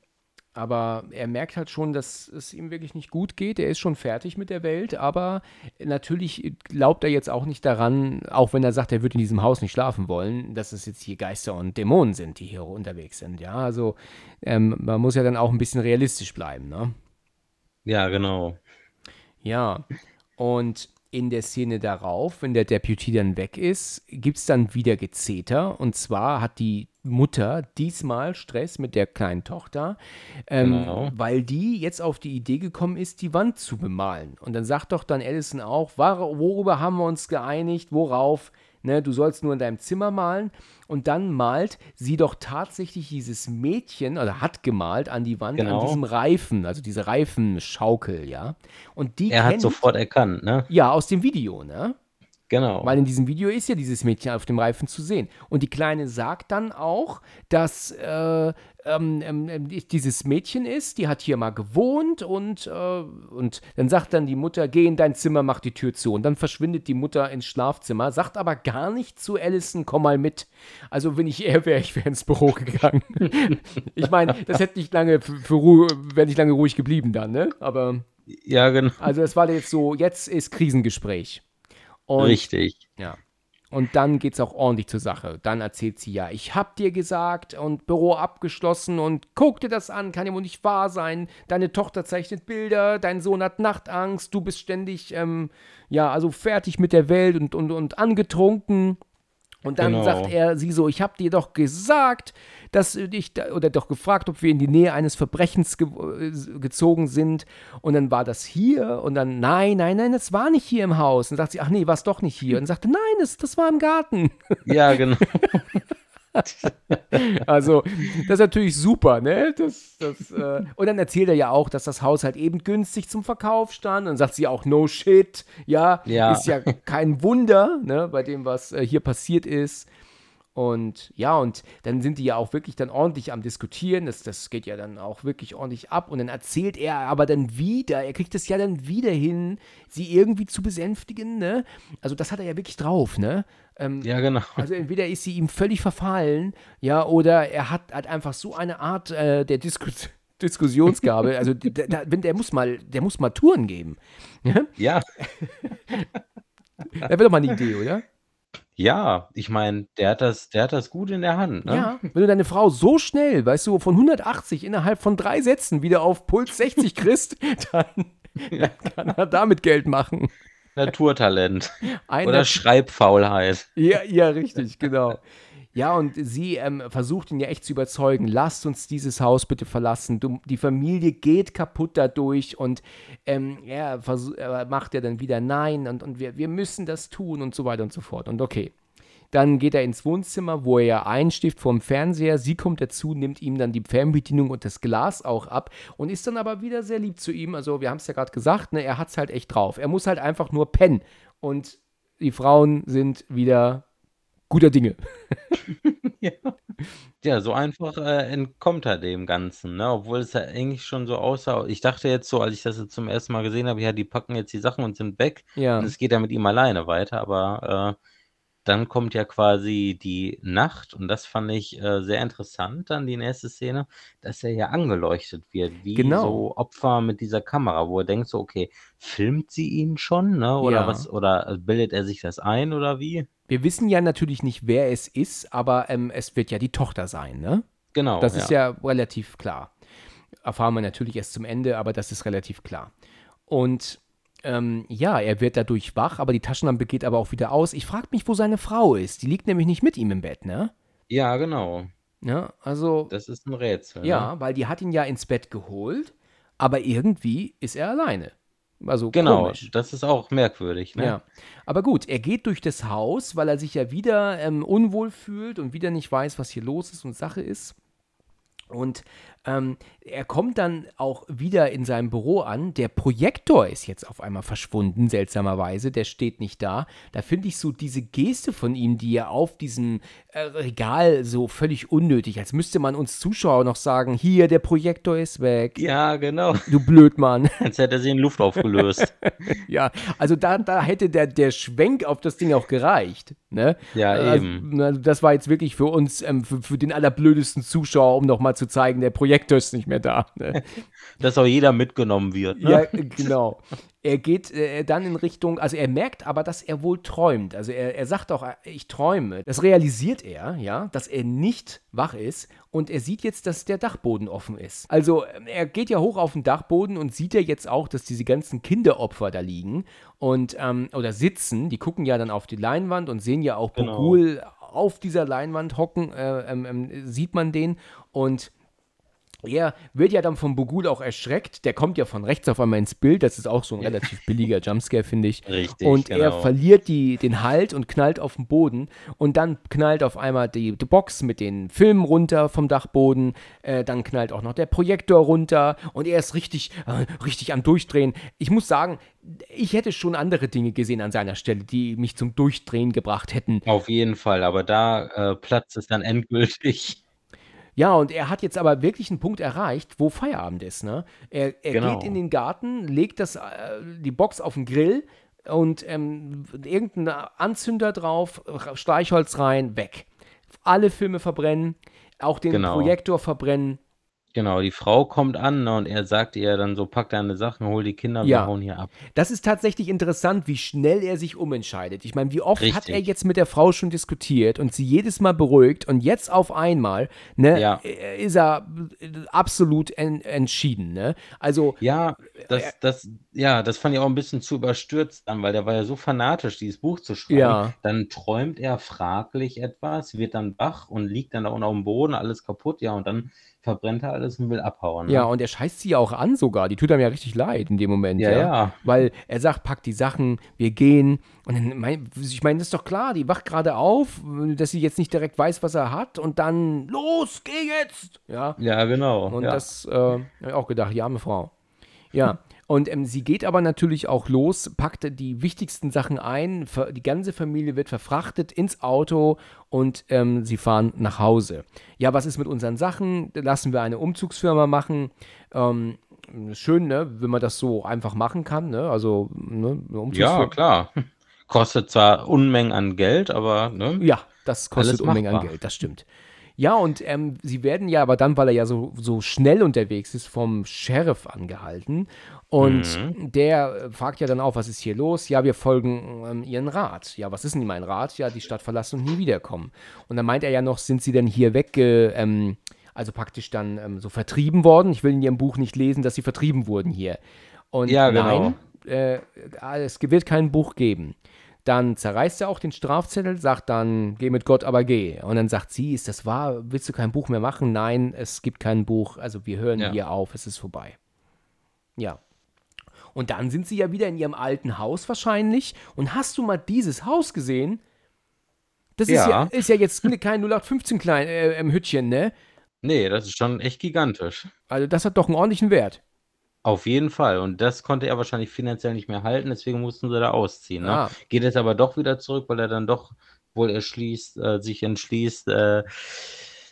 aber er merkt halt schon, dass es ihm wirklich nicht gut geht. Er ist schon fertig mit der Welt, aber natürlich glaubt er jetzt auch nicht daran, auch wenn er sagt, er würde in diesem Haus nicht schlafen wollen, dass es jetzt hier Geister und Dämonen sind, die hier unterwegs sind. Ja, also ähm, man muss ja dann auch ein bisschen realistisch bleiben, ne? Ja, genau. Ja, und in der Szene darauf, wenn der Deputy dann weg ist, gibt es dann wieder Gezeter. Und zwar hat die Mutter diesmal Stress mit der kleinen Tochter, ähm, genau. weil die jetzt auf die Idee gekommen ist, die Wand zu bemalen. Und dann sagt doch dann Allison auch, worüber haben wir uns geeinigt, worauf? Ne, du sollst nur in deinem Zimmer malen. Und dann malt sie doch tatsächlich dieses Mädchen, oder hat gemalt an die Wand, genau. an diesem Reifen, also diese Reifenschaukel, ja. Und die er kennt, hat sofort erkannt, ne? Ja, aus dem Video, ne? Genau. Weil in diesem Video ist ja dieses Mädchen auf dem Reifen zu sehen. Und die Kleine sagt dann auch, dass äh, ähm, ähm, dieses Mädchen ist, die hat hier mal gewohnt und, äh, und dann sagt dann die Mutter, geh in dein Zimmer, mach die Tür zu. Und dann verschwindet die Mutter ins Schlafzimmer, sagt aber gar nicht zu Allison, komm mal mit. Also wenn ich er wäre, ich wäre ins Büro gegangen. ich meine, das hätte nicht lange, für, für wäre nicht lange ruhig geblieben dann, ne? Aber. Ja, genau. Also es war jetzt so, jetzt ist Krisengespräch. Und, Richtig. Ja. Und dann geht es auch ordentlich zur Sache. Dann erzählt sie ja, ich hab dir gesagt und Büro abgeschlossen und guck dir das an, kann ja wohl nicht wahr sein. Deine Tochter zeichnet Bilder, dein Sohn hat Nachtangst, du bist ständig, ähm, ja, also fertig mit der Welt und, und, und angetrunken. Und dann genau. sagt er sie so, ich habe dir doch gesagt, dass ich oder doch gefragt, ob wir in die Nähe eines Verbrechens ge äh, gezogen sind. Und dann war das hier und dann nein, nein, nein, das war nicht hier im Haus. Und dann sagt sie, ach nee, war es doch nicht hier. Und sagte, nein, das, das war im Garten. Ja, genau. also, das ist natürlich super, ne? Das, das, äh und dann erzählt er ja auch, dass das Haus halt eben günstig zum Verkauf stand. Und dann sagt sie auch, no shit, ja, ja. ist ja kein Wunder, ne, bei dem, was äh, hier passiert ist. Und ja, und dann sind die ja auch wirklich dann ordentlich am Diskutieren. Das, das geht ja dann auch wirklich ordentlich ab. Und dann erzählt er aber dann wieder, er kriegt es ja dann wieder hin, sie irgendwie zu besänftigen, ne? Also das hat er ja wirklich drauf, ne? Ähm, ja, genau. Also entweder ist sie ihm völlig verfallen, ja, oder er hat, hat einfach so eine Art äh, der Diskussion. Diskussionsgabe. Also der, der, der, muss mal, der muss mal Touren geben. Ja. ja. das wäre doch mal eine Idee, oder? Ja, ich meine, der hat das der hat das gut in der Hand, ne? Ja, wenn du deine Frau so schnell, weißt du, von 180 innerhalb von drei Sätzen wieder auf Puls 60 kriegst, dann, dann kann er damit Geld machen. Naturtalent. Ein Oder Schreibfaulheit. Ja, ja, richtig, genau. Ja, und sie ähm, versucht ihn ja echt zu überzeugen, lasst uns dieses Haus bitte verlassen. Du, die Familie geht kaputt dadurch und ähm, er, er macht ja dann wieder Nein und, und wir, wir müssen das tun und so weiter und so fort. Und okay. Dann geht er ins Wohnzimmer, wo er ja einstift vorm Fernseher. Sie kommt dazu, nimmt ihm dann die Fernbedienung und das Glas auch ab und ist dann aber wieder sehr lieb zu ihm. Also, wir haben es ja gerade gesagt, ne, er hat es halt echt drauf. Er muss halt einfach nur pennen. Und die Frauen sind wieder guter Dinge. ja. ja. so einfach äh, entkommt er dem Ganzen, ne? Obwohl es ja eigentlich schon so aussah. Ich dachte jetzt so, als ich das jetzt zum ersten Mal gesehen habe, ja, die packen jetzt die Sachen und sind weg. Ja. Und es geht ja mit ihm alleine weiter, aber äh, dann kommt ja quasi die Nacht und das fand ich äh, sehr interessant, dann die nächste Szene, dass er ja angeleuchtet wird, wie genau. so Opfer mit dieser Kamera, wo er denkt so, okay, filmt sie ihn schon, ne? Oder ja. was, oder bildet er sich das ein oder wie? Wir wissen ja natürlich nicht, wer es ist, aber ähm, es wird ja die Tochter sein, ne? Genau. Das ist ja relativ klar. Erfahren wir natürlich erst zum Ende, aber das ist relativ klar. Und ähm, ja, er wird dadurch wach, aber die Taschenlampe geht aber auch wieder aus. Ich frage mich, wo seine Frau ist. Die liegt nämlich nicht mit ihm im Bett, ne? Ja, genau. Ja, also. Das ist ein Rätsel. Ja, ne? weil die hat ihn ja ins Bett geholt, aber irgendwie ist er alleine. Also genau, komisch. das ist auch merkwürdig, ne? Ja. Aber gut, er geht durch das Haus, weil er sich ja wieder ähm, unwohl fühlt und wieder nicht weiß, was hier los ist und Sache ist. Und ähm, er kommt dann auch wieder in seinem Büro an. Der Projektor ist jetzt auf einmal verschwunden, seltsamerweise. Der steht nicht da. Da finde ich so diese Geste von ihm, die er auf diesem äh, Regal so völlig unnötig, als müsste man uns Zuschauer noch sagen: Hier, der Projektor ist weg. Ja, genau. Du Blödmann. Als hätte er sie in Luft aufgelöst. ja, also da, da hätte der, der Schwenk auf das Ding auch gereicht. Ne? Ja, also, eben. Also, das war jetzt wirklich für uns, ähm, für, für den allerblödesten Zuschauer, um nochmal zu zeigen, der Projektor ist nicht mehr da. Ne? Dass auch jeder mitgenommen wird. Ne? Ja, genau. Er geht äh, dann in Richtung, also er merkt aber, dass er wohl träumt. Also er, er sagt auch, ich träume. Das realisiert er, ja, dass er nicht wach ist und er sieht jetzt, dass der Dachboden offen ist. Also er geht ja hoch auf den Dachboden und sieht ja jetzt auch, dass diese ganzen Kinderopfer da liegen und ähm, oder sitzen. Die gucken ja dann auf die Leinwand und sehen ja auch genau. Bogul auf dieser Leinwand hocken, äh, ähm, ähm, sieht man den und er wird ja dann von Bogul auch erschreckt. Der kommt ja von rechts auf einmal ins Bild. Das ist auch so ein relativ billiger Jumpscare, finde ich. Richtig. Und genau. er verliert die, den Halt und knallt auf den Boden. Und dann knallt auf einmal die, die Box mit den Filmen runter vom Dachboden. Äh, dann knallt auch noch der Projektor runter. Und er ist richtig, äh, richtig am Durchdrehen. Ich muss sagen, ich hätte schon andere Dinge gesehen an seiner Stelle, die mich zum Durchdrehen gebracht hätten. Auf jeden Fall. Aber da äh, platzt es dann endgültig. Ja, und er hat jetzt aber wirklich einen Punkt erreicht, wo Feierabend ist. Ne? Er, er genau. geht in den Garten, legt das, äh, die Box auf den Grill und ähm, irgendein Anzünder drauf, Streichholz rein, weg. Alle Filme verbrennen, auch den genau. Projektor verbrennen. Genau, die Frau kommt an ne, und er sagt ihr dann so: „Pack deine Sachen, hol die Kinder, wir hauen hier ab.“ Das ist tatsächlich interessant, wie schnell er sich umentscheidet. Ich meine, wie oft hat er jetzt mit der Frau schon diskutiert und sie jedes Mal beruhigt und jetzt auf einmal, ne, Ja. äh, ist er absolut en entschieden, ne? Also Ja, das das ja, das fand ich auch ein bisschen zu überstürzt dann, weil der war ja so fanatisch, dieses Buch zu schreiben. Ja. Dann träumt er fraglich etwas, wird dann wach und liegt dann da unten aufm Boden, alles kaputt, ja, und dann verbrennt er alles und will abhauen. Ne? Ja, und er scheißt sie ja auch an sogar. Die tut ihm ja richtig leid in dem Moment. Ja, ja. ja. Weil er sagt, pack die Sachen, wir gehen. Und dann, mein, ich meine, das ist doch klar, die wacht gerade auf, dass sie jetzt nicht direkt weiß, was er hat. Und dann, los, geh jetzt! Ja, Ja, genau. und ja. das äh, habe ich auch gedacht, ja, arme Frau. Ja, Und ähm, sie geht aber natürlich auch los, packt die wichtigsten Sachen ein, die ganze Familie wird verfrachtet ins Auto und ähm, sie fahren nach Hause. Ja, was ist mit unseren Sachen? Lassen wir eine Umzugsfirma machen. Ähm, schön, ne, wenn man das so einfach machen kann, ne? Also, ne, Ja, klar. Kostet zwar Unmengen an Geld, aber ne? Ja, das kostet Unmengen an Geld, das stimmt. Ja, und ähm, sie werden ja aber dann, weil er ja so, so schnell unterwegs ist, vom Sheriff angehalten. Und mhm. der äh, fragt ja dann auch, was ist hier los? Ja, wir folgen ähm, ihren Rat. Ja, was ist denn mein Rat? Ja, die Stadt verlassen und nie wiederkommen. Und dann meint er ja noch, sind sie denn hier wegge, ähm, also praktisch dann ähm, so vertrieben worden? Ich will in ihrem Buch nicht lesen, dass sie vertrieben wurden hier. Und ja, genau. nein, äh, es wird kein Buch geben. Dann zerreißt er auch den Strafzettel, sagt dann, geh mit Gott, aber geh. Und dann sagt sie, ist das wahr? Willst du kein Buch mehr machen? Nein, es gibt kein Buch. Also wir hören ja. hier auf, es ist vorbei. Ja. Und dann sind sie ja wieder in ihrem alten Haus wahrscheinlich. Und hast du mal dieses Haus gesehen? Das ja. Ist, ja, ist ja jetzt kein 0815 klein äh, Hütchen, ne? Nee, das ist schon echt gigantisch. Also das hat doch einen ordentlichen Wert. Auf jeden Fall. Und das konnte er wahrscheinlich finanziell nicht mehr halten, deswegen mussten sie da ausziehen. Ne? Ah. Geht jetzt aber doch wieder zurück, weil er dann doch wohl erschließt, äh, sich entschließt, äh,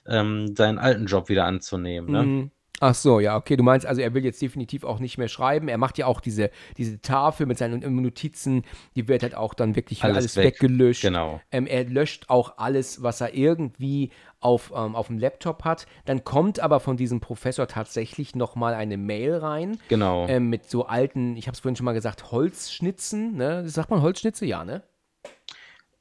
ähm, seinen alten Job wieder anzunehmen. Ne? Mhm. Ach so, ja, okay. Du meinst also, er will jetzt definitiv auch nicht mehr schreiben. Er macht ja auch diese, diese Tafel mit seinen Notizen, die wird halt auch dann wirklich alles, alles weg. weggelöscht. Genau. Ähm, er löscht auch alles, was er irgendwie auf, ähm, auf dem Laptop hat. Dann kommt aber von diesem Professor tatsächlich nochmal eine Mail rein. Genau. Ähm, mit so alten, ich habe es vorhin schon mal gesagt, Holzschnitzen. Ne? Sagt man Holzschnitze? Ja, ne?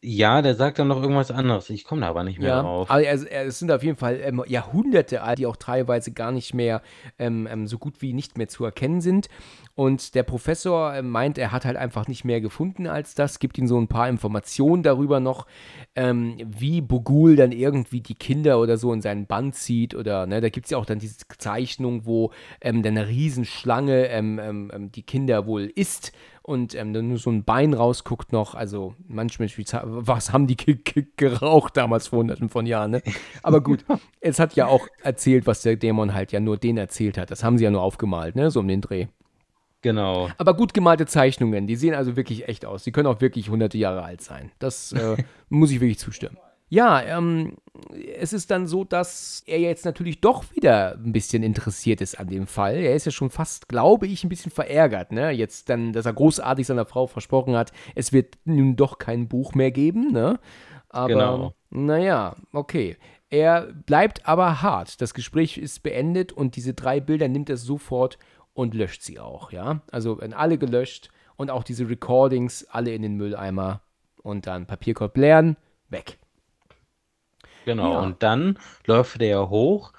Ja, der sagt dann noch irgendwas anderes. Ich komme da aber nicht mehr ja, drauf. Aber es, es sind auf jeden Fall ähm, Jahrhunderte alt, die auch teilweise gar nicht mehr ähm, ähm, so gut wie nicht mehr zu erkennen sind. Und der Professor äh, meint, er hat halt einfach nicht mehr gefunden als das, gibt ihm so ein paar Informationen darüber noch, ähm, wie Bogul dann irgendwie die Kinder oder so in seinen Band zieht. Oder ne, da gibt es ja auch dann diese Zeichnung, wo ähm, dann eine Riesenschlange ähm, die Kinder wohl isst und ähm, dann nur so ein Bein rausguckt noch. Also manchmal, was haben die geraucht damals vor hunderten von Jahren, ne? Aber gut, es hat ja auch erzählt, was der Dämon halt ja nur den erzählt hat. Das haben sie ja nur aufgemalt, ne? So um den Dreh. Genau. Aber gut gemalte Zeichnungen, die sehen also wirklich echt aus. Die können auch wirklich hunderte Jahre alt sein. Das äh, muss ich wirklich zustimmen. Ja, ähm, es ist dann so, dass er jetzt natürlich doch wieder ein bisschen interessiert ist an dem Fall. Er ist ja schon fast, glaube ich, ein bisschen verärgert, ne? Jetzt dann, dass er großartig seiner Frau versprochen hat, es wird nun doch kein Buch mehr geben, ne? Aber, genau. naja, okay. Er bleibt aber hart. Das Gespräch ist beendet und diese drei Bilder nimmt er sofort und löscht sie auch, ja? Also werden alle gelöscht und auch diese Recordings alle in den Mülleimer und dann Papierkorb leeren, weg. Genau, ja. und dann läuft er hoch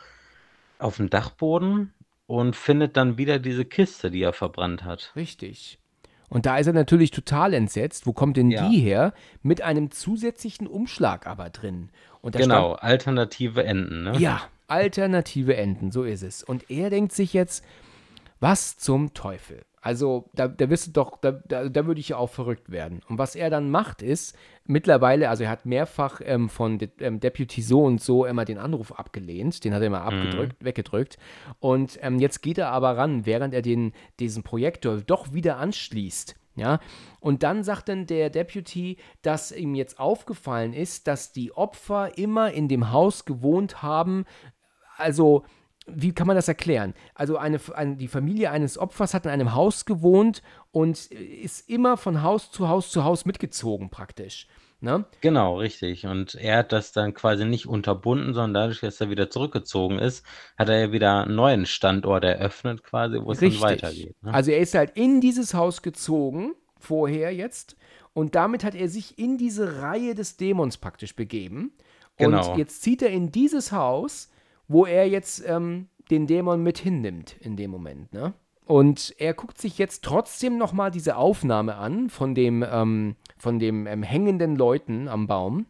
auf den Dachboden und findet dann wieder diese Kiste, die er verbrannt hat. Richtig. Und da ist er natürlich total entsetzt. Wo kommt denn ja. die her? Mit einem zusätzlichen Umschlag aber drin. genau, stand, alternative Enden, ne? Ja, alternative Enden, so ist es. Und er denkt sich jetzt, was zum Teufel? Also, da, da wirst du doch, da, da, da würde ich ja auch verrückt werden. Und was er dann macht, ist, mittlerweile, also er hat mehrfach ähm, von De ähm, Deputy so und so immer den Anruf abgelehnt, den hat er immer mhm. abgedrückt, weggedrückt. Und ähm, jetzt geht er aber ran, während er den, diesen Projektor doch wieder anschließt. Ja, und dann sagt dann der Deputy, dass ihm jetzt aufgefallen ist, dass die Opfer immer in dem Haus gewohnt haben, also wie kann man das erklären? Also eine, eine, die Familie eines Opfers hat in einem Haus gewohnt und ist immer von Haus zu Haus zu Haus mitgezogen praktisch. Ne? Genau, richtig. Und er hat das dann quasi nicht unterbunden, sondern dadurch, dass er wieder zurückgezogen ist, hat er ja wieder einen neuen Standort eröffnet, quasi, wo es richtig. dann weitergeht. Ne? Also er ist halt in dieses Haus gezogen, vorher jetzt, und damit hat er sich in diese Reihe des Dämons praktisch begeben. Genau. Und jetzt zieht er in dieses Haus wo er jetzt ähm, den Dämon mit hinnimmt in dem Moment, ne? Und er guckt sich jetzt trotzdem nochmal diese Aufnahme an von dem, ähm, von dem ähm, hängenden Leuten am Baum.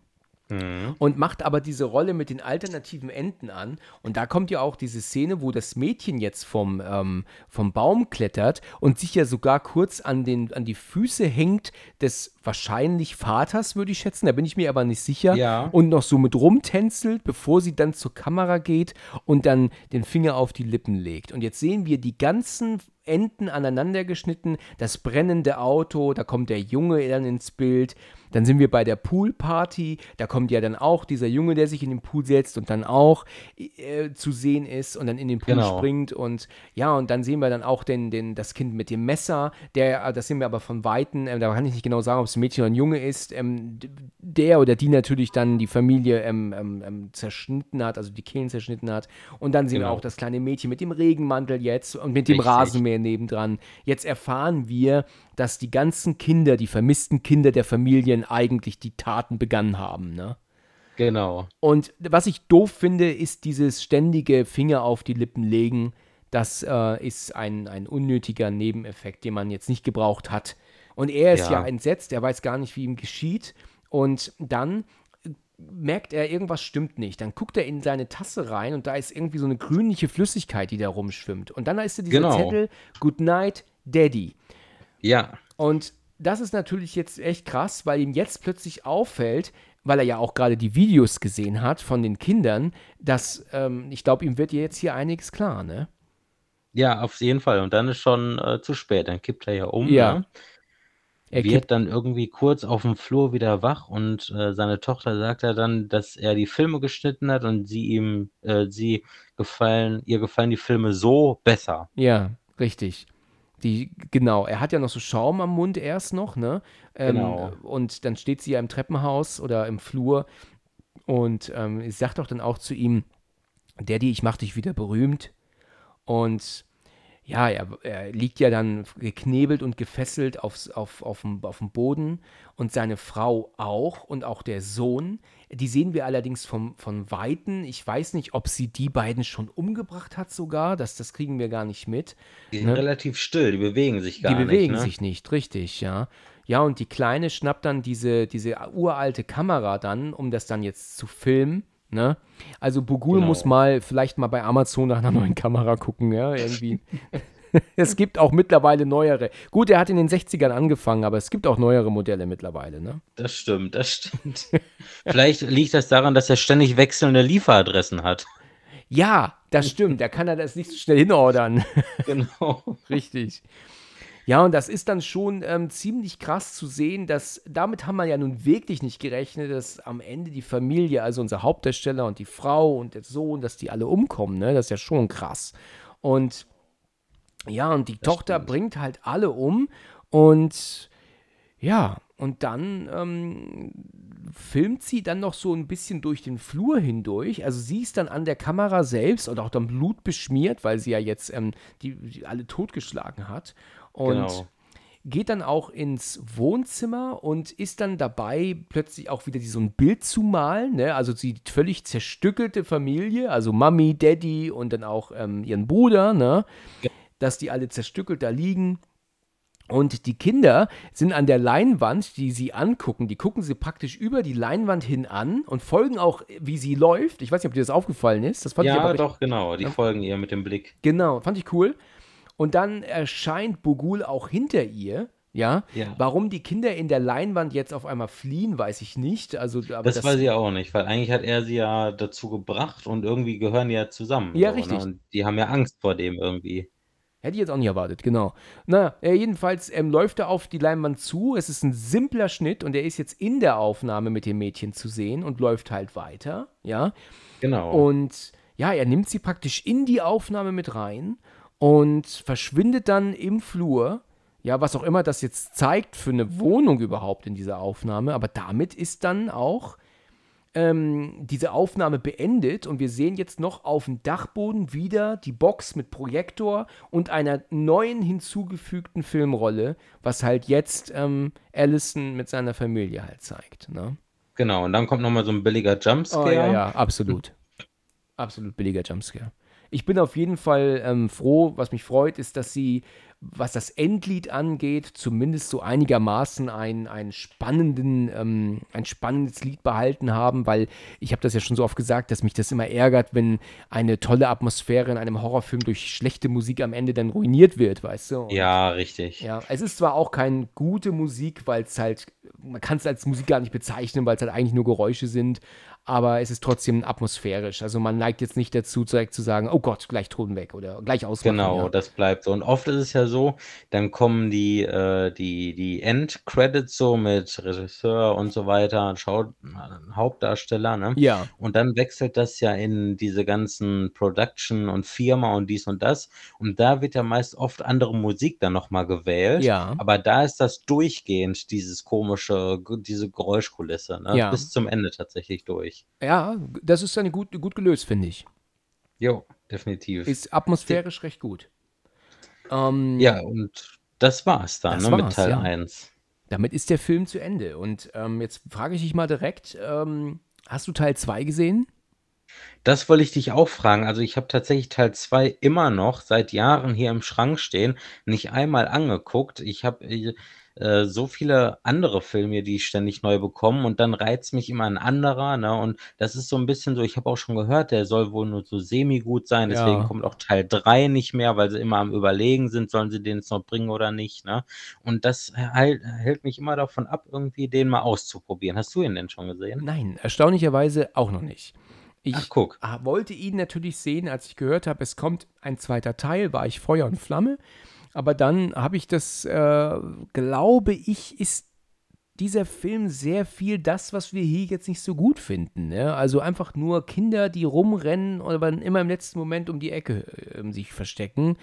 Mhm. Und macht aber diese Rolle mit den alternativen Enden an. Und da kommt ja auch diese Szene, wo das Mädchen jetzt vom, ähm, vom Baum klettert und sich ja sogar kurz an, den, an die Füße hängt des wahrscheinlich Vaters, würde ich schätzen. Da bin ich mir aber nicht sicher. Ja. Und noch so mit rumtänzelt, bevor sie dann zur Kamera geht und dann den Finger auf die Lippen legt. Und jetzt sehen wir die ganzen Enden aneinander geschnitten. Das brennende Auto, da kommt der Junge dann ins Bild. Dann sind wir bei der Poolparty. Da kommt ja dann auch dieser Junge, der sich in den Pool setzt und dann auch äh, zu sehen ist und dann in den Pool genau. springt. Und ja, und dann sehen wir dann auch den, den, das Kind mit dem Messer. Der, äh, das sehen wir aber von Weitem. Äh, da kann ich nicht genau sagen, ob es ein Mädchen oder ein Junge ist. Ähm, der oder die natürlich dann die Familie ähm, ähm, ähm zerschnitten hat, also die Kehlen zerschnitten hat. Und dann sehen genau. wir auch das kleine Mädchen mit dem Regenmantel jetzt und mit dem Richtig. Rasenmäher nebendran. Jetzt erfahren wir, dass die ganzen Kinder, die vermissten Kinder der Familien eigentlich die Taten begangen haben, ne? Genau. Und was ich doof finde, ist dieses ständige Finger auf die Lippen legen. Das äh, ist ein, ein unnötiger Nebeneffekt, den man jetzt nicht gebraucht hat. Und er ist ja. ja entsetzt, er weiß gar nicht, wie ihm geschieht. Und dann merkt er, irgendwas stimmt nicht. Dann guckt er in seine Tasse rein und da ist irgendwie so eine grünliche Flüssigkeit, die da rumschwimmt. Und dann ist da dieser genau. Zettel, Good Night, Daddy. Ja. Und das ist natürlich jetzt echt krass, weil ihm jetzt plötzlich auffällt, weil er ja auch gerade die Videos gesehen hat von den Kindern, dass ähm, ich glaube, ihm wird jetzt hier einiges klar, ne? Ja, auf jeden Fall. Und dann ist schon äh, zu spät. Dann kippt er ja um. Ja. Ne? Er wird dann irgendwie kurz auf dem Flur wieder wach und äh, seine Tochter sagt ja dann, dass er die Filme geschnitten hat und sie ihm, äh, sie gefallen, ihr gefallen die Filme so besser. Ja, richtig. Die, genau, er hat ja noch so Schaum am Mund erst noch, ne? Ähm, genau. Und dann steht sie ja im Treppenhaus oder im Flur und ähm, sagt doch dann auch zu ihm, Daddy, ich mach dich wieder berühmt. Und ja, er, er, liegt ja dann geknebelt und gefesselt aufs, auf, auf, dem, auf dem Boden und seine Frau auch und auch der Sohn. Die sehen wir allerdings vom, von Weitem. Ich weiß nicht, ob sie die beiden schon umgebracht hat sogar. Das, das kriegen wir gar nicht mit. Die sind ne? relativ still, die bewegen sich gar nicht. Die bewegen nicht, ne? sich nicht, richtig, ja. Ja, und die Kleine schnappt dann diese, diese uralte Kamera dann, um das dann jetzt zu filmen. Ne? Also Bugul genau. muss mal vielleicht mal bei Amazon nach einer neuen Kamera gucken, ja, irgendwie. es gibt auch mittlerweile neuere. Gut, er hat in den 60ern angefangen, aber es gibt auch neuere Modelle mittlerweile, ne? Das stimmt, das stimmt. vielleicht liegt das daran, dass er ständig wechselnde Lieferadressen hat. Ja, das stimmt. Da kann er das nicht so schnell hinordern. Genau. Richtig. Ja, und das ist dann schon ähm, ziemlich krass zu sehen, dass damit haben wir ja nun wirklich nicht gerechnet, dass am Ende die Familie, also unser Hauptdarsteller und die Frau und der Sohn, dass die alle umkommen, ne? Das ist ja schon krass. Und ja, und die das Tochter stimmt. bringt halt alle um und ja, und dann ähm, filmt sie dann noch so ein bisschen durch den Flur hindurch. Also sie ist dann an der Kamera selbst und auch dann Blut beschmiert, weil sie ja jetzt ähm, die, die alle totgeschlagen hat. Und genau. geht dann auch ins Wohnzimmer und ist dann dabei, plötzlich auch wieder so ein Bild zu malen. Ne? Also die völlig zerstückelte Familie, also Mami, Daddy und dann auch ähm, ihren Bruder, ne? Ja. dass die alle zerstückelt da liegen. Und die Kinder sind an der Leinwand, die sie angucken, die gucken sie praktisch über die Leinwand hin an und folgen auch, wie sie läuft. Ich weiß nicht, ob dir das aufgefallen ist. Das fand ja, ich doch, genau. Die ja. folgen ihr mit dem Blick. Genau, fand ich cool. Und dann erscheint Bogul auch hinter ihr. Ja? ja? Warum die Kinder in der Leinwand jetzt auf einmal fliehen, weiß ich nicht. Also, das, das, weiß ich auch nicht, weil eigentlich hat er sie ja dazu gebracht und irgendwie gehören die ja zusammen. Ja, so, ne? richtig. Ne? Und die haben ja Angst vor dem irgendwie. Hätte ich jetzt auch nicht erwartet, genau. Na, äh, jedenfalls ähm, läuft er auf die Leinwand zu. Es ist ein simpler Schnitt und er ist jetzt in der Aufnahme mit dem Mädchen zu sehen und läuft halt weiter, ja. Genau. Und ja, er nimmt sie praktisch in die Aufnahme mit rein und verschwindet dann im Flur. Ja, was auch immer das jetzt zeigt für eine Wohnung überhaupt in dieser Aufnahme. Aber damit ist dann auch ähm, diese Aufnahme beendet und wir sehen jetzt noch auf dem Dachboden wieder die Box mit Projektor und einer neuen hinzugefügten Filmrolle, was halt jetzt ähm, Allison mit seiner Familie halt zeigt. Ne? Genau, und dann kommt nochmal so ein billiger Jumpscare. Oh, ja, ja, absolut. absolut billiger Jumpscare ich bin auf jeden Fall ähm, froh. Was mich freut, ist, dass sie, was das Endlied angeht, zumindest so einigermaßen ein, ein, spannenden, ähm, ein spannendes Lied behalten haben, weil ich habe das ja schon so oft gesagt, dass mich das immer ärgert, wenn eine tolle Atmosphäre in einem Horrorfilm durch schlechte Musik am Ende dann ruiniert wird, weißt du? Und, ja, richtig. Ja, es ist zwar auch keine gute Musik, weil es halt, man kann es als Musik gar nicht bezeichnen, weil es halt eigentlich nur Geräusche sind, aber es ist trotzdem atmosphärisch. Also man neigt jetzt nicht dazu, direkt zu sagen, oh Gott, gleich Ton weg oder gleich ausmachen. Genau, ja. das bleibt so. Und oft ist es ja so, dann kommen die, äh, die, die Endcredits so mit Regisseur und so weiter, Schau Hauptdarsteller, ne? Ja. Und dann wechselt das ja in diese ganzen Production und Firma und dies und das. Und da wird ja meist oft andere Musik dann nochmal gewählt. Ja. Aber da ist das durchgehend, dieses komische, diese Geräuschkulisse, ne? Ja. Bis zum Ende tatsächlich durch. Ja, das ist dann gut, gut gelöst, finde ich. Jo, definitiv. Ist atmosphärisch recht gut. Ähm, Ja, und das war's dann, Das ne, mit war's, Teil ja. 1. Damit ist der Film zu Ende. Und ähm, jetzt frage ich dich mal direkt, ähm, hast du Teil 2 gesehen? Das wollte ich dich auch fragen. Also, ich habe tatsächlich Teil 2 immer noch seit Jahren hier im Schrank stehen, nicht einmal angeguckt. Ich habe, äh, so viele andere Filme, die ich ständig neu bekomme und dann reizt mich immer ein anderer, ne? Und das ist so 'n bisschen so ich habe auch schon gehört, der soll wohl nur so semi-gut sein, deswegen Ja. kommt auch Teil 3 nicht mehr, weil sie immer am Überlegen sind, sollen sie den jetzt noch bringen oder nicht, ne? Und das halt hält mich immer davon ab, irgendwie den mal auszuprobieren. Hast du ihn denn schon gesehen? Nein, erstaunlicherweise auch noch nicht. Ich Ach, guck. wollte ihn natürlich sehen, als ich gehört habe, es kommt ein zweiter Teil, war ich Feuer und Flamme. Aber dann habe ich das, äh, glaube ich, ist dieser Film sehr viel das, was wir hier jetzt nicht so gut finden. Ne? Also einfach nur Kinder, die rumrennen und aber immer im letzten Moment um die Ecke ähm, sich verstecken.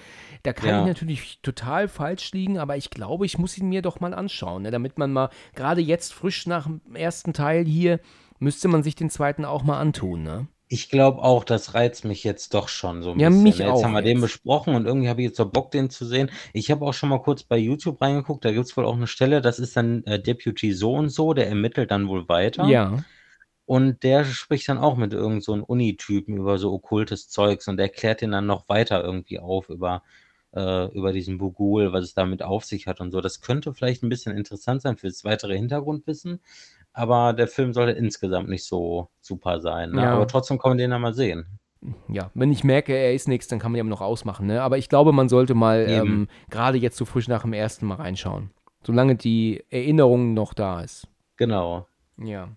Da kann Ja. ich natürlich total falsch liegen, aber ich glaube, ich muss ihn mir doch mal anschauen, ne? damit man mal, gerade jetzt frisch nach dem ersten Teil hier, müsste man sich den zweiten auch mal antun. Ne? Ich glaube auch, das reizt mich jetzt doch schon so 'n Ja, bisschen, mich ne? Jetzt auch haben wir den jetzt. besprochen und irgendwie habe ich jetzt so Bock, den zu sehen. Ich habe auch schon mal kurz bei YouTube reingeguckt, da gibt's wohl auch 'ne Stelle, das ist dann, äh, Deputy so und so, der ermittelt dann wohl weiter. Ja. Und der spricht dann auch mit irgend so Unitypen über so okkultes Zeugs und der klärt ihn dann noch weiter irgendwie auf über äh, über diesen Bughuul, was es damit auf sich hat und so. Das könnte vielleicht 'n bisschen interessant sein fürs weitere Hintergrundwissen, aber der Film sollte insgesamt nicht so super sein, ne? Ja. Aber trotzdem kann man den ja mal sehen. Ja, wenn ich merke, er ist nix, dann kann man ja noch ausmachen, ne? Aber ich glaube, man sollte mal, ähm, grade jetzt so frisch nach dem ersten Mal reinschauen, solange die Erinnerung noch da ist. Genau. Ja.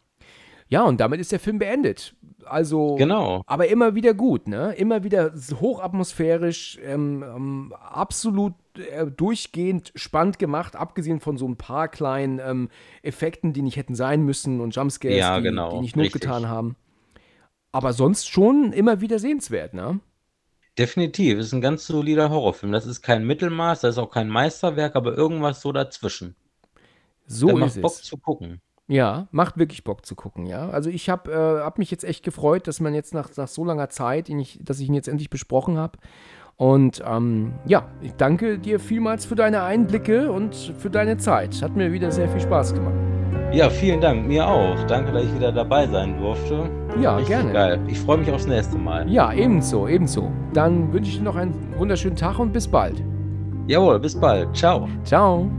Ja, und damit ist der Film beendet. Also Genau. aber immer wieder gut, ne? Immer wieder hochatmosphärisch, ähm, ähm, absolut, äh, durchgehend spannend gemacht, abgesehen von so 'n paar kleinen, ähm, Effekten, die nicht hätten sein müssen und Jumpscares, Ja, die genau, die nicht Not richtig. getan haben. Aber sonst schon immer wieder sehenswert, ne? Definitiv, ist 'n ganz solider Horrorfilm. Das ist kein Mittelmaß, das ist auch kein Meisterwerk, aber irgendwas so dazwischen. So Der ist macht Bock es. zu gucken. Ja, macht wirklich Bock zu gucken, ja. Also, ich habe äh, habe mich jetzt echt gefreut, dass man jetzt nach nach so langer Zeit ich dass ich ihn jetzt endlich besprochen habe. Und, ähm, ja, ich danke dir vielmals für deine Einblicke und für deine Zeit. Hat mir wieder sehr viel Spaß gemacht. Ja, vielen Dank, mir auch. Danke, dass ich wieder dabei sein durfte. Ja, Richtig gerne. geil. Ich freue mich aufs nächste Mal. Ja, ebenso, ebenso. Dann wünsche ich dir noch einen wunderschönen Tag und bis bald. Jawohl, bis bald. Tschau. Ciao.